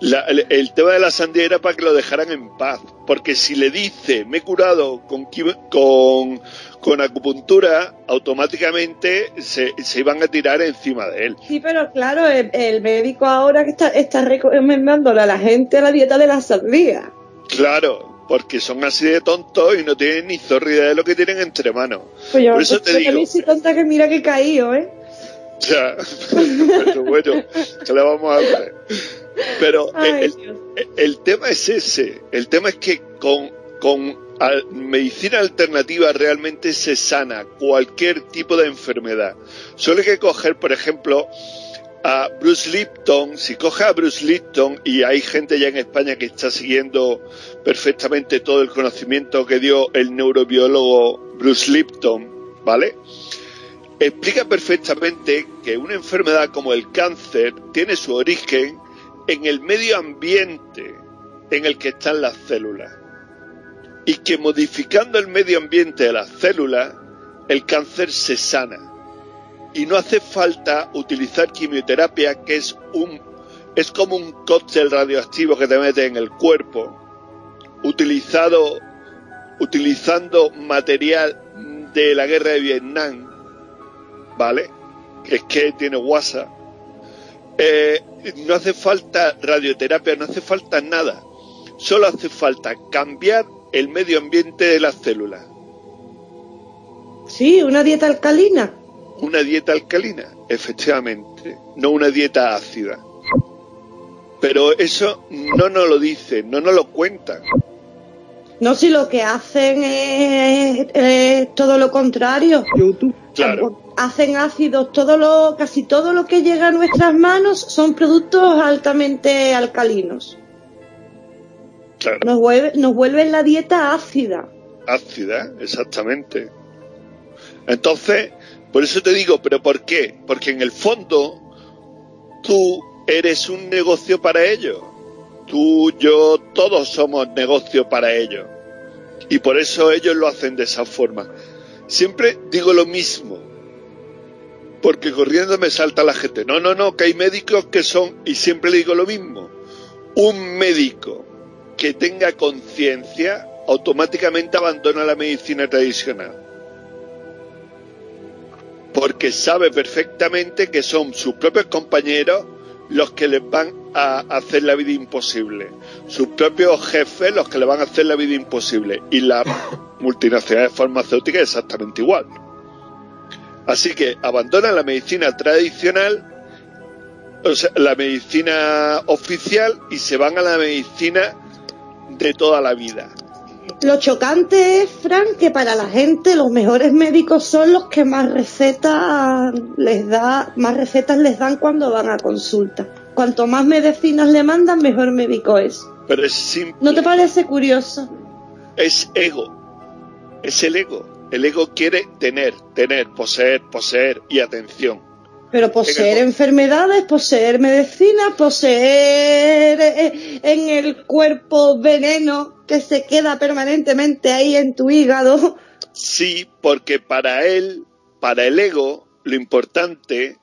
La- el, el tema de la sandía era para que lo dejaran en paz, porque si le dice me he curado con, con, con acupuntura, automáticamente se, se iban a tirar encima de él. Sí, pero claro, el, el médico ahora que está, está recomendándole a la gente la dieta de la sandía. Claro, porque son así de tontos y no tienen ni zorra idea de lo que tienen entre manos. Pues yo Por eso te yo digo, soy tonta que mira que he caído, ¿eh? Ya, pero bueno, ¿qué le vamos a hacer? Pero Ay, el, el- el tema es ese. El tema es que con, con al- medicina alternativa realmente se sana cualquier tipo de enfermedad. Solo hay que coger, por ejemplo, a Bruce Lipton. Si coge a Bruce Lipton, y hay gente ya en España que está siguiendo perfectamente todo el conocimiento que dio el neurobiólogo Bruce Lipton, ¿vale? explica perfectamente que una enfermedad como el cáncer tiene su origen en el medio ambiente en el que están las células. Y que modificando el medio ambiente de las células, el cáncer se sana. Y no hace falta utilizar quimioterapia, que es un es como un cóctel radioactivo que te mete en el cuerpo, utilizado utilizando material de la guerra de Vietnam, ¿vale? Que es que tiene WhatsApp. Eh, no hace falta radioterapia, no hace falta nada. Solo hace falta cambiar el medio ambiente de las células. Sí, una dieta alcalina. Una dieta alcalina, efectivamente, no una dieta ácida. Pero eso no nos lo dicen, no nos lo cuentan. No, si lo que hacen es, es todo lo contrario. Claro. Hacen ácidos, todo lo, casi todo lo que llega a nuestras manos son productos altamente alcalinos. Claro. Nos, vuelve, nos vuelven la dieta ácida. Ácida, exactamente. Entonces, por eso te digo, ¿pero por qué? Porque en el fondo tú eres un negocio para ellos. Tú, yo, todos somos negocio para ellos. Y por eso ellos lo hacen de esa forma. Siempre digo lo mismo. Porque corriendo me salta la gente. No, no, no, que hay médicos que son, y siempre digo lo mismo. Un médico que tenga conciencia automáticamente abandona la medicina tradicional. Porque sabe perfectamente que son sus propios compañeros los que les van a hacer la vida imposible. Sus propios jefes los que le van a hacer la vida imposible. Y las multinacionales farmacéuticas exactamente igual. Así que abandonan la medicina tradicional, o sea, la medicina oficial y se van a la medicina de toda la vida. Lo chocante es, Fran, que para la gente los mejores médicos son los que más recetas les da, más recetas les dan cuando van a consulta. Cuanto más medicinas le mandan, mejor médico es. Pero es simple. ¿No te parece curioso? es ego. Es el ego. El ego quiere tener, tener, poseer, poseer y atención. Pero poseer enfermedades, poseer medicinas, poseer eh, en el cuerpo veneno que se queda permanentemente ahí en tu hígado. Sí, porque para él, para el ego, lo importante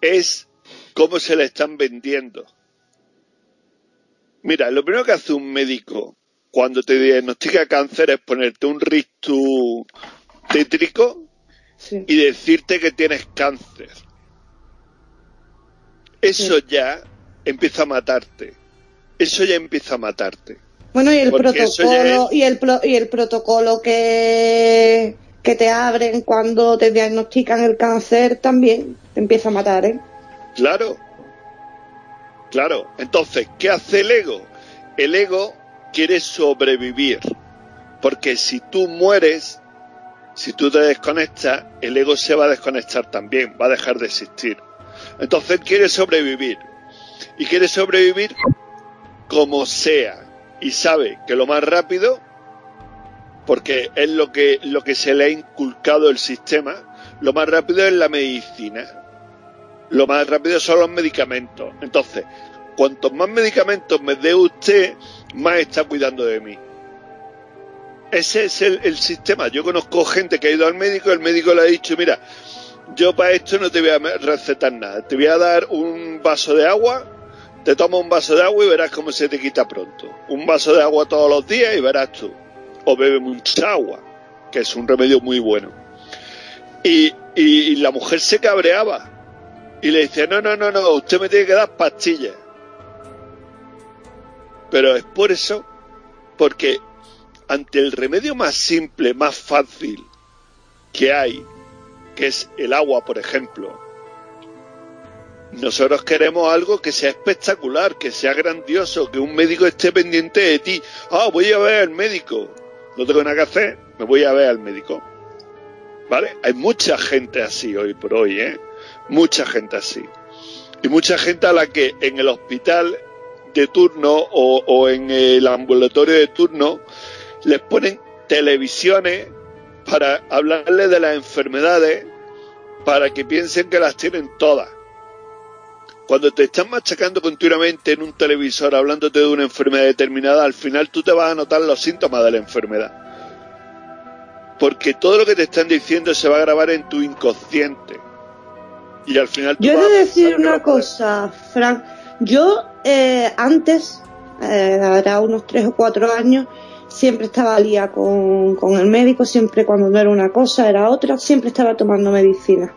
es cómo se le están vendiendo. Mira, lo primero que hace un médico cuando te diagnostica cáncer es ponerte un rictus tétrico y decirte que tienes cáncer. Eso ya empieza a matarte. Eso ya empieza a matarte. Bueno, y el Porque protocolo y el pro- y el protocolo que que te abren cuando te diagnostican el cáncer también te empieza a matar, ¿eh? Claro. Claro. Entonces, ¿qué hace el ego? El ego quiere sobrevivir. Porque si tú mueres, si tú te desconectas, el ego se va a desconectar también, va a dejar de existir. Entonces quiere sobrevivir. Y quiere sobrevivir como sea. Y sabe que lo más rápido, porque es lo que, lo que se le ha inculcado el sistema, lo más rápido es la medicina. Lo más rápido son los medicamentos. Entonces, cuantos más medicamentos me dé usted, más está cuidando de mí. Ese es el, el, sistema. Yo conozco gente que ha ido al médico, el médico le ha dicho, mira, yo para esto no te voy a recetar nada, te voy a dar un vaso de agua, te tomas un vaso de agua y verás cómo se te quita pronto. Un vaso de agua todos los días y verás tú. O bebe mucha agua, que es un remedio muy bueno. Y, y la mujer se cabreaba y le decía, no, no, no, no, usted me tiene que dar pastillas. Pero es por eso, porque ante el remedio más simple, más fácil que hay, que es el agua, por ejemplo, nosotros queremos algo que sea espectacular, que sea grandioso, que un médico esté pendiente de ti. Ah, voy a ver al médico. No tengo nada que hacer, me voy a ver al médico. ¿Vale? Hay mucha gente así hoy por hoy, ¿eh? Mucha gente así. Y mucha gente a la que en el hospital de turno o, o en el ambulatorio de turno les ponen televisiones para hablarles de las enfermedades para que piensen que las tienen todas. Cuando te están machacando continuamente en un televisor hablándote de una enfermedad determinada, al final tú te vas a notar los síntomas de la enfermedad. Porque todo lo que te están diciendo se va a grabar en tu inconsciente. Y al final tú Yo he vas de a decir una cosa, Frank. Yo eh, antes, eh, hará unos tres o cuatro años, siempre estaba al día con, con el médico, siempre cuando no era una cosa era otra, siempre estaba tomando medicina.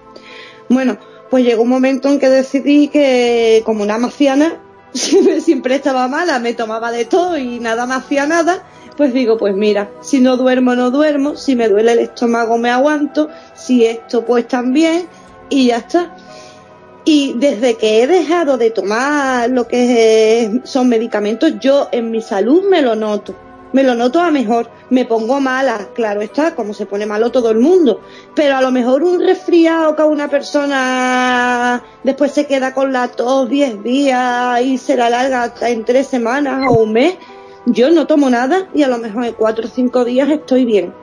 Bueno, pues llegó un momento en que decidí que como una maciana siempre, siempre estaba mala, me tomaba de todo y nada me hacía nada, pues digo, pues mira, si no duermo, no duermo, si me duele el estómago, me aguanto, si esto, pues también, y ya está. Y desde que he dejado de tomar lo que son medicamentos, yo en mi salud me lo noto. Me lo noto a mejor. Me pongo mala, claro está, como se pone malo todo el mundo. Pero a lo mejor un resfriado que una persona después se queda con la tos 10 días y se la larga hasta en tres semanas o un mes. Yo no tomo nada y a lo mejor en cuatro o cinco días estoy bien.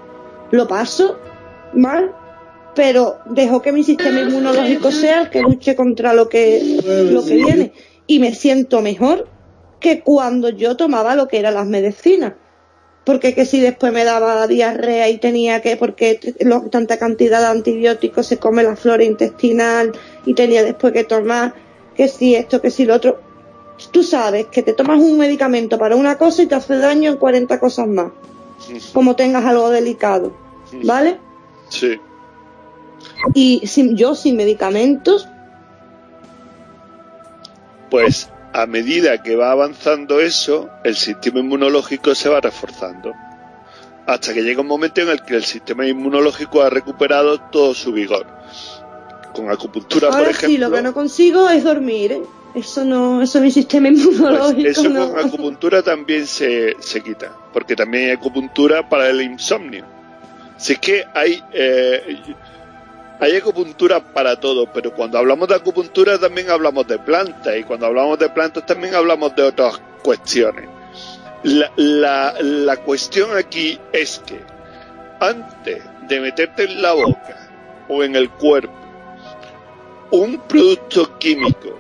Lo paso mal, pero dejo que mi sistema inmunológico sea el que luche contra lo que, lo que viene. Y me siento mejor que cuando yo tomaba lo que eran las medicinas. Porque que si después me daba diarrea y tenía que, porque lo- tanta cantidad de antibióticos se come la flora intestinal y tenía después que tomar que si esto, que si lo otro. Tú sabes que te tomas un medicamento para una cosa y te hace daño en 40 cosas más. Como tengas algo delicado. ¿Vale? Sí. Y sin, yo sin medicamentos, Pues a medida que va avanzando eso, el sistema inmunológico se va reforzando. Hasta que llega un momento en el que el sistema inmunológico ha recuperado todo su vigor. Con acupuntura, por ejemplo. sí, lo que no consigo es dormir. ¿eh? Eso no, eso mi sistema inmunológico Pues eso no. con acupuntura también se, se quita, porque también hay acupuntura para el insomnio. Si es que hay, eh, hay acupuntura para todo, pero cuando hablamos de acupuntura también hablamos de plantas, y cuando hablamos de plantas también hablamos de otras cuestiones. La, la, la cuestión aquí es que antes de meterte en la boca o en el cuerpo un producto químico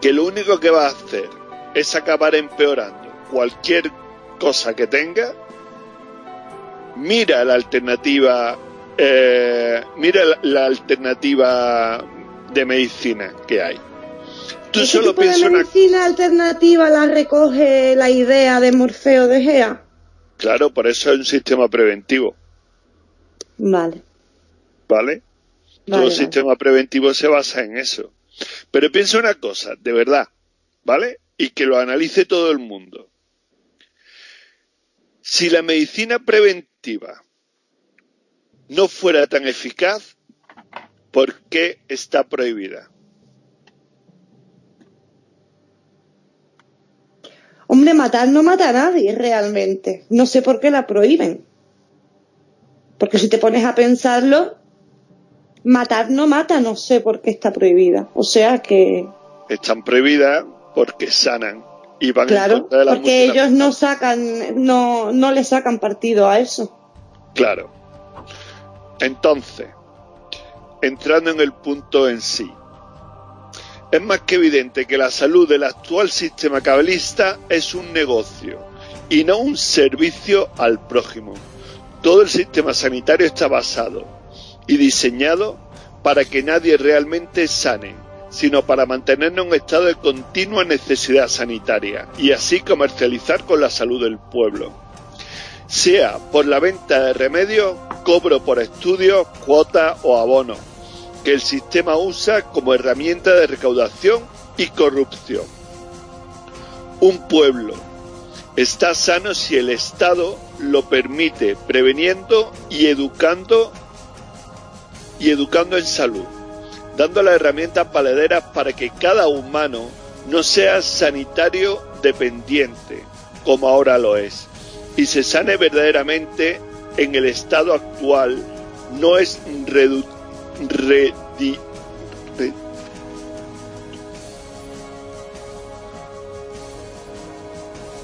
que lo único que va a hacer es acabar empeorando cualquier cosa que tenga, mira la alternativa, eh, mira la, la alternativa de medicina que hay. Tú ¿Qué solo tipo de una medicina alternativa la recoge la idea de Morfeo de Gea? Claro, por eso es un sistema preventivo, Vale. ¿vale? Todo Vale, sistema preventivo se basa en eso. Pero piensa una cosa, de verdad, ¿vale? Y que lo analice todo el mundo. Si la medicina preventiva no fuera tan eficaz, ¿por qué está prohibida? Hombre, matar no mata a nadie realmente. No sé por qué la prohíben. Porque Porque si te pones a pensarlo, matar no mata, no sé por qué está prohibida. O sea que. Están prohibidas porque sanan y van en Claro, contra de la porque ellos no sacan, no, no le sacan partido a eso. Claro. Entonces, entrando en el punto en sí, es más que evidente que la salud del actual sistema cabalista es un negocio y no un servicio al prójimo. Todo el sistema sanitario está basado y diseñado para que nadie realmente sane, sino para mantenernos en un estado de continua necesidad sanitaria y así comercializar con la salud del pueblo. Sea por la venta de remedios, cobro por estudios, cuotas o abonos, que el sistema usa como herramienta de recaudación y corrupción. Un pueblo está sano si el Estado lo permite, preveniendo y educando y educando en salud, dando las herramientas palederas para que cada humano no sea sanitario dependiente, como ahora lo es, y se sane verdaderamente en el estado actual, no es redu- redi- re-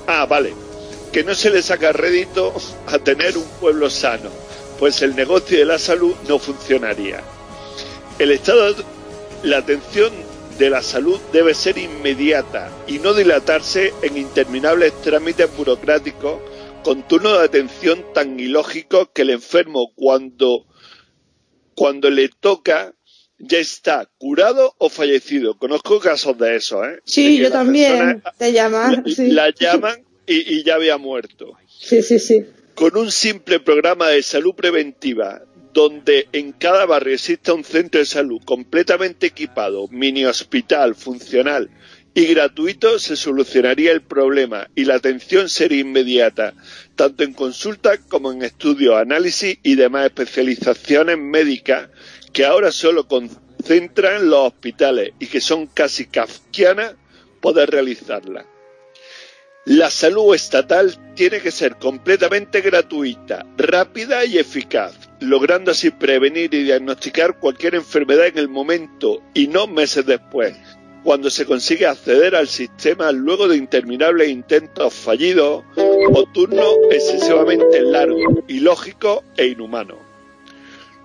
Ah, vale. Que no se le saca rédito a tener un pueblo sano, pues el negocio de la salud no funcionaría. El estado, la atención de la salud debe ser inmediata y no dilatarse en interminables trámites burocráticos con turnos de atención tan ilógicos que el enfermo cuando, cuando le toca ya está curado o fallecido. Conozco casos de eso, ¿eh? Sí, yo también. Te llaman. la, sí. la llaman y, y ya había muerto. Sí, sí, sí. Con un simple programa de salud preventiva, donde en cada barrio exista un centro de salud completamente equipado, mini hospital, funcional y gratuito, se solucionaría el problema y la atención sería inmediata, tanto en consulta como en estudios, análisis y demás especializaciones médicas que ahora solo concentran los hospitales y que son casi kafkianas poder realizarlas. La salud estatal tiene que ser completamente gratuita, rápida y eficaz, logrando así prevenir y diagnosticar cualquier enfermedad en el momento y no meses después, cuando se consigue acceder al sistema luego de interminables intentos fallidos o turnos excesivamente largos, ilógicos e inhumanos.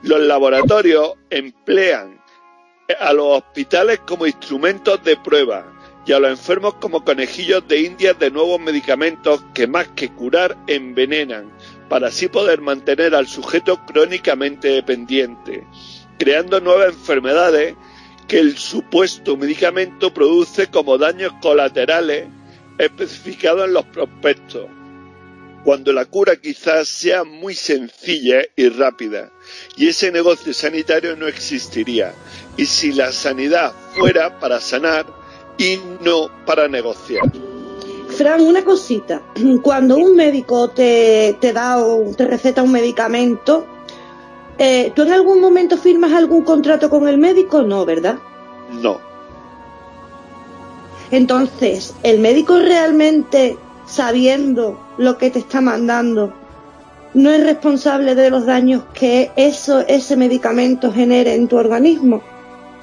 Los laboratorios emplean a los hospitales como instrumentos de prueba y a los enfermos como conejillos de indias de nuevos medicamentos que más que curar envenenan, para así poder mantener al sujeto crónicamente dependiente, creando nuevas enfermedades que el supuesto medicamento produce como daños colaterales especificados en los prospectos, cuando la cura quizás sea muy sencilla y rápida, y ese negocio sanitario no existiría, y si la sanidad fuera para sanar y no para negociar. Fran, una cosita. Cuando un médico te, da o te receta un medicamento, eh, ¿tú en algún momento firmas algún contrato con el médico? No, ¿verdad? No, Entonces, ¿el médico realmente, sabiendo lo que te está mandando, no es responsable de los daños que eso, ese medicamento genere en tu organismo?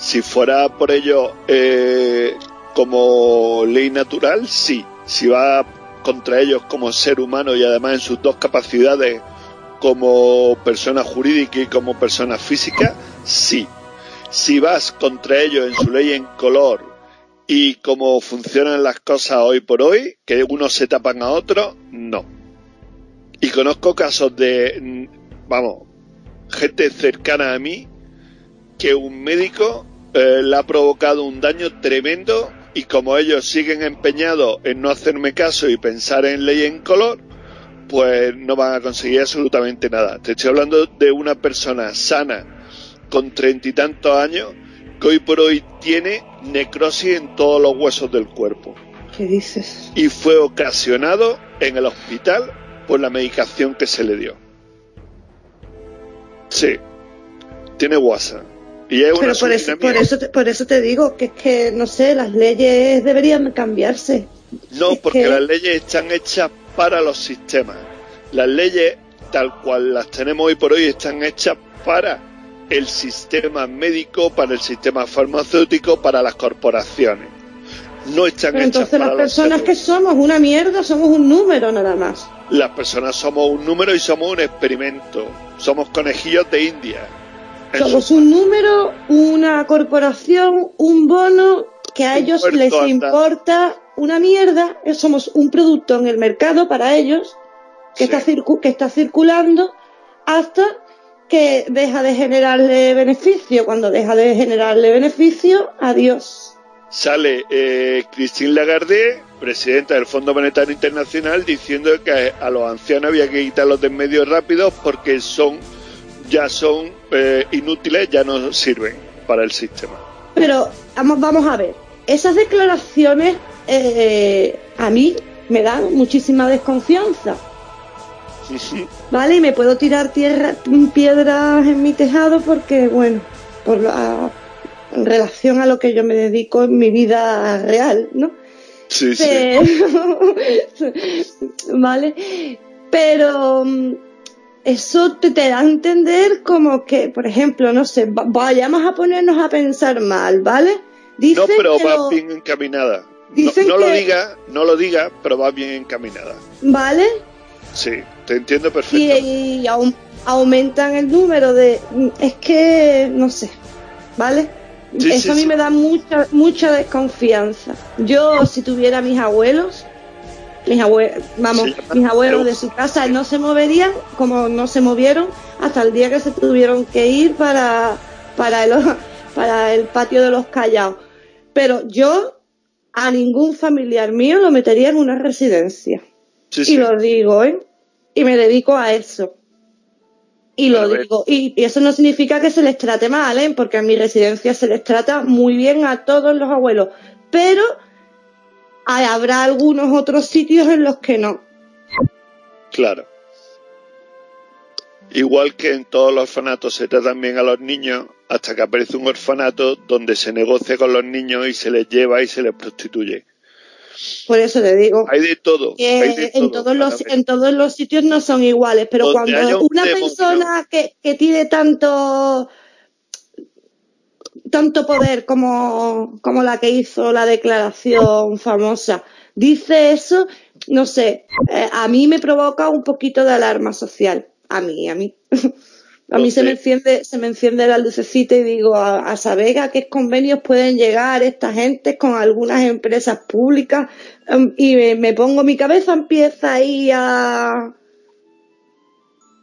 si fuera por ello eh, como ley natural, sí. Si va contra ellos como ser humano y además en sus dos capacidades como persona jurídica y como persona física, sí. Si vas contra ellos en su ley en color y como funcionan las cosas hoy por hoy, que unos se tapan a otros, no. Y conozco casos de, mm, vamos, gente cercana a mí que un médico eh, le ha provocado un daño tremendo y como ellos siguen empeñados en no hacerme caso y pensar en ley en color, pues no van a conseguir absolutamente nada. Te estoy hablando de una persona sana con treinta y tantos años que hoy por hoy tiene necrosis en todos los huesos del cuerpo ¿Qué dices? y fue ocasionado en el hospital por la medicación que se le dio. Sí, tiene WhatsApp. Y es una Pero por eso, por, eso te, por eso te digo que es que, no sé, las leyes deberían cambiarse. No, es porque que- las leyes están hechas para los sistemas. Las leyes tal cual las tenemos hoy por hoy están hechas para el sistema médico, para el sistema farmacéutico, para las corporaciones. No están Pero hechas entonces para las los personas seres que somos una mierda, somos un número nada más. Las personas somos un número y somos un experimento. Somos conejillos de India. Somos un número, una corporación, un bono que a ellos les anda. importa una mierda. eh, Somos un producto en el mercado para ellos que, Sí. está, circu- que está circulando hasta que deja de generarle beneficio. Cuando deja de generarle beneficio, adiós. Sale eh, Christine Lagarde, presidenta del Fondo Monetario Internacional, diciendo que a los ancianos había que quitarlos de en medio rápido porque son ya son eh, inútiles, ya no sirven para el sistema. Pero vamos, vamos a ver, esas declaraciones eh, a mí me dan muchísima desconfianza, ¿vale? Y me puedo tirar tierra, piedras en mi tejado porque, bueno, por la, en relación a lo que yo me dedico en mi vida real, ¿no? Sí, sí. Pero- ¿Vale? Pero mm, eso te, te da a entender como que, por ejemplo, no sé, va- vayamos a ponernos a pensar mal, ¿vale? No, pero que va lo- bien encaminada. No, Dicen no lo que- diga, no lo diga, pero va bien encaminada. ¿Vale? Sí, te entiendo perfecto. y aum- aumentan el número de... Es que, no sé, ¿vale? Sí, Eso sí, a mí sí. me da mucha, mucha desconfianza. Yo, si tuviera mis abuelos, mis abuelos, vamos, mis abuelos de su casa no se moverían como no se movieron hasta el día que se tuvieron que ir para, para, el, para el patio de los callados. Pero yo a ningún familiar mío lo metería en una residencia. Sí, Y sí. lo digo, ¿eh? Y me dedico a eso. Y lo digo. Y, y eso no significa que se les trate mal, ¿eh? Porque en mi residencia se les trata muy bien a todos los abuelos. Pero hay- habrá algunos otros sitios en los que no. Claro. Igual que en todos los orfanatos se tratan bien a los niños, hasta que aparece un orfanato donde se negocia con los niños y se les lleva y se les prostituye. Por eso te digo. Hay de todo. que hay de en todo, todos los en todos los sitios no son iguales pero Donde cuando un una demonio. persona que, que tiene tanto tanto poder como, como la que hizo la declaración famosa dice eso no sé eh, a mí me provoca un poquito de alarma social a mí a mí a mí se me enciende se me enciende la lucecita y digo a, a saber a qué convenios pueden llegar esta gente con algunas empresas públicas em, y me, me pongo mi cabeza empieza ahí a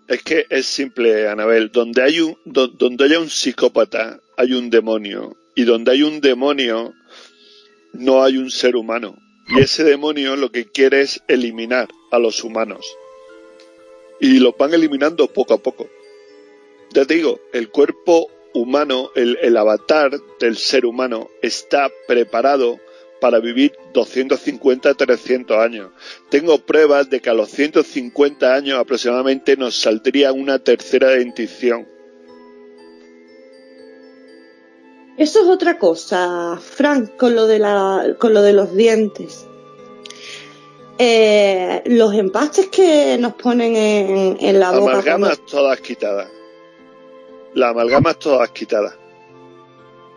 Es que es simple, Anabel. Donde hay un, do- donde haya un psicópata, hay un demonio. Y donde hay un demonio, no hay un ser humano. Y ese demonio lo que quiere es eliminar a los humanos. Y los van eliminando poco a poco. Ya te digo, el cuerpo humano, el, el avatar del ser humano está preparado para vivir 250 300 años. Tengo pruebas de que a los 150 años aproximadamente nos saldría una tercera dentición. Eso es otra cosa, Frank, con lo de la, con lo de los dientes. Eh, los empastes que nos ponen en, en la boca. Amalgamas cuando- todas quitadas. Las amalgamas todas quitadas.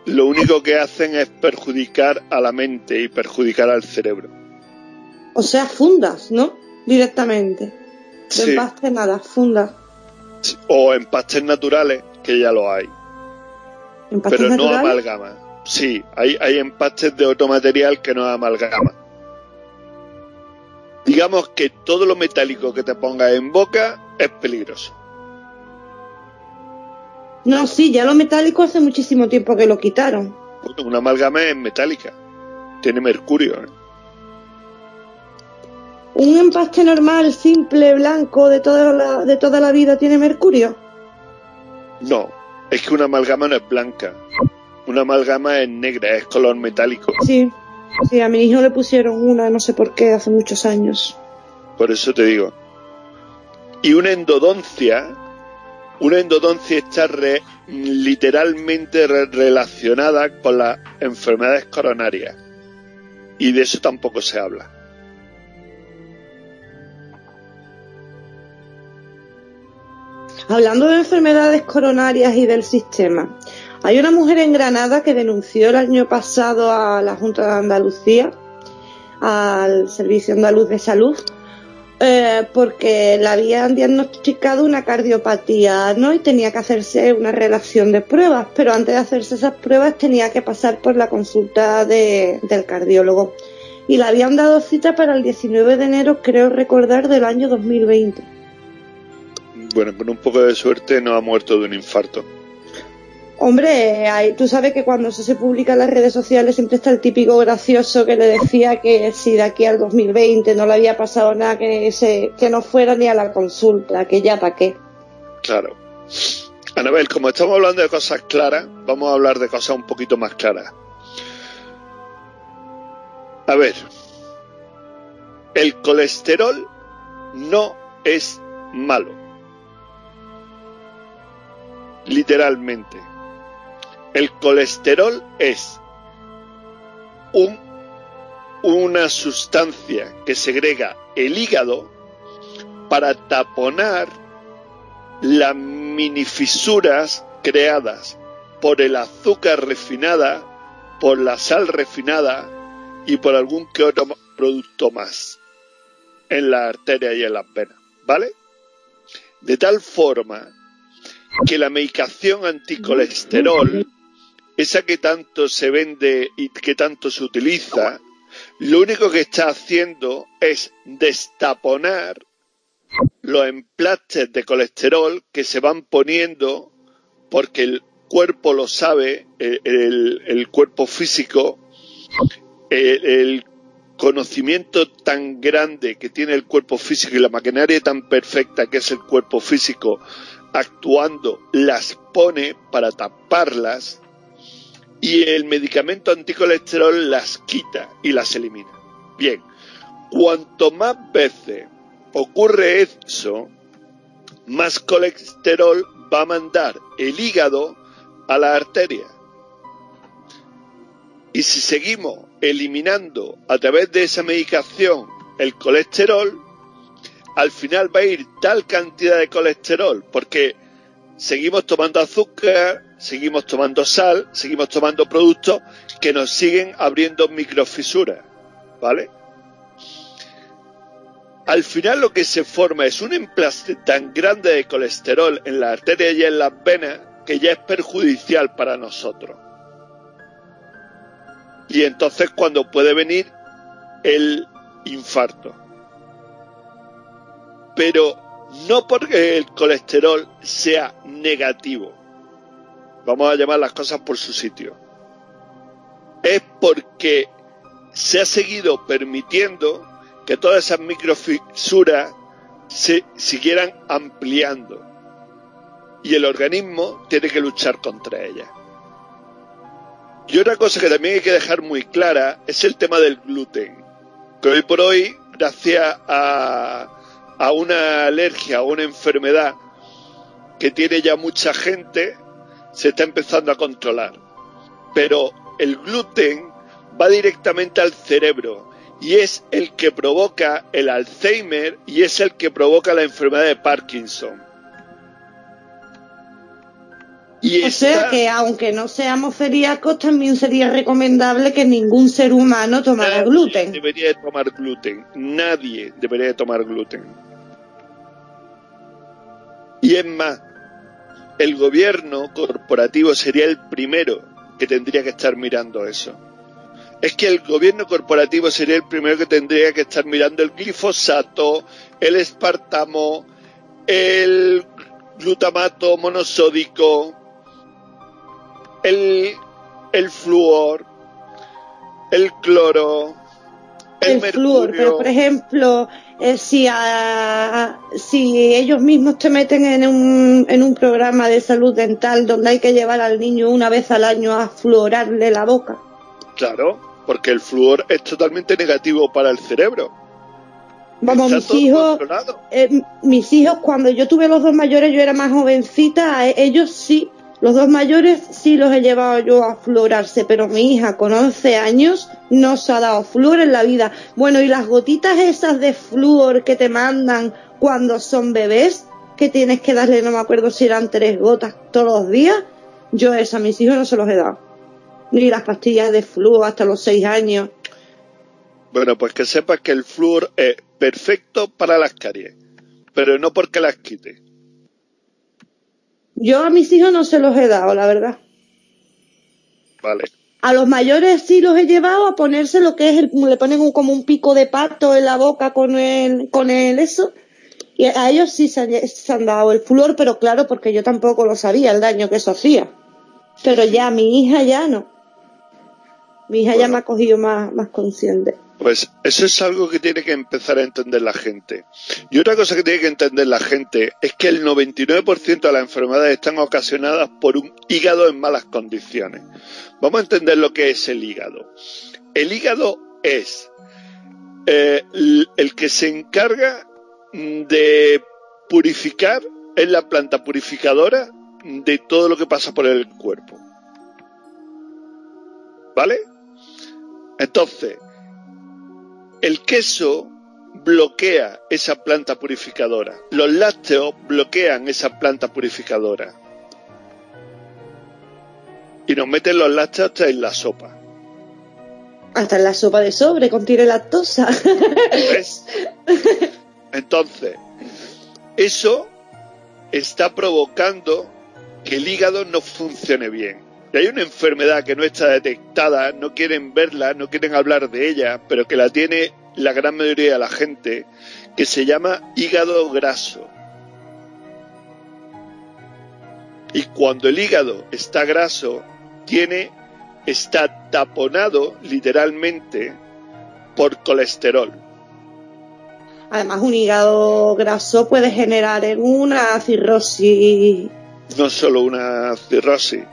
Lo único que hacen es perjudicar a la mente y perjudicar al cerebro. O sea, fundas, ¿no? Directamente. De Sí. empaste nada, fundas. O empastes naturales, que ya lo hay. ¿Empastes pero no naturales? amalgama. Sí, hay, hay empastes de otro material que no amalgama. Digamos que todo lo metálico que te pongas en boca es peligroso. No, sí, ya lo metálico hace muchísimo tiempo que lo quitaron. Bueno, Una amalgama es metálica. Tiene mercurio. ¿eh? Un empaste normal, simple, blanco, de toda la, de toda la vida tiene mercurio. No, es que una amalgama no es blanca. Una amalgama es negra, es color metálico. Sí, sí, a mi hijo le pusieron una, no sé por qué, hace muchos años. Por eso te digo. Y una endodoncia, una endodoncia está literalmente re- relacionada con las enfermedades coronarias. Y de eso tampoco se habla. Hablando de enfermedades coronarias y del sistema, hay una mujer en Granada que denunció el año pasado a la Junta de Andalucía, al Servicio Andaluz de Salud, eh, porque le habían diagnosticado una cardiopatía. Y tenía que hacerse una relación de pruebas, pero antes de hacerse esas pruebas tenía que pasar por la consulta de, del cardiólogo. Y le habían dado cita para el 19 de enero, creo recordar, del año 2020. Bueno, con un poco de suerte no ha muerto de un infarto. Hombre, hay, tú sabes que cuando eso se publica en las redes sociales siempre está el típico gracioso que le decía que si de aquí al 2020 no le había pasado nada, que, se, que no fuera ni a la consulta, que ya para qué. Claro. Anabel, como estamos hablando de cosas claras, vamos a hablar de cosas un poquito más claras. A ver, el colesterol no es malo. Literalmente. El colesterol es un, una sustancia que segrega el hígado para taponar las minifisuras creadas por el azúcar refinada, por la sal refinada y por algún que otro producto más en la arteria y en las venas, ¿vale? De tal forma que la medicación anticolesterol esa que tanto se vende y que tanto se utiliza, lo único que está haciendo es destaponar los emplastes de colesterol que se van poniendo porque el cuerpo lo sabe, el, cuerpo físico, el conocimiento tan grande que tiene el cuerpo físico y la maquinaria tan perfecta que es el cuerpo físico actuando, las pone para taparlas y el medicamento anticolesterol las quita y las elimina. Bien, cuanto más veces ocurre eso, más colesterol va a mandar el hígado a la arteria. Y si seguimos eliminando a través de esa medicación el colesterol, al final va a ir tal cantidad de colesterol, porque seguimos tomando azúcar, seguimos tomando sal, seguimos tomando productos que nos siguen abriendo microfisuras, ¿vale? Al final lo que se forma es un emplaste tan grande de colesterol en la arteria y en las venas que ya es perjudicial para nosotros. Y entonces cuando puede venir el infarto. Pero no porque el colesterol sea negativo, vamos a llamar las cosas por su sitio, es porque se ha seguido permitiendo que todas esas microfisuras se siguieran ampliando y el organismo tiene que luchar contra ellas. Y otra cosa que también hay que dejar muy clara es el tema del gluten, que hoy por hoy, gracias a, a una alergia o una enfermedad que tiene ya mucha gente, se está empezando a controlar. Pero el gluten va directamente al cerebro y es el que provoca el Alzheimer y es el que provoca la enfermedad de Parkinson. Y o sea que aunque no seamos celíacos, también sería recomendable que ningún ser humano tomara nadie gluten. Debería de tomar gluten. Nadie debería de tomar gluten. Y es más, el gobierno corporativo sería el primero que tendría que estar mirando eso. Es que el gobierno corporativo sería el primero que tendría que estar mirando el glifosato, el espartamo, el glutamato monosódico, el, el el cloro, el, el flúor, pero por ejemplo, eh, si, a, si ellos mismos te meten en un, en un programa de salud dental donde hay que llevar al niño una vez al año a fluorarle la boca. Claro, porque el flúor es totalmente negativo para el cerebro. Vamos, Está mis hijos, eh, mis hijos, cuando yo tuve los dos mayores, yo era más jovencita, ellos sí, los dos mayores sí los he llevado yo a florarse, pero mi hija con 11 años no se ha dado flúor en la vida. Bueno, y las gotitas esas de flúor que te mandan cuando son bebés, que tienes que darle, no me acuerdo si eran tres gotas todos los días, yo eso a mis hijos no se los he dado. Ni las pastillas de fluo hasta los seis años. Bueno, pues que sepas que el flúor es perfecto para las caries, pero no porque las quite. Yo a mis hijos no se los he dado, la verdad. Vale. A los mayores sí los he llevado a ponerse lo que es, el, le ponen un, como un pico de pato en la boca con el, con el eso. Y a ellos sí se han, se han dado el flúor, pero claro, porque yo tampoco lo sabía el daño que eso hacía. Pero ya mi hija ya no. Mi hija ya me ha cogido más, más consciente. Pues eso es algo que tiene que empezar a entender la gente. Y otra cosa que tiene que entender la gente es que el 99% de las enfermedades están ocasionadas por un hígado en malas condiciones. Vamos a entender lo que es el hígado. El hígado es eh, el que se encarga de purificar, es la planta purificadora de todo lo que pasa por el cuerpo. ¿Vale? Entonces, el queso bloquea esa planta purificadora. Los lácteos bloquean esa planta purificadora. Y nos meten los lácteos hasta en la sopa. Hasta en la sopa de sobre contiene lactosa. ¿Ves? Entonces, eso está provocando que el hígado no funcione bien. Y hay una enfermedad que no está detectada, no quieren verla, no quieren hablar de ella, pero que la tiene la gran mayoría de la gente, que se llama hígado graso. Y cuando el hígado está graso, tiene, está taponado literalmente por colesterol. Además, un hígado graso puede generar en una cirrosis. No solo una cirrosis,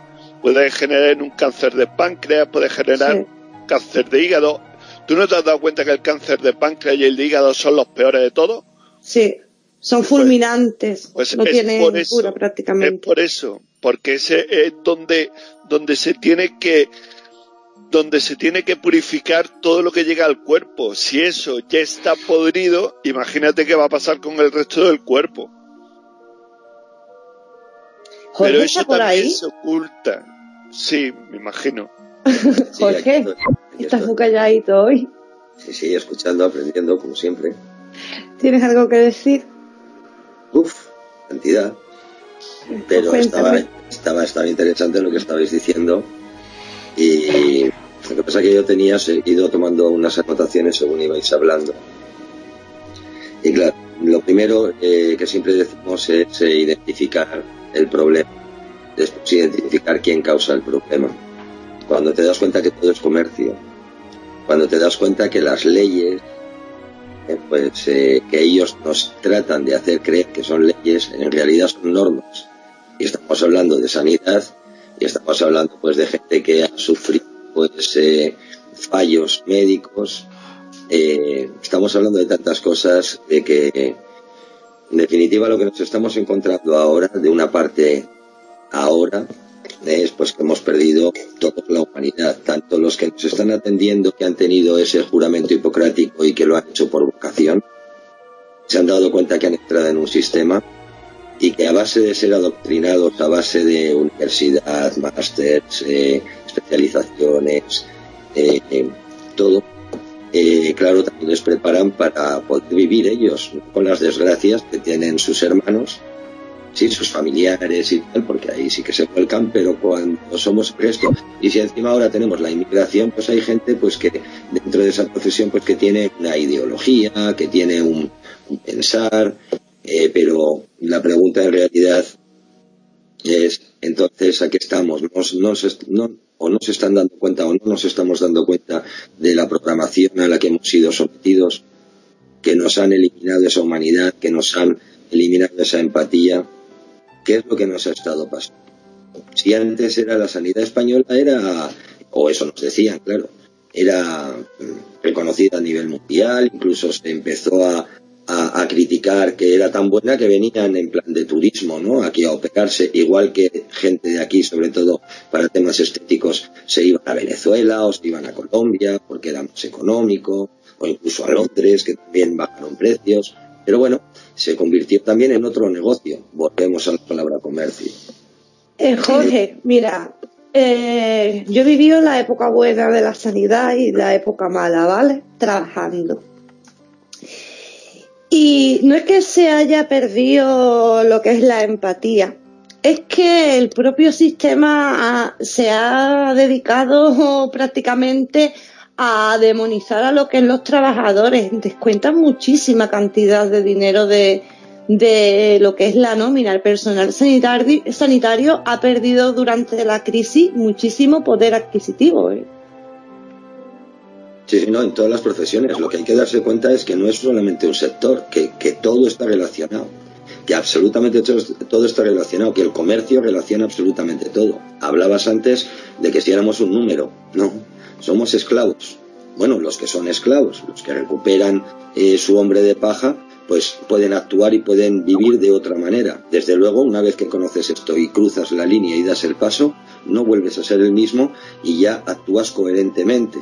puede generar un cáncer de páncreas, puede generar Sí. cáncer de hígado. ¿Tú no te has dado cuenta que el cáncer de páncreas y el de hígado son los peores de todos? Sí, son fulminantes. Pues no tienen eso, cura prácticamente. Es por eso, porque ese es donde, donde se tiene que donde se tiene que purificar todo lo que llega al cuerpo. Si eso ya está podrido, imagínate qué va a pasar con el resto del cuerpo. Jorge Pero está eso por también ahí. se oculta. Sí, me imagino. Jorge, estás muy calladito hoy. Sí, sí, escuchando, aprendiendo, como siempre. ¿Tienes algo que decir? Uf, cantidad. Pero Pues estaba, cuéntame. estaba, estaba interesante lo que estabais diciendo. Y lo que pasa es que yo tenía ido tomando unas anotaciones según ibais hablando. Y claro, lo primero eh, que siempre decimos es eh, identificar el problema. Después identificar quién causa el problema. Cuando te das cuenta que todo es comercio. Cuando te das cuenta que las leyes eh, pues eh, que ellos nos tratan de hacer creer que son leyes, en realidad son normas. Y estamos hablando de sanidad y estamos hablando pues de gente que ha sufrido pues eh, fallos médicos. Estamos hablando de tantas cosas de que en definitiva lo que nos estamos encontrando ahora de una parte ahora es pues que hemos perdido toda la humanidad, tanto los que nos están atendiendo que han tenido ese juramento hipocrático y que lo han hecho por vocación, se han dado cuenta que han entrado en un sistema y que a base de ser adoctrinados, a base de universidad, másters, eh, especializaciones, eh, eh, todo, claro, también les preparan para poder vivir ellos con las desgracias que tienen sus hermanos sí, sus familiares y tal, porque ahí sí que se vuelcan, pero cuando somos esto, y si encima ahora tenemos la inmigración, pues hay gente pues que dentro de esa profesión pues que tiene una ideología, que tiene un, un pensar, eh, pero la pregunta en realidad es, entonces, ¿a qué estamos? Nos, nos, no, o no se están dando cuenta o no nos estamos dando cuenta de la programación a la que hemos sido sometidos, que nos han eliminado esa humanidad, que nos han eliminado esa empatía. ¿Qué es lo que nos ha estado pasando? Si antes era la sanidad española, era, o eso nos decían, claro, era mm, reconocida a nivel mundial, incluso se empezó a, a, a, criticar que era tan buena que venían en plan de turismo, ¿no? Aquí a operarse, igual que gente de aquí, sobre todo para temas estéticos, se iban a Venezuela o se iban a Colombia porque era más económico, o incluso a Londres, que también bajaron precios. Pero bueno, se convirtió también en otro negocio. Volvemos a la palabra comercio. Eh, Jorge, mira, eh, yo he vivido la época buena de la sanidad y la época mala, ¿vale? Trabajando. Y no es que se haya perdido lo que es la empatía, es que el propio sistema se ha dedicado prácticamente a demonizar a lo que es los trabajadores. Descuentan muchísima cantidad de dinero de, de lo que es la nómina. El personal sanitario, sanitario ha perdido durante la crisis muchísimo poder adquisitivo. ¿eh? Sí, no, en todas las profesiones. Lo que hay que darse cuenta es que no es solamente un sector, que, que todo está relacionado. Que absolutamente todo, está relacionado, que el comercio relaciona absolutamente todo. Hablabas antes de que si éramos un número. No, somos esclavos. Bueno, los que son esclavos, los que recuperan eh, su hombre de paja, pues pueden actuar y pueden vivir de otra manera. Desde luego, una vez que conoces esto y cruzas la línea y das el paso, no vuelves a ser el mismo y ya actúas coherentemente.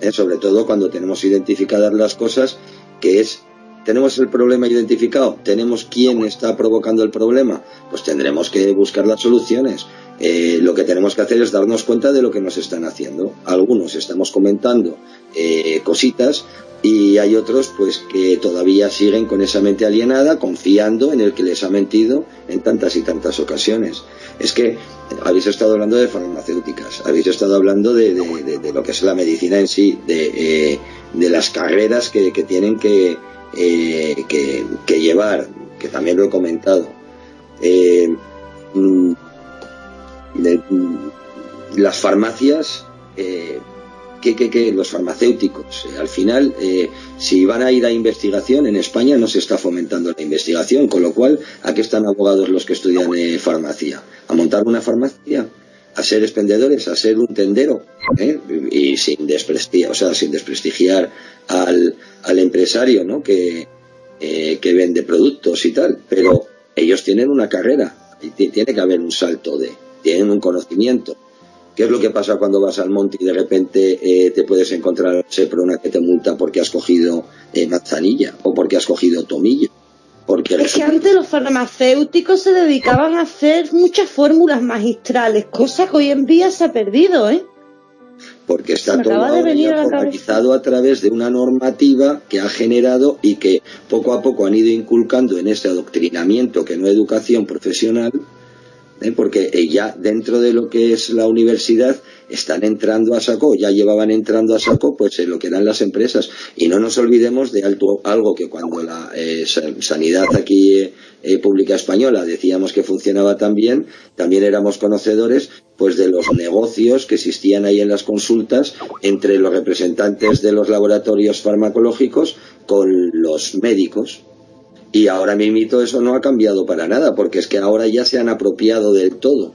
¿Eh? Sobre todo cuando tenemos identificadas las cosas, que es ¿Tenemos el problema identificado? ¿Tenemos quién está provocando el problema? Pues tendremos que buscar las soluciones. Eh, lo que tenemos que hacer es darnos cuenta de lo que nos están haciendo. Algunos estamos comentando eh, cositas y hay otros pues que todavía siguen con esa mente alienada, confiando en el que les ha mentido en tantas y tantas ocasiones. Es que habéis estado hablando de farmacéuticas, habéis estado hablando de, de, lo que es la medicina en sí, de, eh, las carreras que, que tienen que, eh, que, que, llevar, que también lo he comentado. Eh, las farmacias, eh, que, que, que, los farmacéuticos, al final, si van a ir a investigación, en España no se está fomentando la investigación, con lo cual, ¿a qué están abogados los que estudian farmacia? ¿A montar una farmacia? a ser expendedores, a ser un tendero, ¿eh? y sin desprestigiar, o sea, sin desprestigiar al, al empresario, ¿no? Que, eh, que vende productos y tal, pero ellos tienen una carrera, y tiene que haber un salto de, tienen un conocimiento. ¿Qué es lo que pasa cuando vas al monte y de repente eh, te puedes encontrar una que te multa porque has cogido eh, manzanilla o porque has cogido tomillo? Porque es que antes los farmacéuticos se dedicaban a hacer muchas fórmulas magistrales, cosa que hoy en día se ha perdido, ¿eh? Porque está todo formalizado a, a través de una normativa que ha generado y que poco a poco han ido inculcando en ese adoctrinamiento que no educación profesional, ¿eh? porque ya dentro de lo que es la universidad están entrando a saco, ya llevaban entrando a saco, pues en lo que eran las empresas. Y no nos olvidemos de algo que cuando la eh, sanidad aquí eh, pública española decíamos que funcionaba tan bien, también éramos conocedores pues de los negocios que existían ahí en las consultas entre los representantes de los laboratorios farmacológicos con los médicos y ahora mismo eso no ha cambiado para nada, porque es que ahora ya se han apropiado del todo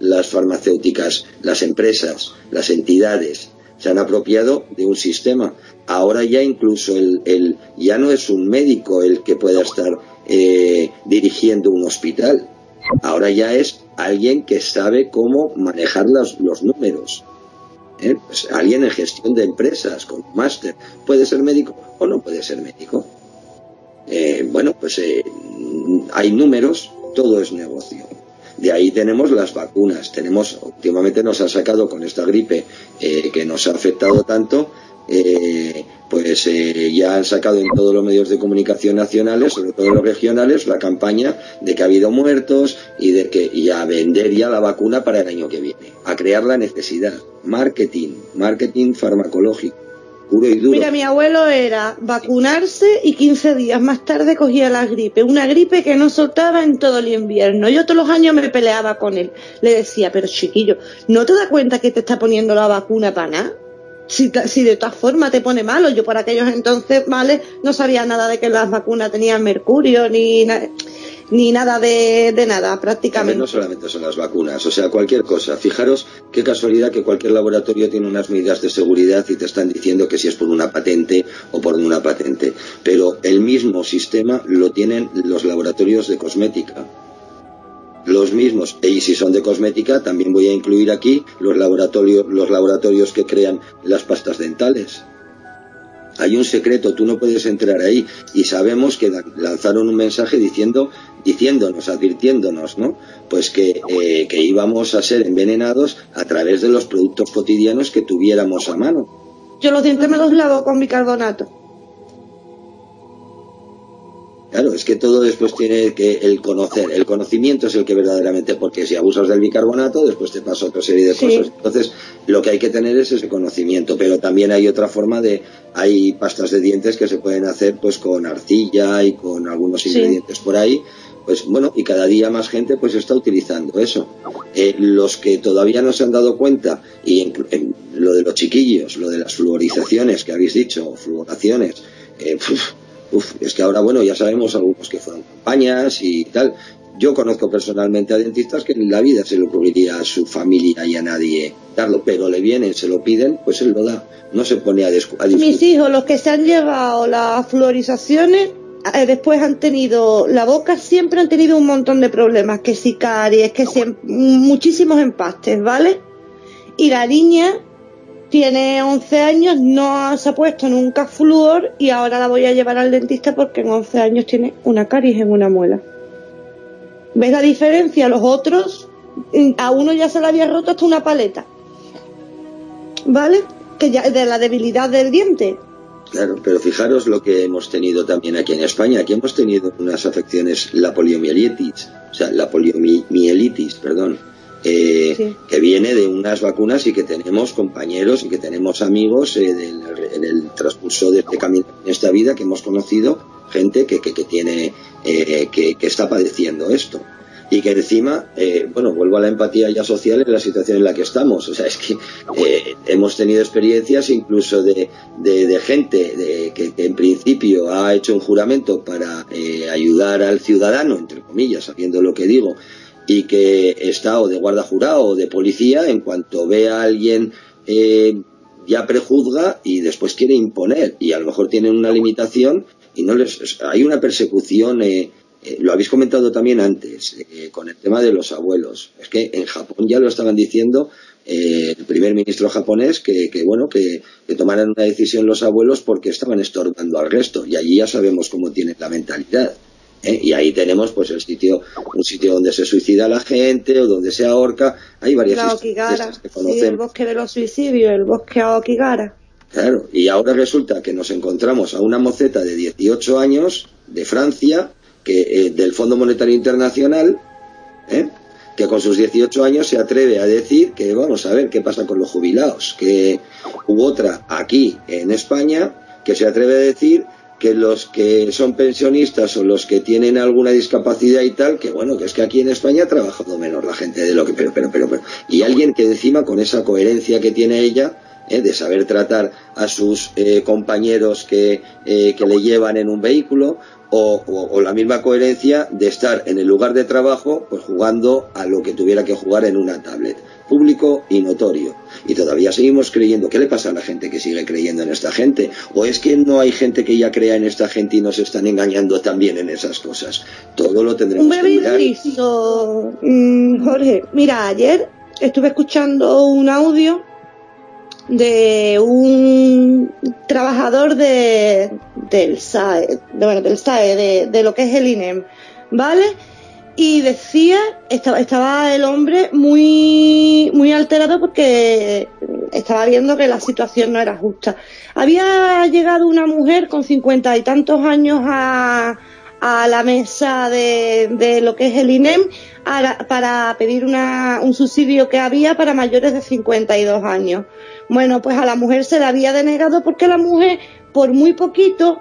las farmacéuticas, las empresas, las entidades, se han apropiado de un sistema. Ahora ya incluso el, ya no es un médico el que pueda estar eh, dirigiendo un hospital. Ahora ya es alguien que sabe cómo manejar los, los números. ¿eh? Pues alguien en gestión de empresas, con máster. Puede ser médico o no puede ser médico. Eh, bueno, pues eh, hay números, todo es negocio. De ahí tenemos las vacunas. Tenemos, últimamente nos ha sacado con esta gripe eh, que nos ha afectado tanto, eh, pues eh, ya han sacado en todos los medios de comunicación nacionales, sobre todo los regionales, la campaña de que ha habido muertos y de que y a vender ya la vacuna para el año que viene, a crear la necesidad, marketing, marketing farmacológico. Mira, mi abuelo era vacunarse y 15 días más tarde cogía la gripe. Una gripe que no soltaba en todo el invierno. Yo todos los años me peleaba con él. Le decía, pero chiquillo, ¿no te das cuenta que te está poniendo la vacuna para nada? Si, de todas formas te pone malo, yo por aquellos entonces, ¿vale? No sabía nada de que las vacunas tenían mercurio ni nada ni nada de, nada, prácticamente. No solamente son las vacunas, o sea, cualquier cosa. Fijaros qué casualidad que cualquier laboratorio tiene unas medidas de seguridad y te están diciendo que si es por una patente o por una patente. Pero el mismo sistema lo tienen los laboratorios de cosmética. Los mismos, y si son de cosmética, también voy a incluir aquí los laboratorios, los laboratorios que crean las pastas dentales hay un secreto, tú no puedes entrar ahí. Y sabemos que lanzaron un mensaje diciendo, diciéndonos, advirtiéndonos, ¿no? Pues que, eh, que íbamos a ser envenenados a través de los productos cotidianos que tuviéramos a mano. Yo los dientes me los lavo con bicarbonato. Claro, es que todo después tiene que el conocer, el conocimiento es el que verdaderamente, porque si abusas del bicarbonato, después te pasa otra serie de cosas. Entonces, lo que hay que tener es ese conocimiento, pero también hay otra forma de, hay pastas de dientes que se pueden hacer pues con arcilla y con algunos ingredientes por ahí, pues bueno, y cada día más gente pues está utilizando eso. Eh, los que todavía no se han dado cuenta, y en, lo de los chiquillos, lo de las fluorizaciones que habéis dicho, fluoraciones, eh, Uf, es que ahora, bueno, ya sabemos algunos que fueron campañas y tal. Yo conozco personalmente a dentistas que en la vida se le ocurriría a su familia y a nadie darlo, pero le vienen, se lo piden, pues él lo da. No se pone a, discutir. Mis hijos, los que se han llevado las fluorizaciones, eh, después han tenido, la boca siempre han tenido un montón de problemas, que si caries, que siempre, muchísimos empastes, ¿vale? Y la niña tiene 11 años, no se ha puesto nunca flúor y ahora la voy a llevar al dentista porque en 11 años tiene una caries en una muela. ¿Ves la diferencia? Los otros, a uno ya se le había roto hasta una paleta. ¿Vale? Que ya de la debilidad del diente. Claro, pero fijaros lo que hemos tenido también aquí en España. Aquí hemos tenido unas afecciones, la poliomielitis, o sea, la poliomielitis, perdón, eh, que viene de unas vacunas y que tenemos compañeros y que tenemos amigos eh, en el transcurso de este camino, en esta vida, que hemos conocido gente que, que, tiene, eh, que, está padeciendo esto. Y que encima, bueno, vuelvo a la empatía ya social en la situación en la que estamos. O sea, es que hemos tenido experiencias incluso de, de, gente que, en principio ha hecho un juramento para ayudar al ciudadano, entre comillas, sabiendo lo que digo, y que está o de guarda jurado o de policía, en cuanto ve a alguien eh, ya prejuzga y después quiere imponer y a lo mejor tienen una limitación y no les hay una persecución eh, eh, lo habéis comentado también antes con el tema de los abuelos. Es que en Japón ya lo estaban diciendo el primer ministro japonés que, que bueno que, que, tomaran una decisión los abuelos porque estaban estorbando al resto. Y allí ya sabemos cómo tiene la mentalidad ¿eh? y ahí tenemos pues el sitio un sitio donde se suicida la gente o donde se ahorca. Hay varias la Okigara, sí, el bosque de los suicidios el bosque Okigara. Claro y ahora resulta que nos encontramos a una moceta de 18 años de Francia que eh, del Fondo Monetario Internacional ¿eh? que con sus 18 años se atreve a decir que vamos a ver qué pasa con los jubilados que hubo otra aquí en España que se atreve a decir que los que son pensionistas o los que tienen alguna discapacidad y tal, que bueno, que es que aquí en España ha trabajado menos la gente de lo que, pero, pero, pero, pero. y alguien que encima con esa coherencia que tiene ella, eh, de saber tratar a sus eh, compañeros que, que le llevan en un vehículo, o, la misma coherencia de estar en el lugar de trabajo pues jugando a lo que tuviera que jugar en una tablet público y notorio. Y todavía seguimos creyendo. ¿qué le pasa a la gente que sigue creyendo en esta gente? o es que no hay gente que ya crea en esta gente y nos están engañando también en esas cosas todo lo tendremos que mirar. mm, Jorge mira ayer estuve escuchando un audio de un trabajador de, del SAE, de, bueno, del SAE, de, lo que es el INEM, ¿vale? Y decía, estaba, estaba el hombre muy, muy alterado porque estaba viendo que la situación no era justa. Había llegado una mujer con cincuenta y tantos años a, a la mesa de, de, lo que es el INEM para pedir una, un subsidio que había para mayores de 52 años. Bueno, pues a la mujer se le había denegado porque la mujer, por muy poquito,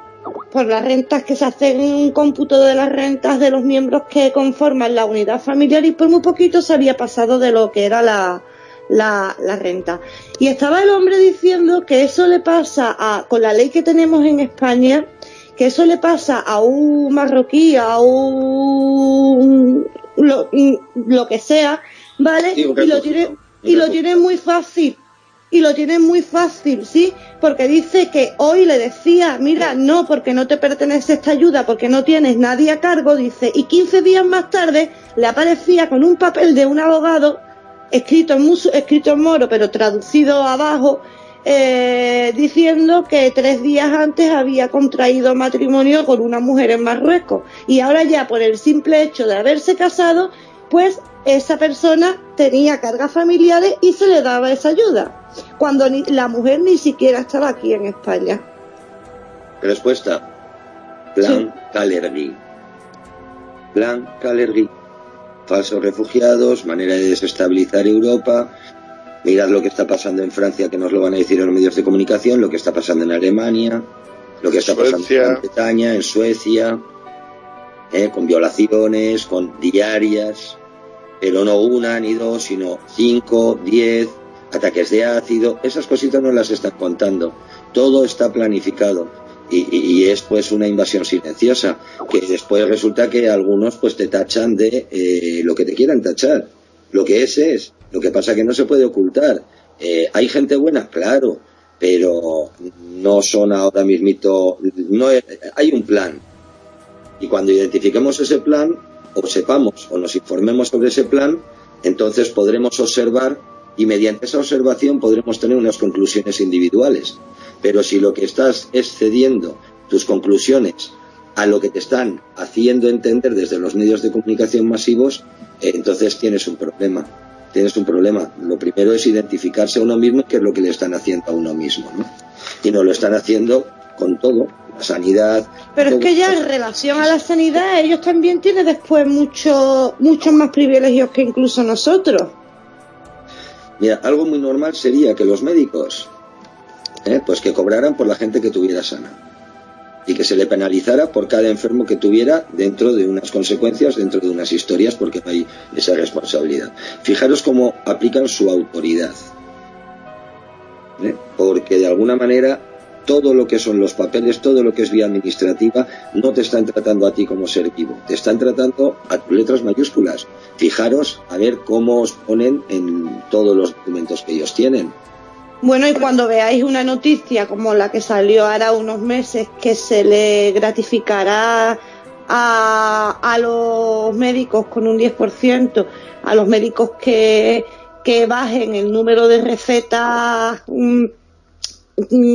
por las rentas que se hacen en un cómputo de las rentas de los miembros que conforman la unidad familiar y por muy poquito se había pasado de lo que era la, la, la, renta. Y estaba el hombre diciendo que eso le pasa a, con la ley que tenemos en España, que eso le pasa a un marroquí, a un lo, lo que sea, ¿vale? y lo tiene, y lo tiene muy fácil y lo tiene muy fácil, ¿sí? Porque dice que hoy le decía, mira, no, porque no te pertenece esta ayuda, porque no tienes nadie a cargo, dice, y 15 días más tarde le aparecía con un papel de un abogado, escrito en, escrito en moro, pero traducido abajo, eh, diciendo que tres días antes había contraído matrimonio con una mujer en Marruecos y ahora ya por el simple hecho de haberse casado, pues esa persona tenía cargas familiares y se le daba esa ayuda, cuando ni, la mujer ni siquiera estaba aquí en España. Respuesta. Plan Calergui. Plan Calergui. Falsos refugiados, manera de desestabilizar Europa. Mirad lo que está pasando en Francia, que nos lo van a decir en los medios de comunicación, lo que está pasando en Alemania, lo que está pasando en Gran Bretaña, en Suecia, eh, con violaciones, con diarias, pero no una ni dos, sino cinco, diez, ataques de ácido, esas cositas no las están contando. Todo está planificado y, es pues una invasión silenciosa que después resulta que algunos pues te tachan de eh, lo que te quieran tachar. Lo que es es. Lo que pasa que no se puede ocultar. Eh, hay gente buena claro pero no son ahora mismito no hay un plan. Y cuando identifiquemos ese plan o sepamos o nos informemos sobre ese plan entonces podremos observar y mediante esa observación podremos tener unas conclusiones individuales pero si lo que estás es cediendo tus conclusiones a lo que te están haciendo entender desde los medios de comunicación masivos, eh, entonces tienes un problema. Tienes un problema. Lo primero es identificarse a uno mismo, que es lo que le están haciendo a uno mismo, ¿no? Y no lo están haciendo con todo, la sanidad. Pero es que ya en relación a la sanidad, ellos también tienen después mucho, muchos más privilegios que incluso nosotros. Mira, algo muy normal sería que los médicos ¿eh? pues que cobraran por la gente que tuviera sana y que se le penalizara por cada enfermo que tuviera dentro de unas consecuencias, dentro de unas historias, porque hay esa responsabilidad. Fijaros cómo aplican su autoridad, ¿eh? porque de alguna manera todo lo que son los papeles, todo lo que es vía administrativa, no te están tratando a ti como ser vivo, te están tratando a letras mayúsculas. Fijaros a ver cómo os ponen en todos los documentos que ellos tienen. Bueno, y cuando veáis una noticia como la que salió ahora unos meses, que se le gratificará a, a los médicos con un 10%, a los médicos que, que bajen el número de recetas mm,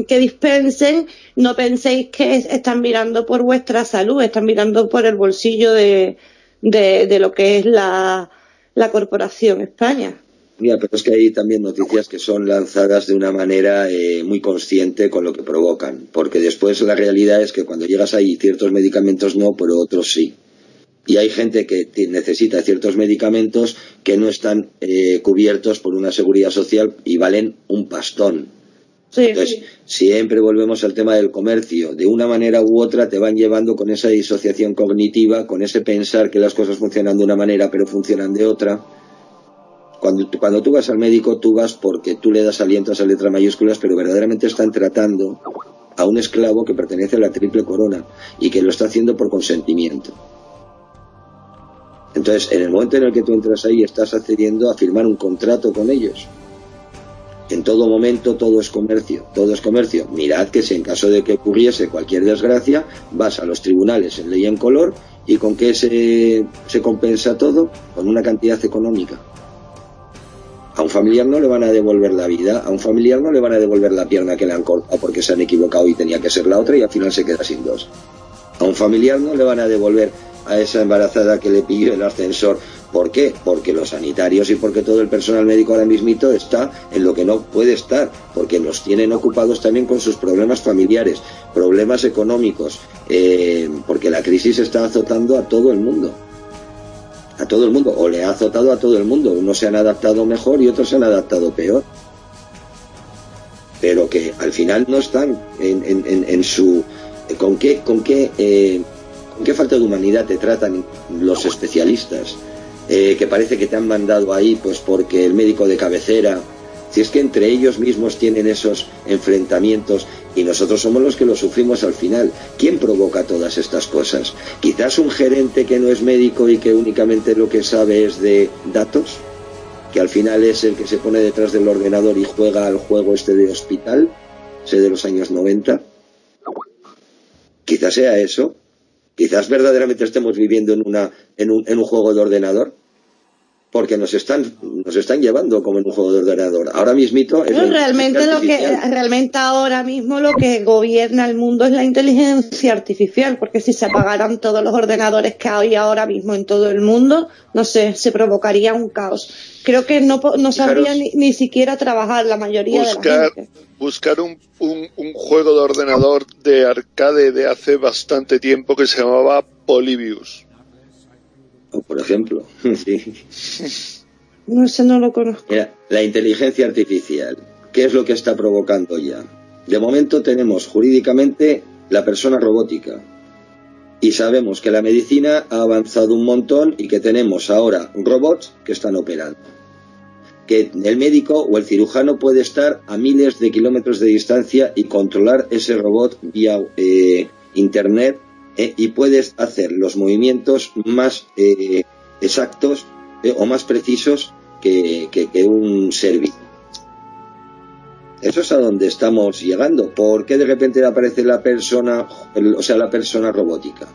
que dispensen, no penséis que están mirando por vuestra salud, están mirando por el bolsillo de, de, de lo que es la, la Corporación España. Mira, pero es que hay también noticias que son lanzadas de una manera eh, muy consciente con lo que provocan, porque después la realidad es que cuando llegas ahí ciertos medicamentos no, pero otros sí. Y hay gente que necesita ciertos medicamentos que no están eh, cubiertos por una seguridad social y valen un pastón. Entonces, siempre volvemos al tema del comercio. De una manera u otra te van llevando con esa disociación cognitiva, con ese pensar que las cosas funcionan de una manera pero funcionan de otra cuando, cuando tú vas al médico, tú vas porque tú le das aliento a letras mayúsculas, pero verdaderamente están tratando a un esclavo que pertenece a la triple corona y que lo está haciendo por consentimiento. Entonces, en el momento en el que tú entras ahí, estás accediendo a firmar un contrato con ellos. En todo momento todo es comercio, todo es comercio. Mirad que si en caso de que ocurriese cualquier desgracia, vas a los tribunales en ley en color y con qué se, compensa todo, con una cantidad económica. A un familiar no le van a devolver la vida, a un familiar no le van a devolver la pierna que le han cortado porque se han equivocado y tenía que ser la otra y al final se queda sin dos. A un familiar no le van a devolver a esa embarazada que le pidió el ascensor. ¿Por qué? Porque los sanitarios y porque todo el personal médico ahora mismito está en lo que no puede estar, porque los tienen ocupados también con sus problemas familiares, problemas económicos, eh, porque la crisis está azotando a todo el mundo a todo el mundo, o le ha azotado a todo el mundo. Unos se han adaptado mejor y otros se han adaptado peor. Pero que al final no están en, su. ¿Con qué, con, qué, eh, ¿Con qué falta de humanidad te tratan los especialistas? Eh, que parece que te han mandado ahí pues porque el médico de cabecera si es que entre ellos mismos tienen esos enfrentamientos y nosotros somos los que lo sufrimos al final. ¿Quién provoca todas estas cosas? Quizás un gerente que no es médico y que únicamente lo que sabe es de datos, que al final es el que se pone detrás del ordenador y juega al juego este de hospital, ese de los años 90. Quizás sea eso. Quizás verdaderamente estemos viviendo en, en, un, en un juego de ordenador porque nos están nos están llevando como en un juego de ordenador. Ahora mismito es No, realmente lo que realmente ahora mismo lo que gobierna el mundo es la inteligencia artificial, porque si se apagaran todos los ordenadores que hay ahora mismo en todo el mundo, no sé, se provocaría un caos. Creo que no no sabría ni, ni siquiera trabajar la mayoría de la buscar, gente. buscar un, un, un juego de ordenador de arcade de hace bastante tiempo que se llamaba Polybius. Por ejemplo, sí. No sé, no lo conozco. Mira, la inteligencia artificial, ¿qué es lo que está provocando ya? De momento tenemos jurídicamente la persona robótica. Y sabemos que la medicina ha avanzado un montón y que tenemos ahora robots que están operando. Que el médico o el cirujano puede estar a miles de kilómetros de distancia y controlar ese robot vía eh, internet eh, y puedes hacer los movimientos más eh, exactos eh, o más precisos que, que- un ser vivo. Eso es a donde estamos llegando. ¿Por qué de repente aparece la persona, o sea, la persona robótica?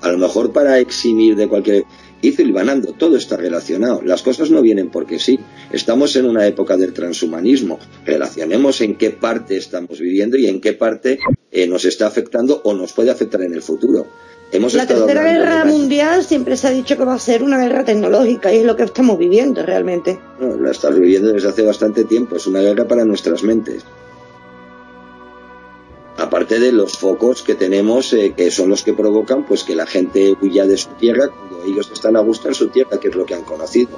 A lo mejor para eximir de cualquier... Hizo hilvanando, todo está relacionado. Las cosas no vienen porque sí. Estamos en una época del transhumanismo. Relacionemos en qué parte estamos viviendo y en qué parte eh, nos está afectando o nos puede afectar en el futuro. Hemos La tercera guerra mundial siempre se ha dicho que va a ser una guerra tecnológica y es lo que estamos viviendo realmente. No, la estás viviendo desde hace bastante tiempo. Es una guerra para nuestras mentes. Aparte de los focos que tenemos, eh, que son los que provocan pues que la gente huya de su tierra cuando ellos están a gusto en su tierra, que es lo que han conocido.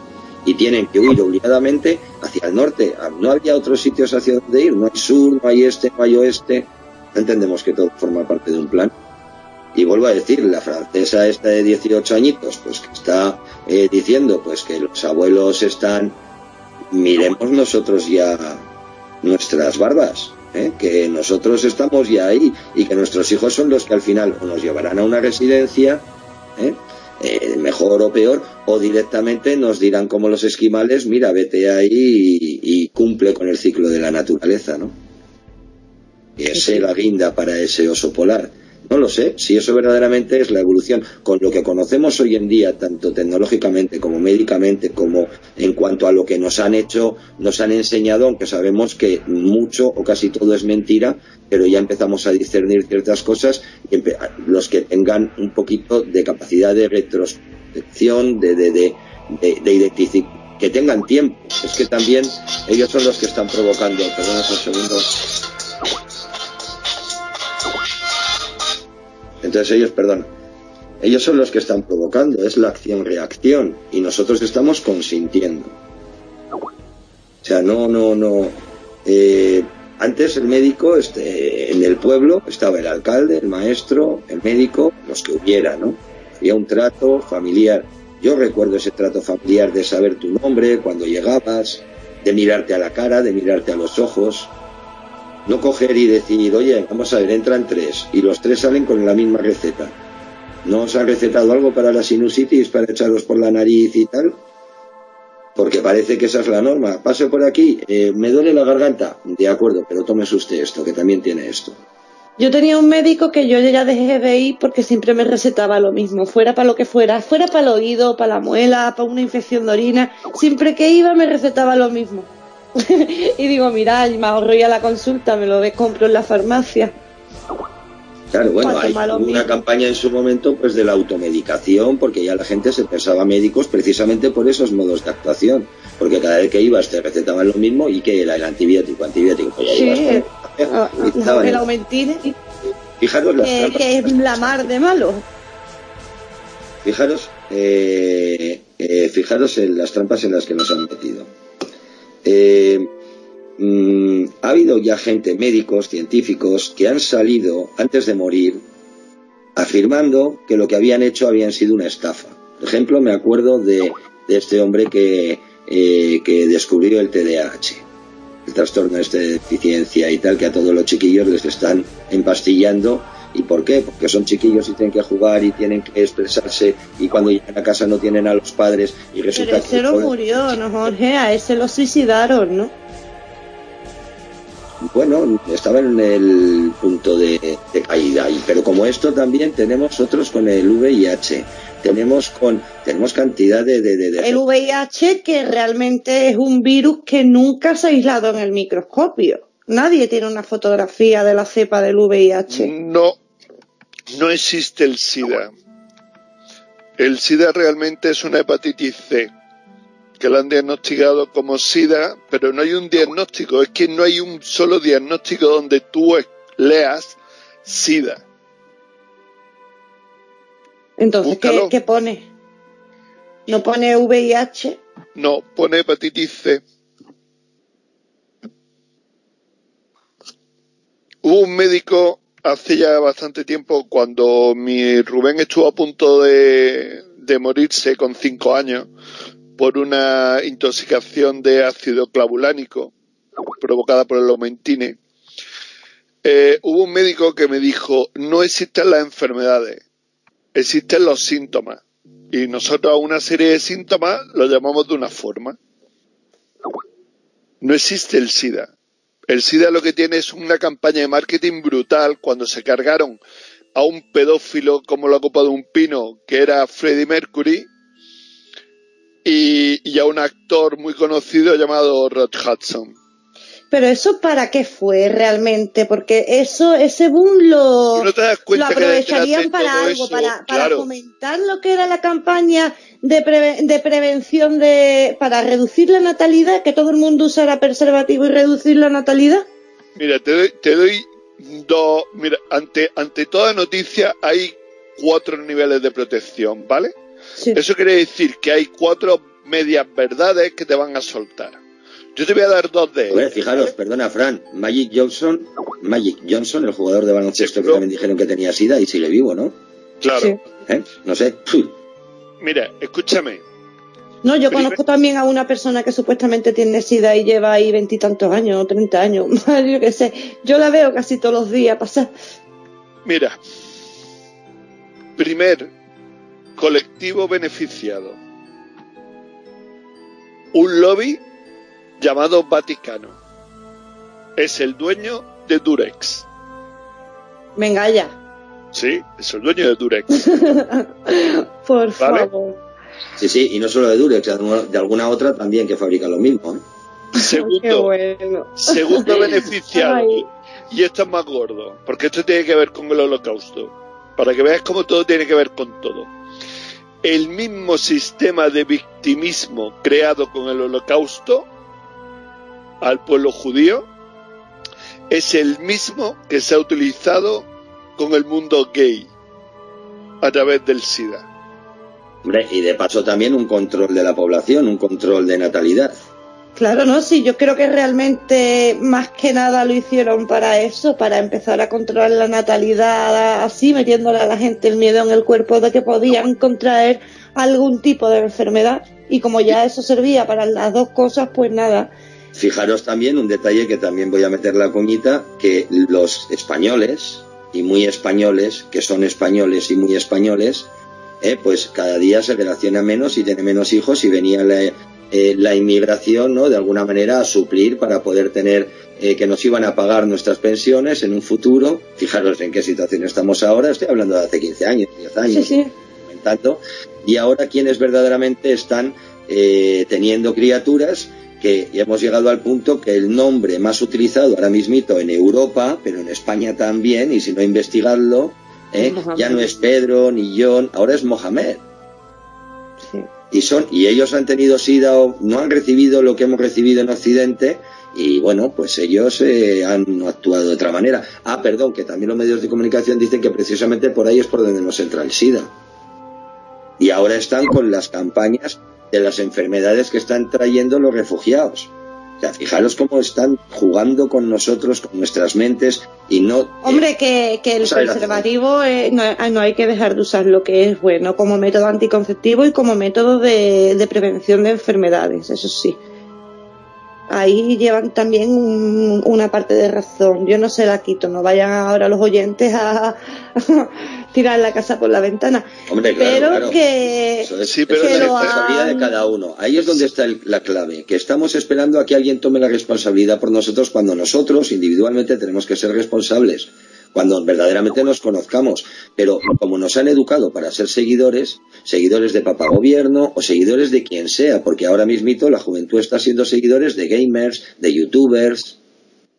Y tienen que huir obligadamente hacia el norte. Ah, No había otros sitios hacia donde ir. No hay sur, no hay este, no hay oeste. Entendemos que todo forma parte de un plan. Y vuelvo a decir, la francesa esta de 18 añitos, pues que está eh, diciendo pues que los abuelos están, miremos nosotros ya nuestras barbas, ¿eh? que nosotros estamos ya ahí y que nuestros hijos son los que al final o nos llevarán a una residencia, ¿eh? Eh, mejor o peor, o directamente nos dirán como los esquimales, mira, vete ahí y, y cumple con el ciclo de la naturaleza, ¿no? Y ese la guinda para ese oso polar. No lo sé, si eso verdaderamente es la evolución. Con lo que conocemos hoy en día, tanto tecnológicamente como médicamente, como en cuanto a lo que nos han hecho, nos han enseñado, aunque sabemos que mucho o casi todo es mentira, pero ya empezamos a discernir ciertas cosas y los que tengan un poquito de capacidad de retrospección, de, de, de, de, de identific- que tengan tiempo. Es que también ellos son los que están provocando. Perdona un segundo. Entonces ellos, perdón, ellos son los que están provocando, es la acción-reacción y nosotros estamos consintiendo. O sea, no, no, no. eh, antes el médico, este, en el pueblo estaba el alcalde, el maestro, el médico, los que hubiera, ¿no? Había un trato familiar. Yo recuerdo ese trato familiar de saber tu nombre cuando llegabas, de mirarte a la cara, de mirarte a los ojos, no coger y decir, oye, vamos a ver, entran tres y los tres salen con la misma receta. ¿No os han recetado algo para la sinusitis, para echaros por la nariz y tal? Porque parece que esa es la norma. Pase por aquí, eh, me duele la garganta. De acuerdo, pero tómese usted esto, que también tiene esto. Yo tenía un médico que yo ya dejé de ir porque siempre me recetaba lo mismo, fuera para lo que fuera, fuera para el oído, para la muela, para una infección de orina, siempre que iba me recetaba lo mismo. y digo, mira, me ahorro ya la consulta, me lo compro en la farmacia. Claro, bueno, hay una campaña en su momento pues de la automedicación, porque ya la gente se pensaba médicos precisamente por esos modos de actuación. Porque cada vez que ibas te recetaban lo mismo y que era el antibiótico, antibiótico. Pues ya Sí, ibas el aumentine, Fijaros las que, trampas. que es la mar de malo. Fijaros, eh, eh, fijaros en las trampas en las que nos han metido. Eh, mm, ha habido ya gente, médicos, científicos, que han salido antes de morir afirmando que lo que habían hecho habían sido una estafa. Por ejemplo, me acuerdo de, este hombre que, eh, descubrió el TDAH, el trastorno este de deficiencia y tal, que a todos los chiquillos les están empastillando. ¿Y por qué? Porque son chiquillos y tienen que jugar y tienen que expresarse y cuando llegan a casa no tienen a los padres y Pero resulta ese que... no murió, no Jorge, a ese lo suicidaron, ¿no? Bueno, estaba en el punto de, de caída pero como esto también tenemos otros con el VIH. Tenemos con tenemos cantidad de- de- El VIH que realmente es un virus que nunca se ha aislado en el microscopio. Nadie tiene una fotografía de la cepa del VIH. No, no existe el SIDA. El SIDA realmente es una hepatitis C, que la han diagnosticado como SIDA, pero no hay un diagnóstico, es que no hay un solo diagnóstico donde tú leas SIDA. Entonces, ¿qué, qué pone? ¿No pone VIH? No, pone hepatitis C. Hubo un médico hace ya bastante tiempo, cuando mi Rubén estuvo a punto de, morirse con cinco años por una intoxicación de ácido clavulánico provocada por el aumentine. Eh, hubo un médico que me dijo, no existen las enfermedades, existen los síntomas. Y nosotros a una serie de síntomas lo llamamos de una forma. No existe el SIDA. El SIDA lo que tiene es una campaña de marketing brutal cuando se cargaron a un pedófilo como la copa de un pino, que era Freddie Mercury, y, y a un actor muy conocido llamado Rod Hudson. Pero eso para qué fue realmente, porque eso, ese boom lo, ¿Tú no te das lo aprovecharían para algo, eso? para, para Claro. fomentar lo que era la campaña de, preve- de prevención de, para reducir la natalidad, que todo el mundo usara preservativo y reducir la natalidad. Mira, te doy, te doy dos. Mira, ante, ante toda noticia hay cuatro niveles de protección, ¿vale? Eso quiere decir que hay cuatro medias verdades que te van a soltar. Yo te voy a dar dos de ellas. fijaros, perdona, Fran, Magic Johnson, Magic Johnson, el jugador de baloncesto que también dijeron que tenía sida y sigue vivo, ¿no? Claro. ¿Eh? No sé. Mira, escúchame. No, yo Primer- conozco también a una persona que supuestamente tiene sida y lleva ahí veintitantos años o treinta años. yo qué sé. Yo la veo casi todos los días pasar. Mira. Primer colectivo beneficiado. Un lobby llamado Vaticano. Es el dueño de Durex. Venga ya. Sí, es el dueño de Durex. Por ¿Vale? favor. Sí, sí, y no solo de Durex, de alguna, de alguna otra también que fabrica lo mismo. ¿eh? Segundo, bueno. segundo beneficiado. Ay. Y esto es más gordo, porque esto tiene que ver con el holocausto. Para que veas cómo todo tiene que ver con todo. El mismo sistema de victimismo creado con el holocausto al pueblo judío es el mismo que se ha utilizado con el mundo gay a través del SIDA. Hombre, y de paso también un control de la población, un control de natalidad. Claro, no, sí, yo creo que realmente más que nada lo hicieron para eso, para empezar a controlar la natalidad así, metiéndole a la gente el miedo en el cuerpo de que podían contraer algún tipo de enfermedad. Y como ya eso servía para las dos cosas, pues nada. Fijaros también un detalle que también voy a meter la cuñita, que los españoles, y muy españoles, que son españoles y muy españoles, eh, pues cada día se relaciona menos y tiene menos hijos y venía la, eh, la inmigración, ¿no? De alguna manera a suplir para poder tener eh, que nos iban a pagar nuestras pensiones en un futuro. Fijaros en qué situación estamos ahora. Estoy hablando de hace 15 años, 10 años. Sí, sí. Y ahora quienes verdaderamente están eh, teniendo criaturas que hemos llegado al punto que el nombre más utilizado ahora mismito en Europa, pero en España también, y si no investigarlo, ¿eh? Ya no es Pedro ni John, ahora es Mohamed. Y son y ellos han tenido sida o no han recibido lo que hemos recibido en Occidente y bueno, pues ellos eh, han actuado de otra manera. Ah, perdón, que también los medios de comunicación dicen que precisamente por ahí es por donde nos entra el SIDA. Y ahora están con las campañas de las enfermedades que están trayendo los refugiados. O sea, fijaros cómo están jugando con nosotros, con nuestras mentes y no Hombre, que, que el preservativo eh, no, no hay que dejar de usar lo que es bueno como método anticonceptivo y como método de, de prevención de enfermedades, eso sí. Ahí llevan también un- una parte de razón. Yo no se la quito, no vayan ahora los oyentes a, tirar la casa por la ventana. Hombre, claro, pero claro. que, Eso es, que pero es la responsabilidad de cada uno. Ahí es donde está el- la clave, que estamos esperando a que alguien tome la responsabilidad por nosotros cuando nosotros individualmente tenemos que ser responsables. cuando verdaderamente nos conozcamos. Pero como nos han educado para ser seguidores, seguidores de papá gobierno o seguidores de quien sea, porque ahora mismito la juventud está siendo seguidores de gamers, de youtubers.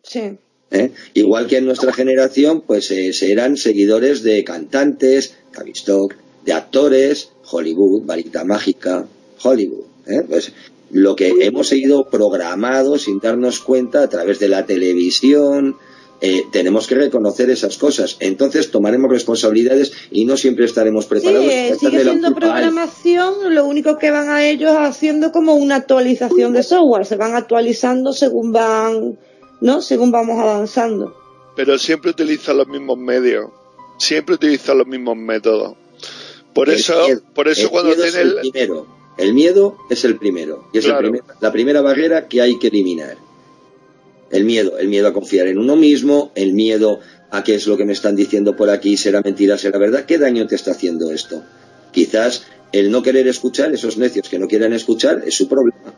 Sí. ¿Eh? Igual que en nuestra generación, pues eh, serán seguidores de cantantes, Cavistock, de actores, Hollywood, varita mágica, Hollywood. ¿eh? Pues lo que hemos seguido programado sin darnos cuenta a través de la televisión, eh, tenemos que reconocer esas cosas. Entonces tomaremos responsabilidades y no siempre estaremos preparados. Sí, eh, sigue siendo programación, lo único que van a ellos haciendo como una actualización de software, se van actualizando según van, ¿no? Según vamos avanzando. Pero siempre utilizan los mismos medios, siempre utilizan los mismos métodos. Por eso, por eso cuando tiene el, primero, el miedo es el primero y es la primera barrera que hay que eliminar. El miedo, el miedo a confiar en uno mismo, el miedo a qué es lo que me están diciendo por aquí, será mentira, será verdad. ¿Qué daño te está haciendo esto? Quizás el no querer escuchar, esos necios que no quieren escuchar, es su problema.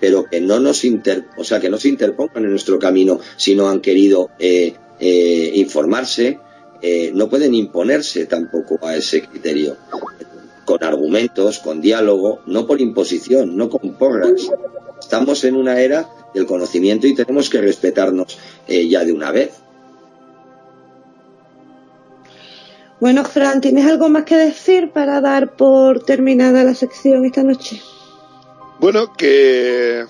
Pero que no nos inter, o sea, que no se interpongan en nuestro camino si no han querido eh, eh, informarse, eh, no pueden imponerse tampoco a ese criterio con argumentos, con diálogo, no por imposición, no con porras. Estamos en una era del conocimiento y tenemos que respetarnos eh, ya de una vez. Bueno, Fran, ¿tienes algo más que decir para dar por terminada la sección esta noche? Bueno, que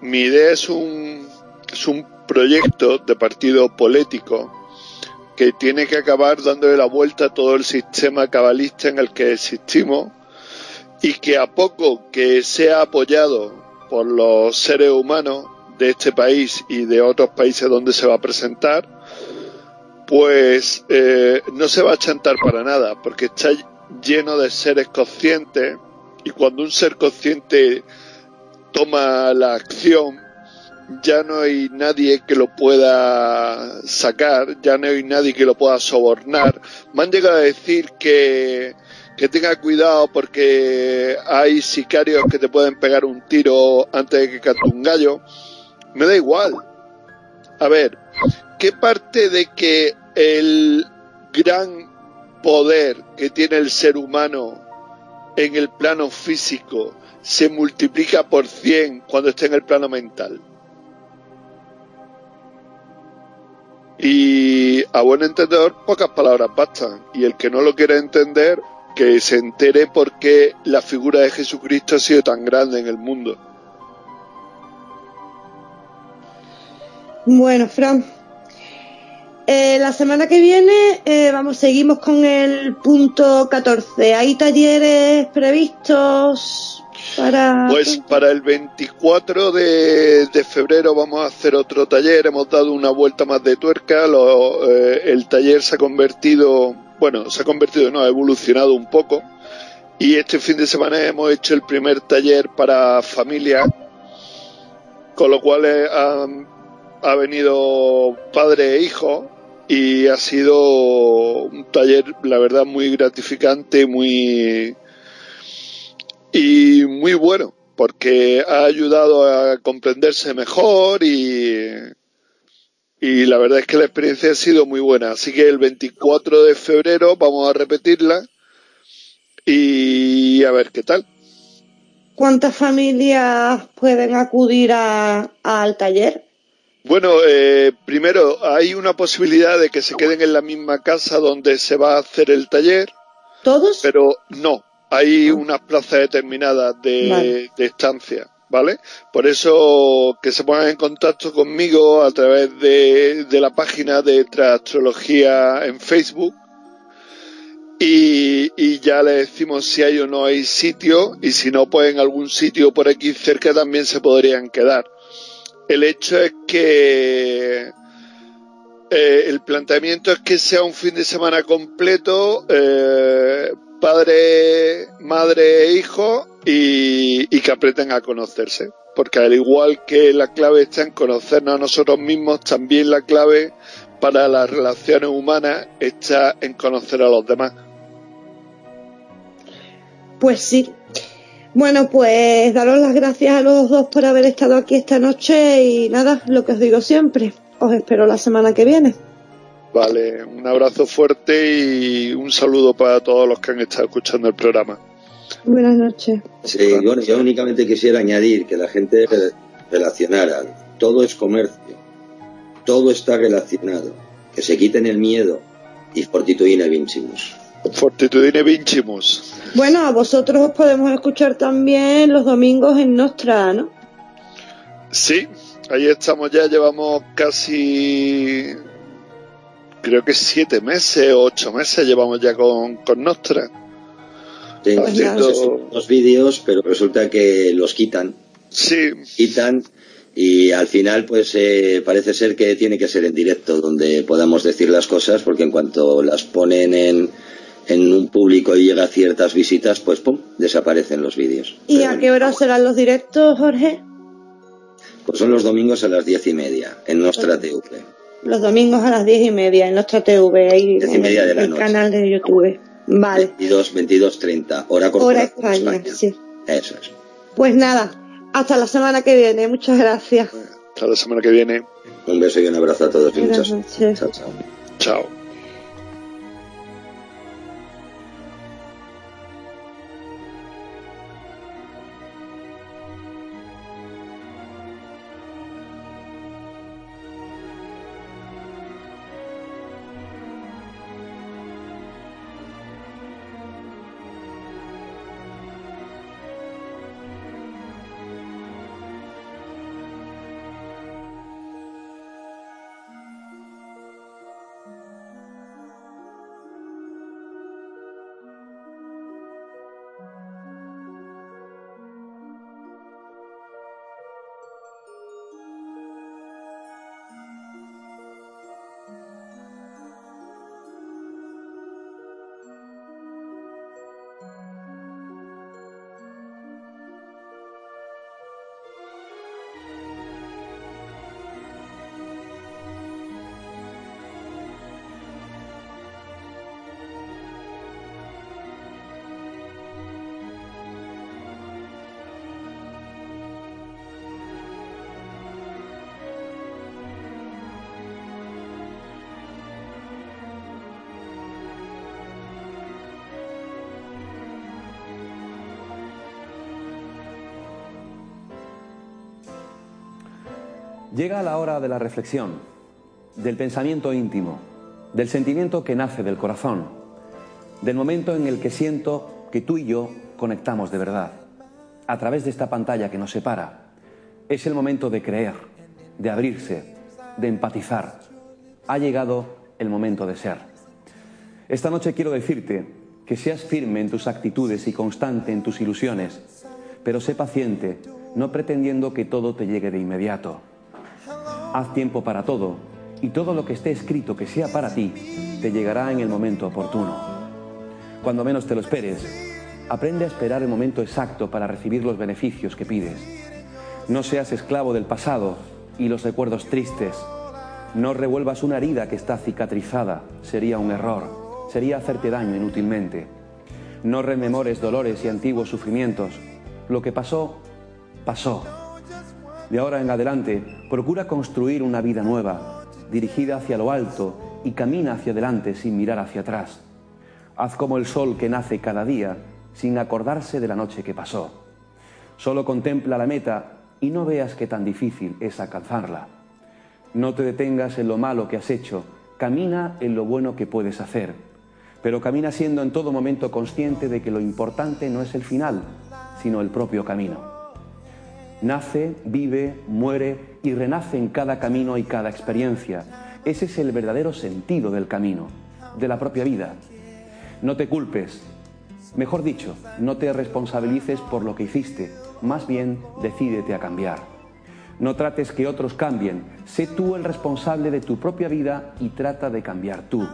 mi idea es un, es un proyecto de partido político que tiene que acabar dándole la vuelta a todo el sistema cabalista en el que existimos y que a poco que sea apoyado por los seres humanos de este país y de otros países donde se va a presentar, pues eh, no se va a chantar para nada, porque está lleno de seres conscientes y cuando un ser consciente toma la acción, ya no hay nadie que lo pueda sacar, ya no hay nadie que lo pueda sobornar. Me han llegado a decir que, que tenga cuidado porque hay sicarios que te pueden pegar un tiro antes de que cante un gallo. Me da igual. A ver, ¿qué parte de que el gran poder que tiene el ser humano en el plano físico se multiplica por 100 cuando está en el plano mental? Y a buen entendedor, pocas palabras bastan. Y el que no lo quiera entender, que se entere por qué la figura de Jesucristo ha sido tan grande en el mundo. Bueno, Fran, eh, la semana que viene eh, vamos, seguimos con el punto 14. ¿Hay talleres previstos pues para el 24 de, febrero vamos a hacer otro taller, hemos dado una vuelta más de tuerca, eh, el taller se ha convertido, bueno, se ha convertido, no, ha evolucionado un poco. Y este fin de semana hemos hecho el primer taller para familias, con lo cual eh, ha venido padre e hijo y ha sido un taller, la verdad, muy gratificante, muy y muy bueno, porque ha ayudado a comprenderse mejor y, y la verdad es que la experiencia ha sido muy buena. Así que el 24 de febrero vamos a repetirla y a ver qué tal. ¿Cuántas familias pueden acudir al taller? Bueno, eh, primero hay una posibilidad de que se queden en la misma casa donde se va a hacer el taller. ¿Todos? Pero no, hay unas plazas determinadas de, estancia, ¿vale? Por eso que se pongan en contacto conmigo a través de, la página de Astrología en Facebook y, y, ya le decimos si hay o no hay sitio y si no, pues en algún sitio por aquí cerca también se podrían quedar. El hecho es que eh, el planteamiento es que sea un fin de semana completo eh, padre, madre e hijo y, que aprenden a conocerse. Porque al igual que la clave está en conocernos a nosotros mismos, también la clave para las relaciones humanas está en conocer a los demás. Pues sí. Bueno, pues daros las gracias a los dos por haber estado aquí esta noche y nada, lo que os digo siempre, os espero la semana que viene. Vale, un abrazo fuerte y un saludo para todos los que han estado escuchando el programa. Buenas noches. Sí, bueno, yo únicamente quisiera añadir que la gente re- relacionara. Todo es comercio. Todo está relacionado. Que se quiten el miedo y fortitudine vincimus. Fortitudine vincimus. Bueno, a vosotros os podemos escuchar también los domingos en Nostra, ¿no? Sí, ahí estamos ya, llevamos casi, creo que siete meses o ocho meses llevamos ya con, con Nostra. Sí, Haciendo- se suben los vídeos, pero resulta que los quitan. Sí. Quitan y al final pues eh, parece ser que tiene que ser en directo donde podamos decir las cosas porque en cuanto las ponen en, en un público y llega a ciertas visitas pues pum, desaparecen los vídeos. ¿Y a qué hora serán los directos, Jorge? Pues son los domingos a las diez y media en Nostra TV. Los domingos a las diez y media en Nostra TV, ahí Diez y en media el, de la el noche. canal de YouTube. Vale. 22, 22, 30, hora Hora corporación España, sí. Eso es. Pues nada, hasta la semana que viene. Muchas gracias. Hasta la semana que viene. Un beso y un abrazo a todos y muchas noches. Chao, chao. Chao. Llega la hora de la reflexión, del pensamiento íntimo, del sentimiento que nace del corazón, del momento en el que siento que tú y yo conectamos de verdad, a través de esta pantalla que nos separa. Es el momento de creer, de abrirse, de empatizar. Ha llegado el momento de ser. Esta noche quiero decirte que seas firme en tus actitudes y constante en tus ilusiones, pero sé paciente, no pretendiendo que todo te llegue de inmediato. Haz tiempo para todo y todo lo que esté escrito que sea para ti te llegará en el momento oportuno. Cuando menos te lo esperes, aprende a esperar el momento exacto para recibir los beneficios que pides. No seas esclavo del pasado y los recuerdos tristes. No revuelvas una herida que está cicatrizada, sería un error, sería hacerte daño inútilmente. No rememores dolores y antiguos sufrimientos. Lo que pasó, pasó. De ahora en adelante, procura construir una vida nueva, dirigida hacia lo alto y camina hacia adelante sin mirar hacia atrás. Haz como el sol que nace cada día sin acordarse de la noche que pasó. Solo contempla la meta y no veas qué tan difícil es alcanzarla. No te detengas en lo malo que has hecho, camina en lo bueno que puedes hacer, pero camina siendo en todo momento consciente de que lo importante no es el final, sino el propio camino. Nace, vive, muere y renace en cada camino y cada experiencia. Ese es el verdadero sentido del camino, de la propia vida. No te culpes, mejor dicho, no te responsabilices por lo que hiciste, más bien decídete a cambiar. No trates que otros cambien, sé tú el responsable de tu propia vida y trata de cambiar tú.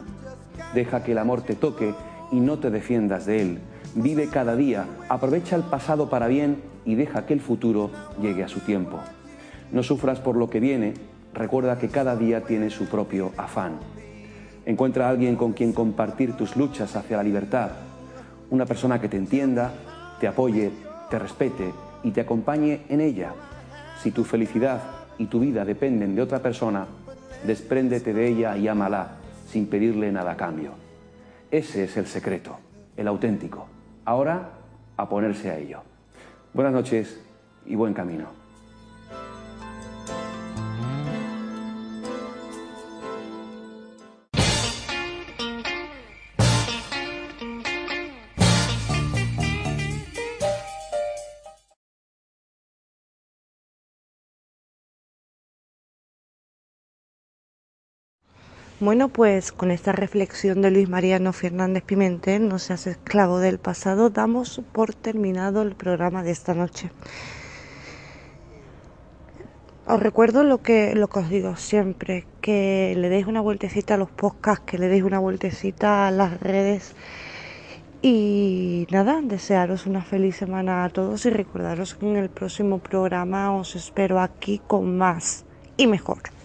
Deja que el amor te toque y no te defiendas de él. Vive cada día, aprovecha el pasado para bien y deja que el futuro llegue a su tiempo. No sufras por lo que viene, recuerda que cada día tiene su propio afán. Encuentra a alguien con quien compartir tus luchas hacia la libertad, una persona que te entienda, te apoye, te respete y te acompañe en ella. Si tu felicidad y tu vida dependen de otra persona, despréndete de ella y ámala, sin pedirle nada a cambio. Ese es el secreto, el auténtico. Ahora, a ponerse a ello. Buenas noches y buen camino. Bueno, pues con esta reflexión de Luis Mariano Fernández Pimentel, no seas esclavo del pasado, damos por terminado el programa de esta noche. Os recuerdo lo que, lo que os digo siempre, que le deis una vueltecita a los podcasts, que le deis una vueltecita a las redes y nada, desearos una feliz semana a todos y recordaros que en el próximo programa os espero aquí con más y mejor.